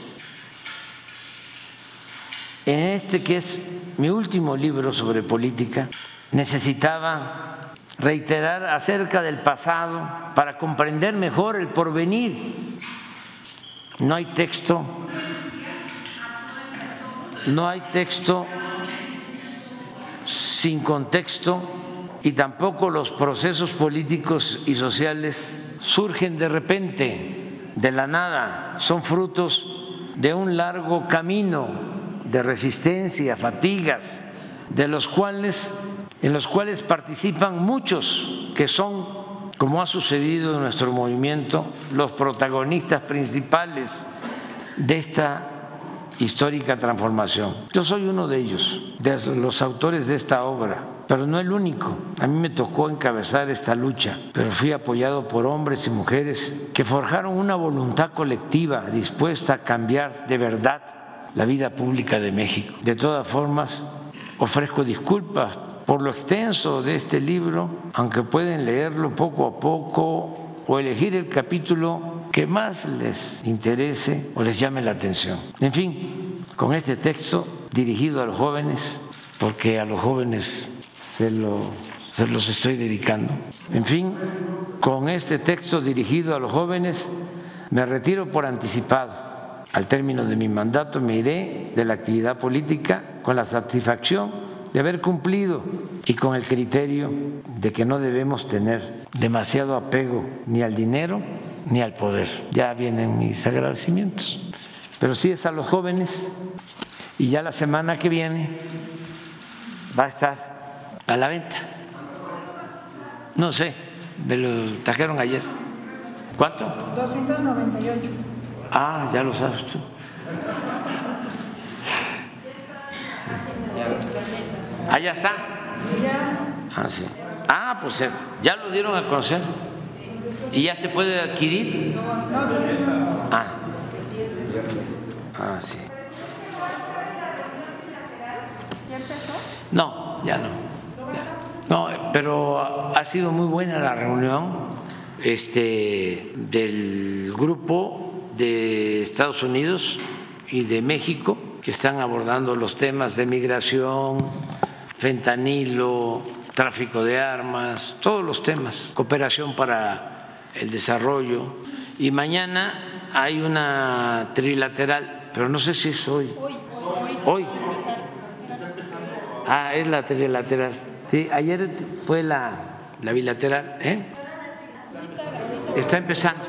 en este que es mi último libro sobre política, necesitaba reiterar acerca del pasado para comprender mejor el porvenir. No hay texto no hay texto sin contexto y tampoco los procesos políticos y sociales surgen de repente, de la nada, son frutos de un largo camino de resistencia, fatigas, de los cuales en los cuales participan muchos que son, como ha sucedido en nuestro movimiento, los protagonistas principales de esta histórica transformación. Yo soy uno de ellos, de los autores de esta obra, pero no el único. A mí me tocó encabezar esta lucha, pero fui apoyado por hombres y mujeres que forjaron una voluntad colectiva dispuesta a cambiar de verdad la vida pública de México. De todas formas, ofrezco disculpas por lo extenso de este libro, aunque pueden leerlo poco a poco o elegir el capítulo que más les interese o les llame la atención. En fin, con este texto dirigido a los jóvenes, porque a los jóvenes se, lo, se los estoy dedicando. En fin, con este texto dirigido a los jóvenes, me retiro por anticipado. Al término de mi mandato me iré de la actividad política con la satisfacción de haber cumplido y con el criterio de que no debemos tener demasiado apego ni al dinero ni al poder. Ya vienen mis agradecimientos. Pero sí es a los jóvenes y ya la semana que viene va a estar a la venta. No sé, me lo trajeron ayer. ¿Cuánto? 298. Ah, ya lo sabes tú. Allá está. Ah, sí. Ah, pues ya lo dieron a conocer. ¿Y ya se puede adquirir? Ah, ah sí. No, ya no. No, pero ha sido muy buena la reunión este, del grupo de Estados Unidos y de México que están abordando los temas de migración, fentanilo, tráfico de armas, todos los temas, cooperación para el desarrollo. Y mañana hay una trilateral, pero no sé si es hoy. Hoy. Ah, es la trilateral. Sí, ayer fue la, la bilateral. ¿eh? Está empezando.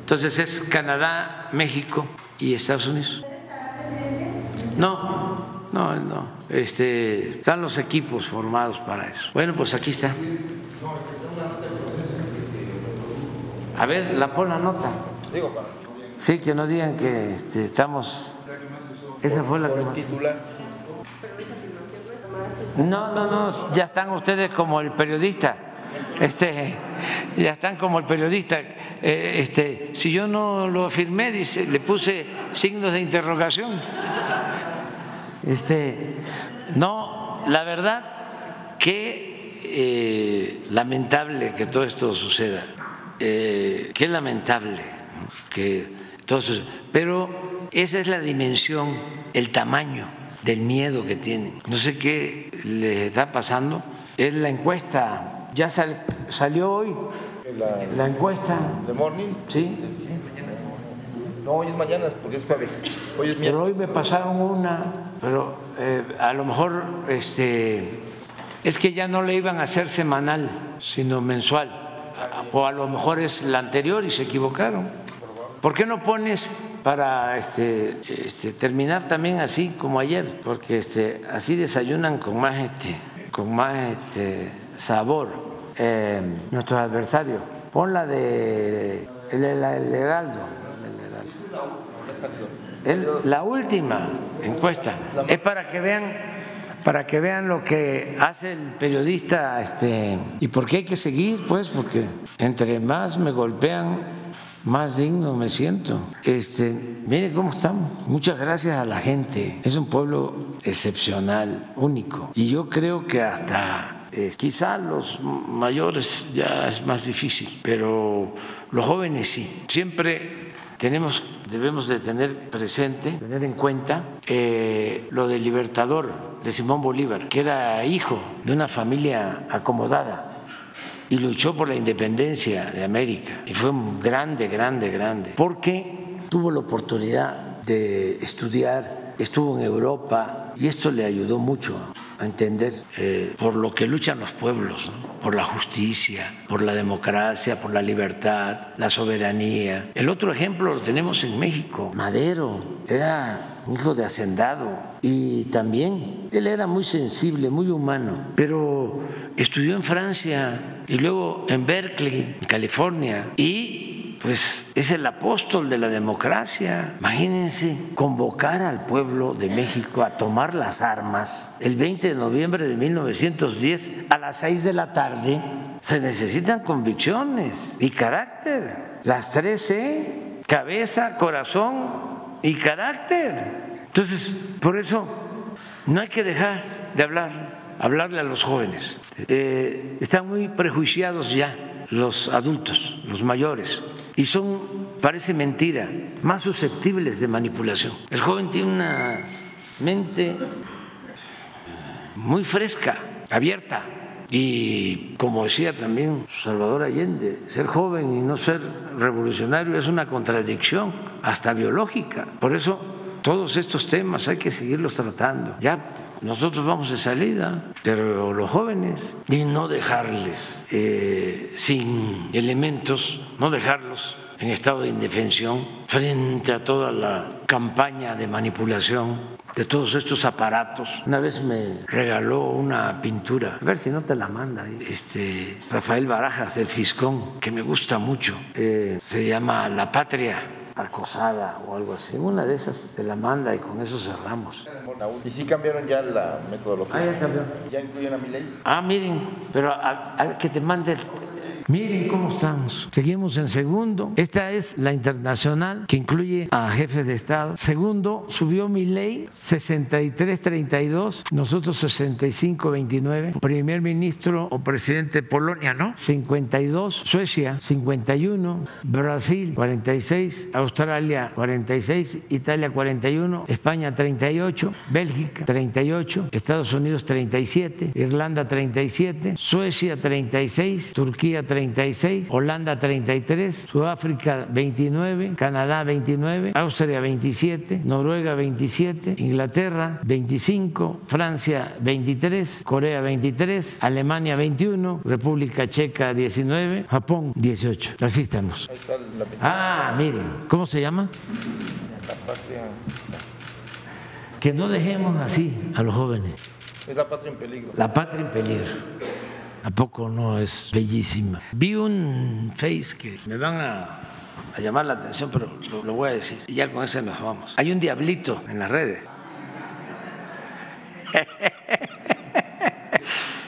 Entonces es Canadá, México y Estados Unidos. No, no, no. Este, están los equipos formados para eso. Bueno, pues aquí está. A ver, la pon la nota. Sí, que no digan que este, estamos. Esa fue la que más. No, no, no, ya están ustedes como el periodista. Este, ya están como el periodista. Eh, este, si yo no lo firmé, dice, le puse signos de interrogación. Este, no, la verdad que eh, lamentable que todo esto suceda. Eh, qué lamentable que todo suceda. Pero esa es la dimensión, el tamaño del miedo que tienen. No sé qué les está pasando. Es la encuesta, ya salió hoy la, encuesta. ¿De morning? Sí. No, hoy es mañana porque es jueves. Hoy es pero hoy me pasaron una, pero eh, a lo mejor este, es que ya no le iban a hacer semanal, sino mensual. O a lo mejor es la anterior y se equivocaron. ¿Por qué no pones para este, este, terminar también así como ayer, porque este, así desayunan con más, este, con más este, sabor eh, nuestros adversarios. Pon la de el, Heraldo. la última encuesta es para que vean para que vean lo que hace el periodista este y por qué hay que seguir pues porque entre más me golpean más digno me siento. Este, mire cómo estamos. Muchas gracias a la gente. Es un pueblo excepcional, único. Y yo creo que hasta eh, quizá los mayores ya es más difícil, pero los jóvenes sí. Siempre tenemos, debemos de tener presente, tener en cuenta eh, lo del libertador de Simón Bolívar, que era hijo de una familia acomodada y luchó por la independencia de América. Y fue un grande, grande, grande, porque tuvo la oportunidad de estudiar, estuvo en Europa y esto le ayudó mucho a entender eh, por lo que luchan los pueblos, por la justicia, por la democracia, por la libertad, la soberanía. El otro ejemplo lo tenemos en México. Madero era hijo de hacendado y también él era muy sensible, muy humano, pero estudió en Francia y luego en Berkeley, en California, y pues es el apóstol de la democracia. Imagínense convocar al pueblo de México a tomar las armas el 20 de noviembre de 1910 a las 6 de la tarde. Se necesitan convicciones y carácter. Las tres C, cabeza, corazón y carácter. Entonces, por eso no hay que dejar de hablar, hablarle a los jóvenes. Eh, están muy prejuiciados ya los adultos, los mayores y son, parece mentira, más susceptibles de manipulación. El joven tiene una mente muy fresca, abierta. Y como decía también Salvador Allende, ser joven y no ser revolucionario es una contradicción, hasta biológica. Por eso todos estos temas hay que seguirlos tratando. Ya nosotros vamos de salida, pero los jóvenes, y no dejarles eh, sin elementos, no dejarlos en estado de indefensión frente a toda la campaña de manipulación de todos estos aparatos. Una vez me regaló una pintura, a ver si no te la manda, este, Rafael Barajas del Fiscón, que me gusta mucho, eh, se llama La Patria acosada o algo así. Una de esas se la manda y con eso cerramos. ¿Y si cambiaron ya la metodología? Ah, ya cambió. ¿Ya incluyen a mi ley? Ah, miren, pero a, que te mande Miren cómo estamos. Seguimos en segundo. Esta es la internacional que incluye a jefes de Estado. Segundo, subió mi ley 63-32, nosotros 65-29. Primer ministro o presidente de Polonia, ¿no? 52. Suecia 51. Brasil 46. Australia 46. Italia 41. España 38. Bélgica 38. Estados Unidos 37. Irlanda 37. Suecia 36. Turquía 36. 36, Holanda 33, Sudáfrica 29, Canadá 29, Austria 27, Noruega 27, Inglaterra 25, Francia 23, Corea 23, Alemania 21, República Checa 19, Japón 18. Así estamos. Ah, miren, ¿cómo se llama? La patria. Que no dejemos así a los jóvenes. Es la patria en peligro. La patria en peligro. ¿A poco no es bellísima? Vi un face que me van a, a llamar la atención, pero lo, voy a decir. Y ya con ese nos vamos. Hay un diablito en las redes. [laughs]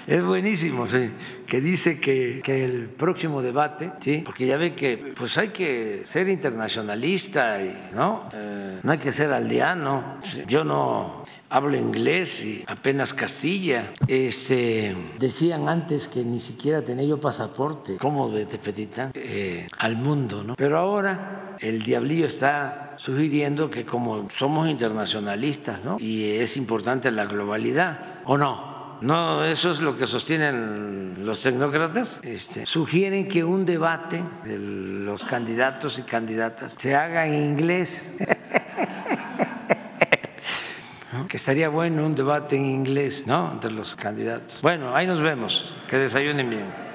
Es buenísimo, sí, que dice que, que, el próximo debate, sí, porque ya ve que pues hay que ser internacionalista y no, eh, no hay que ser aldeano. Yo no hablo inglés y apenas castilla. Este, decían antes que ni siquiera tenía yo pasaporte, como de despedita, eh, al mundo, ¿no? Pero ahora el diablillo está sugiriendo que como somos internacionalistas, ¿no? Y es importante la globalidad, ¿o no? No, eso es lo que sostienen los tecnócratas. Este, sugieren que un debate de los candidatos y candidatas se haga en inglés. [laughs] que estaría bueno un debate en inglés, ¿no? Entre los candidatos. Bueno, ahí nos vemos. Que desayunen bien.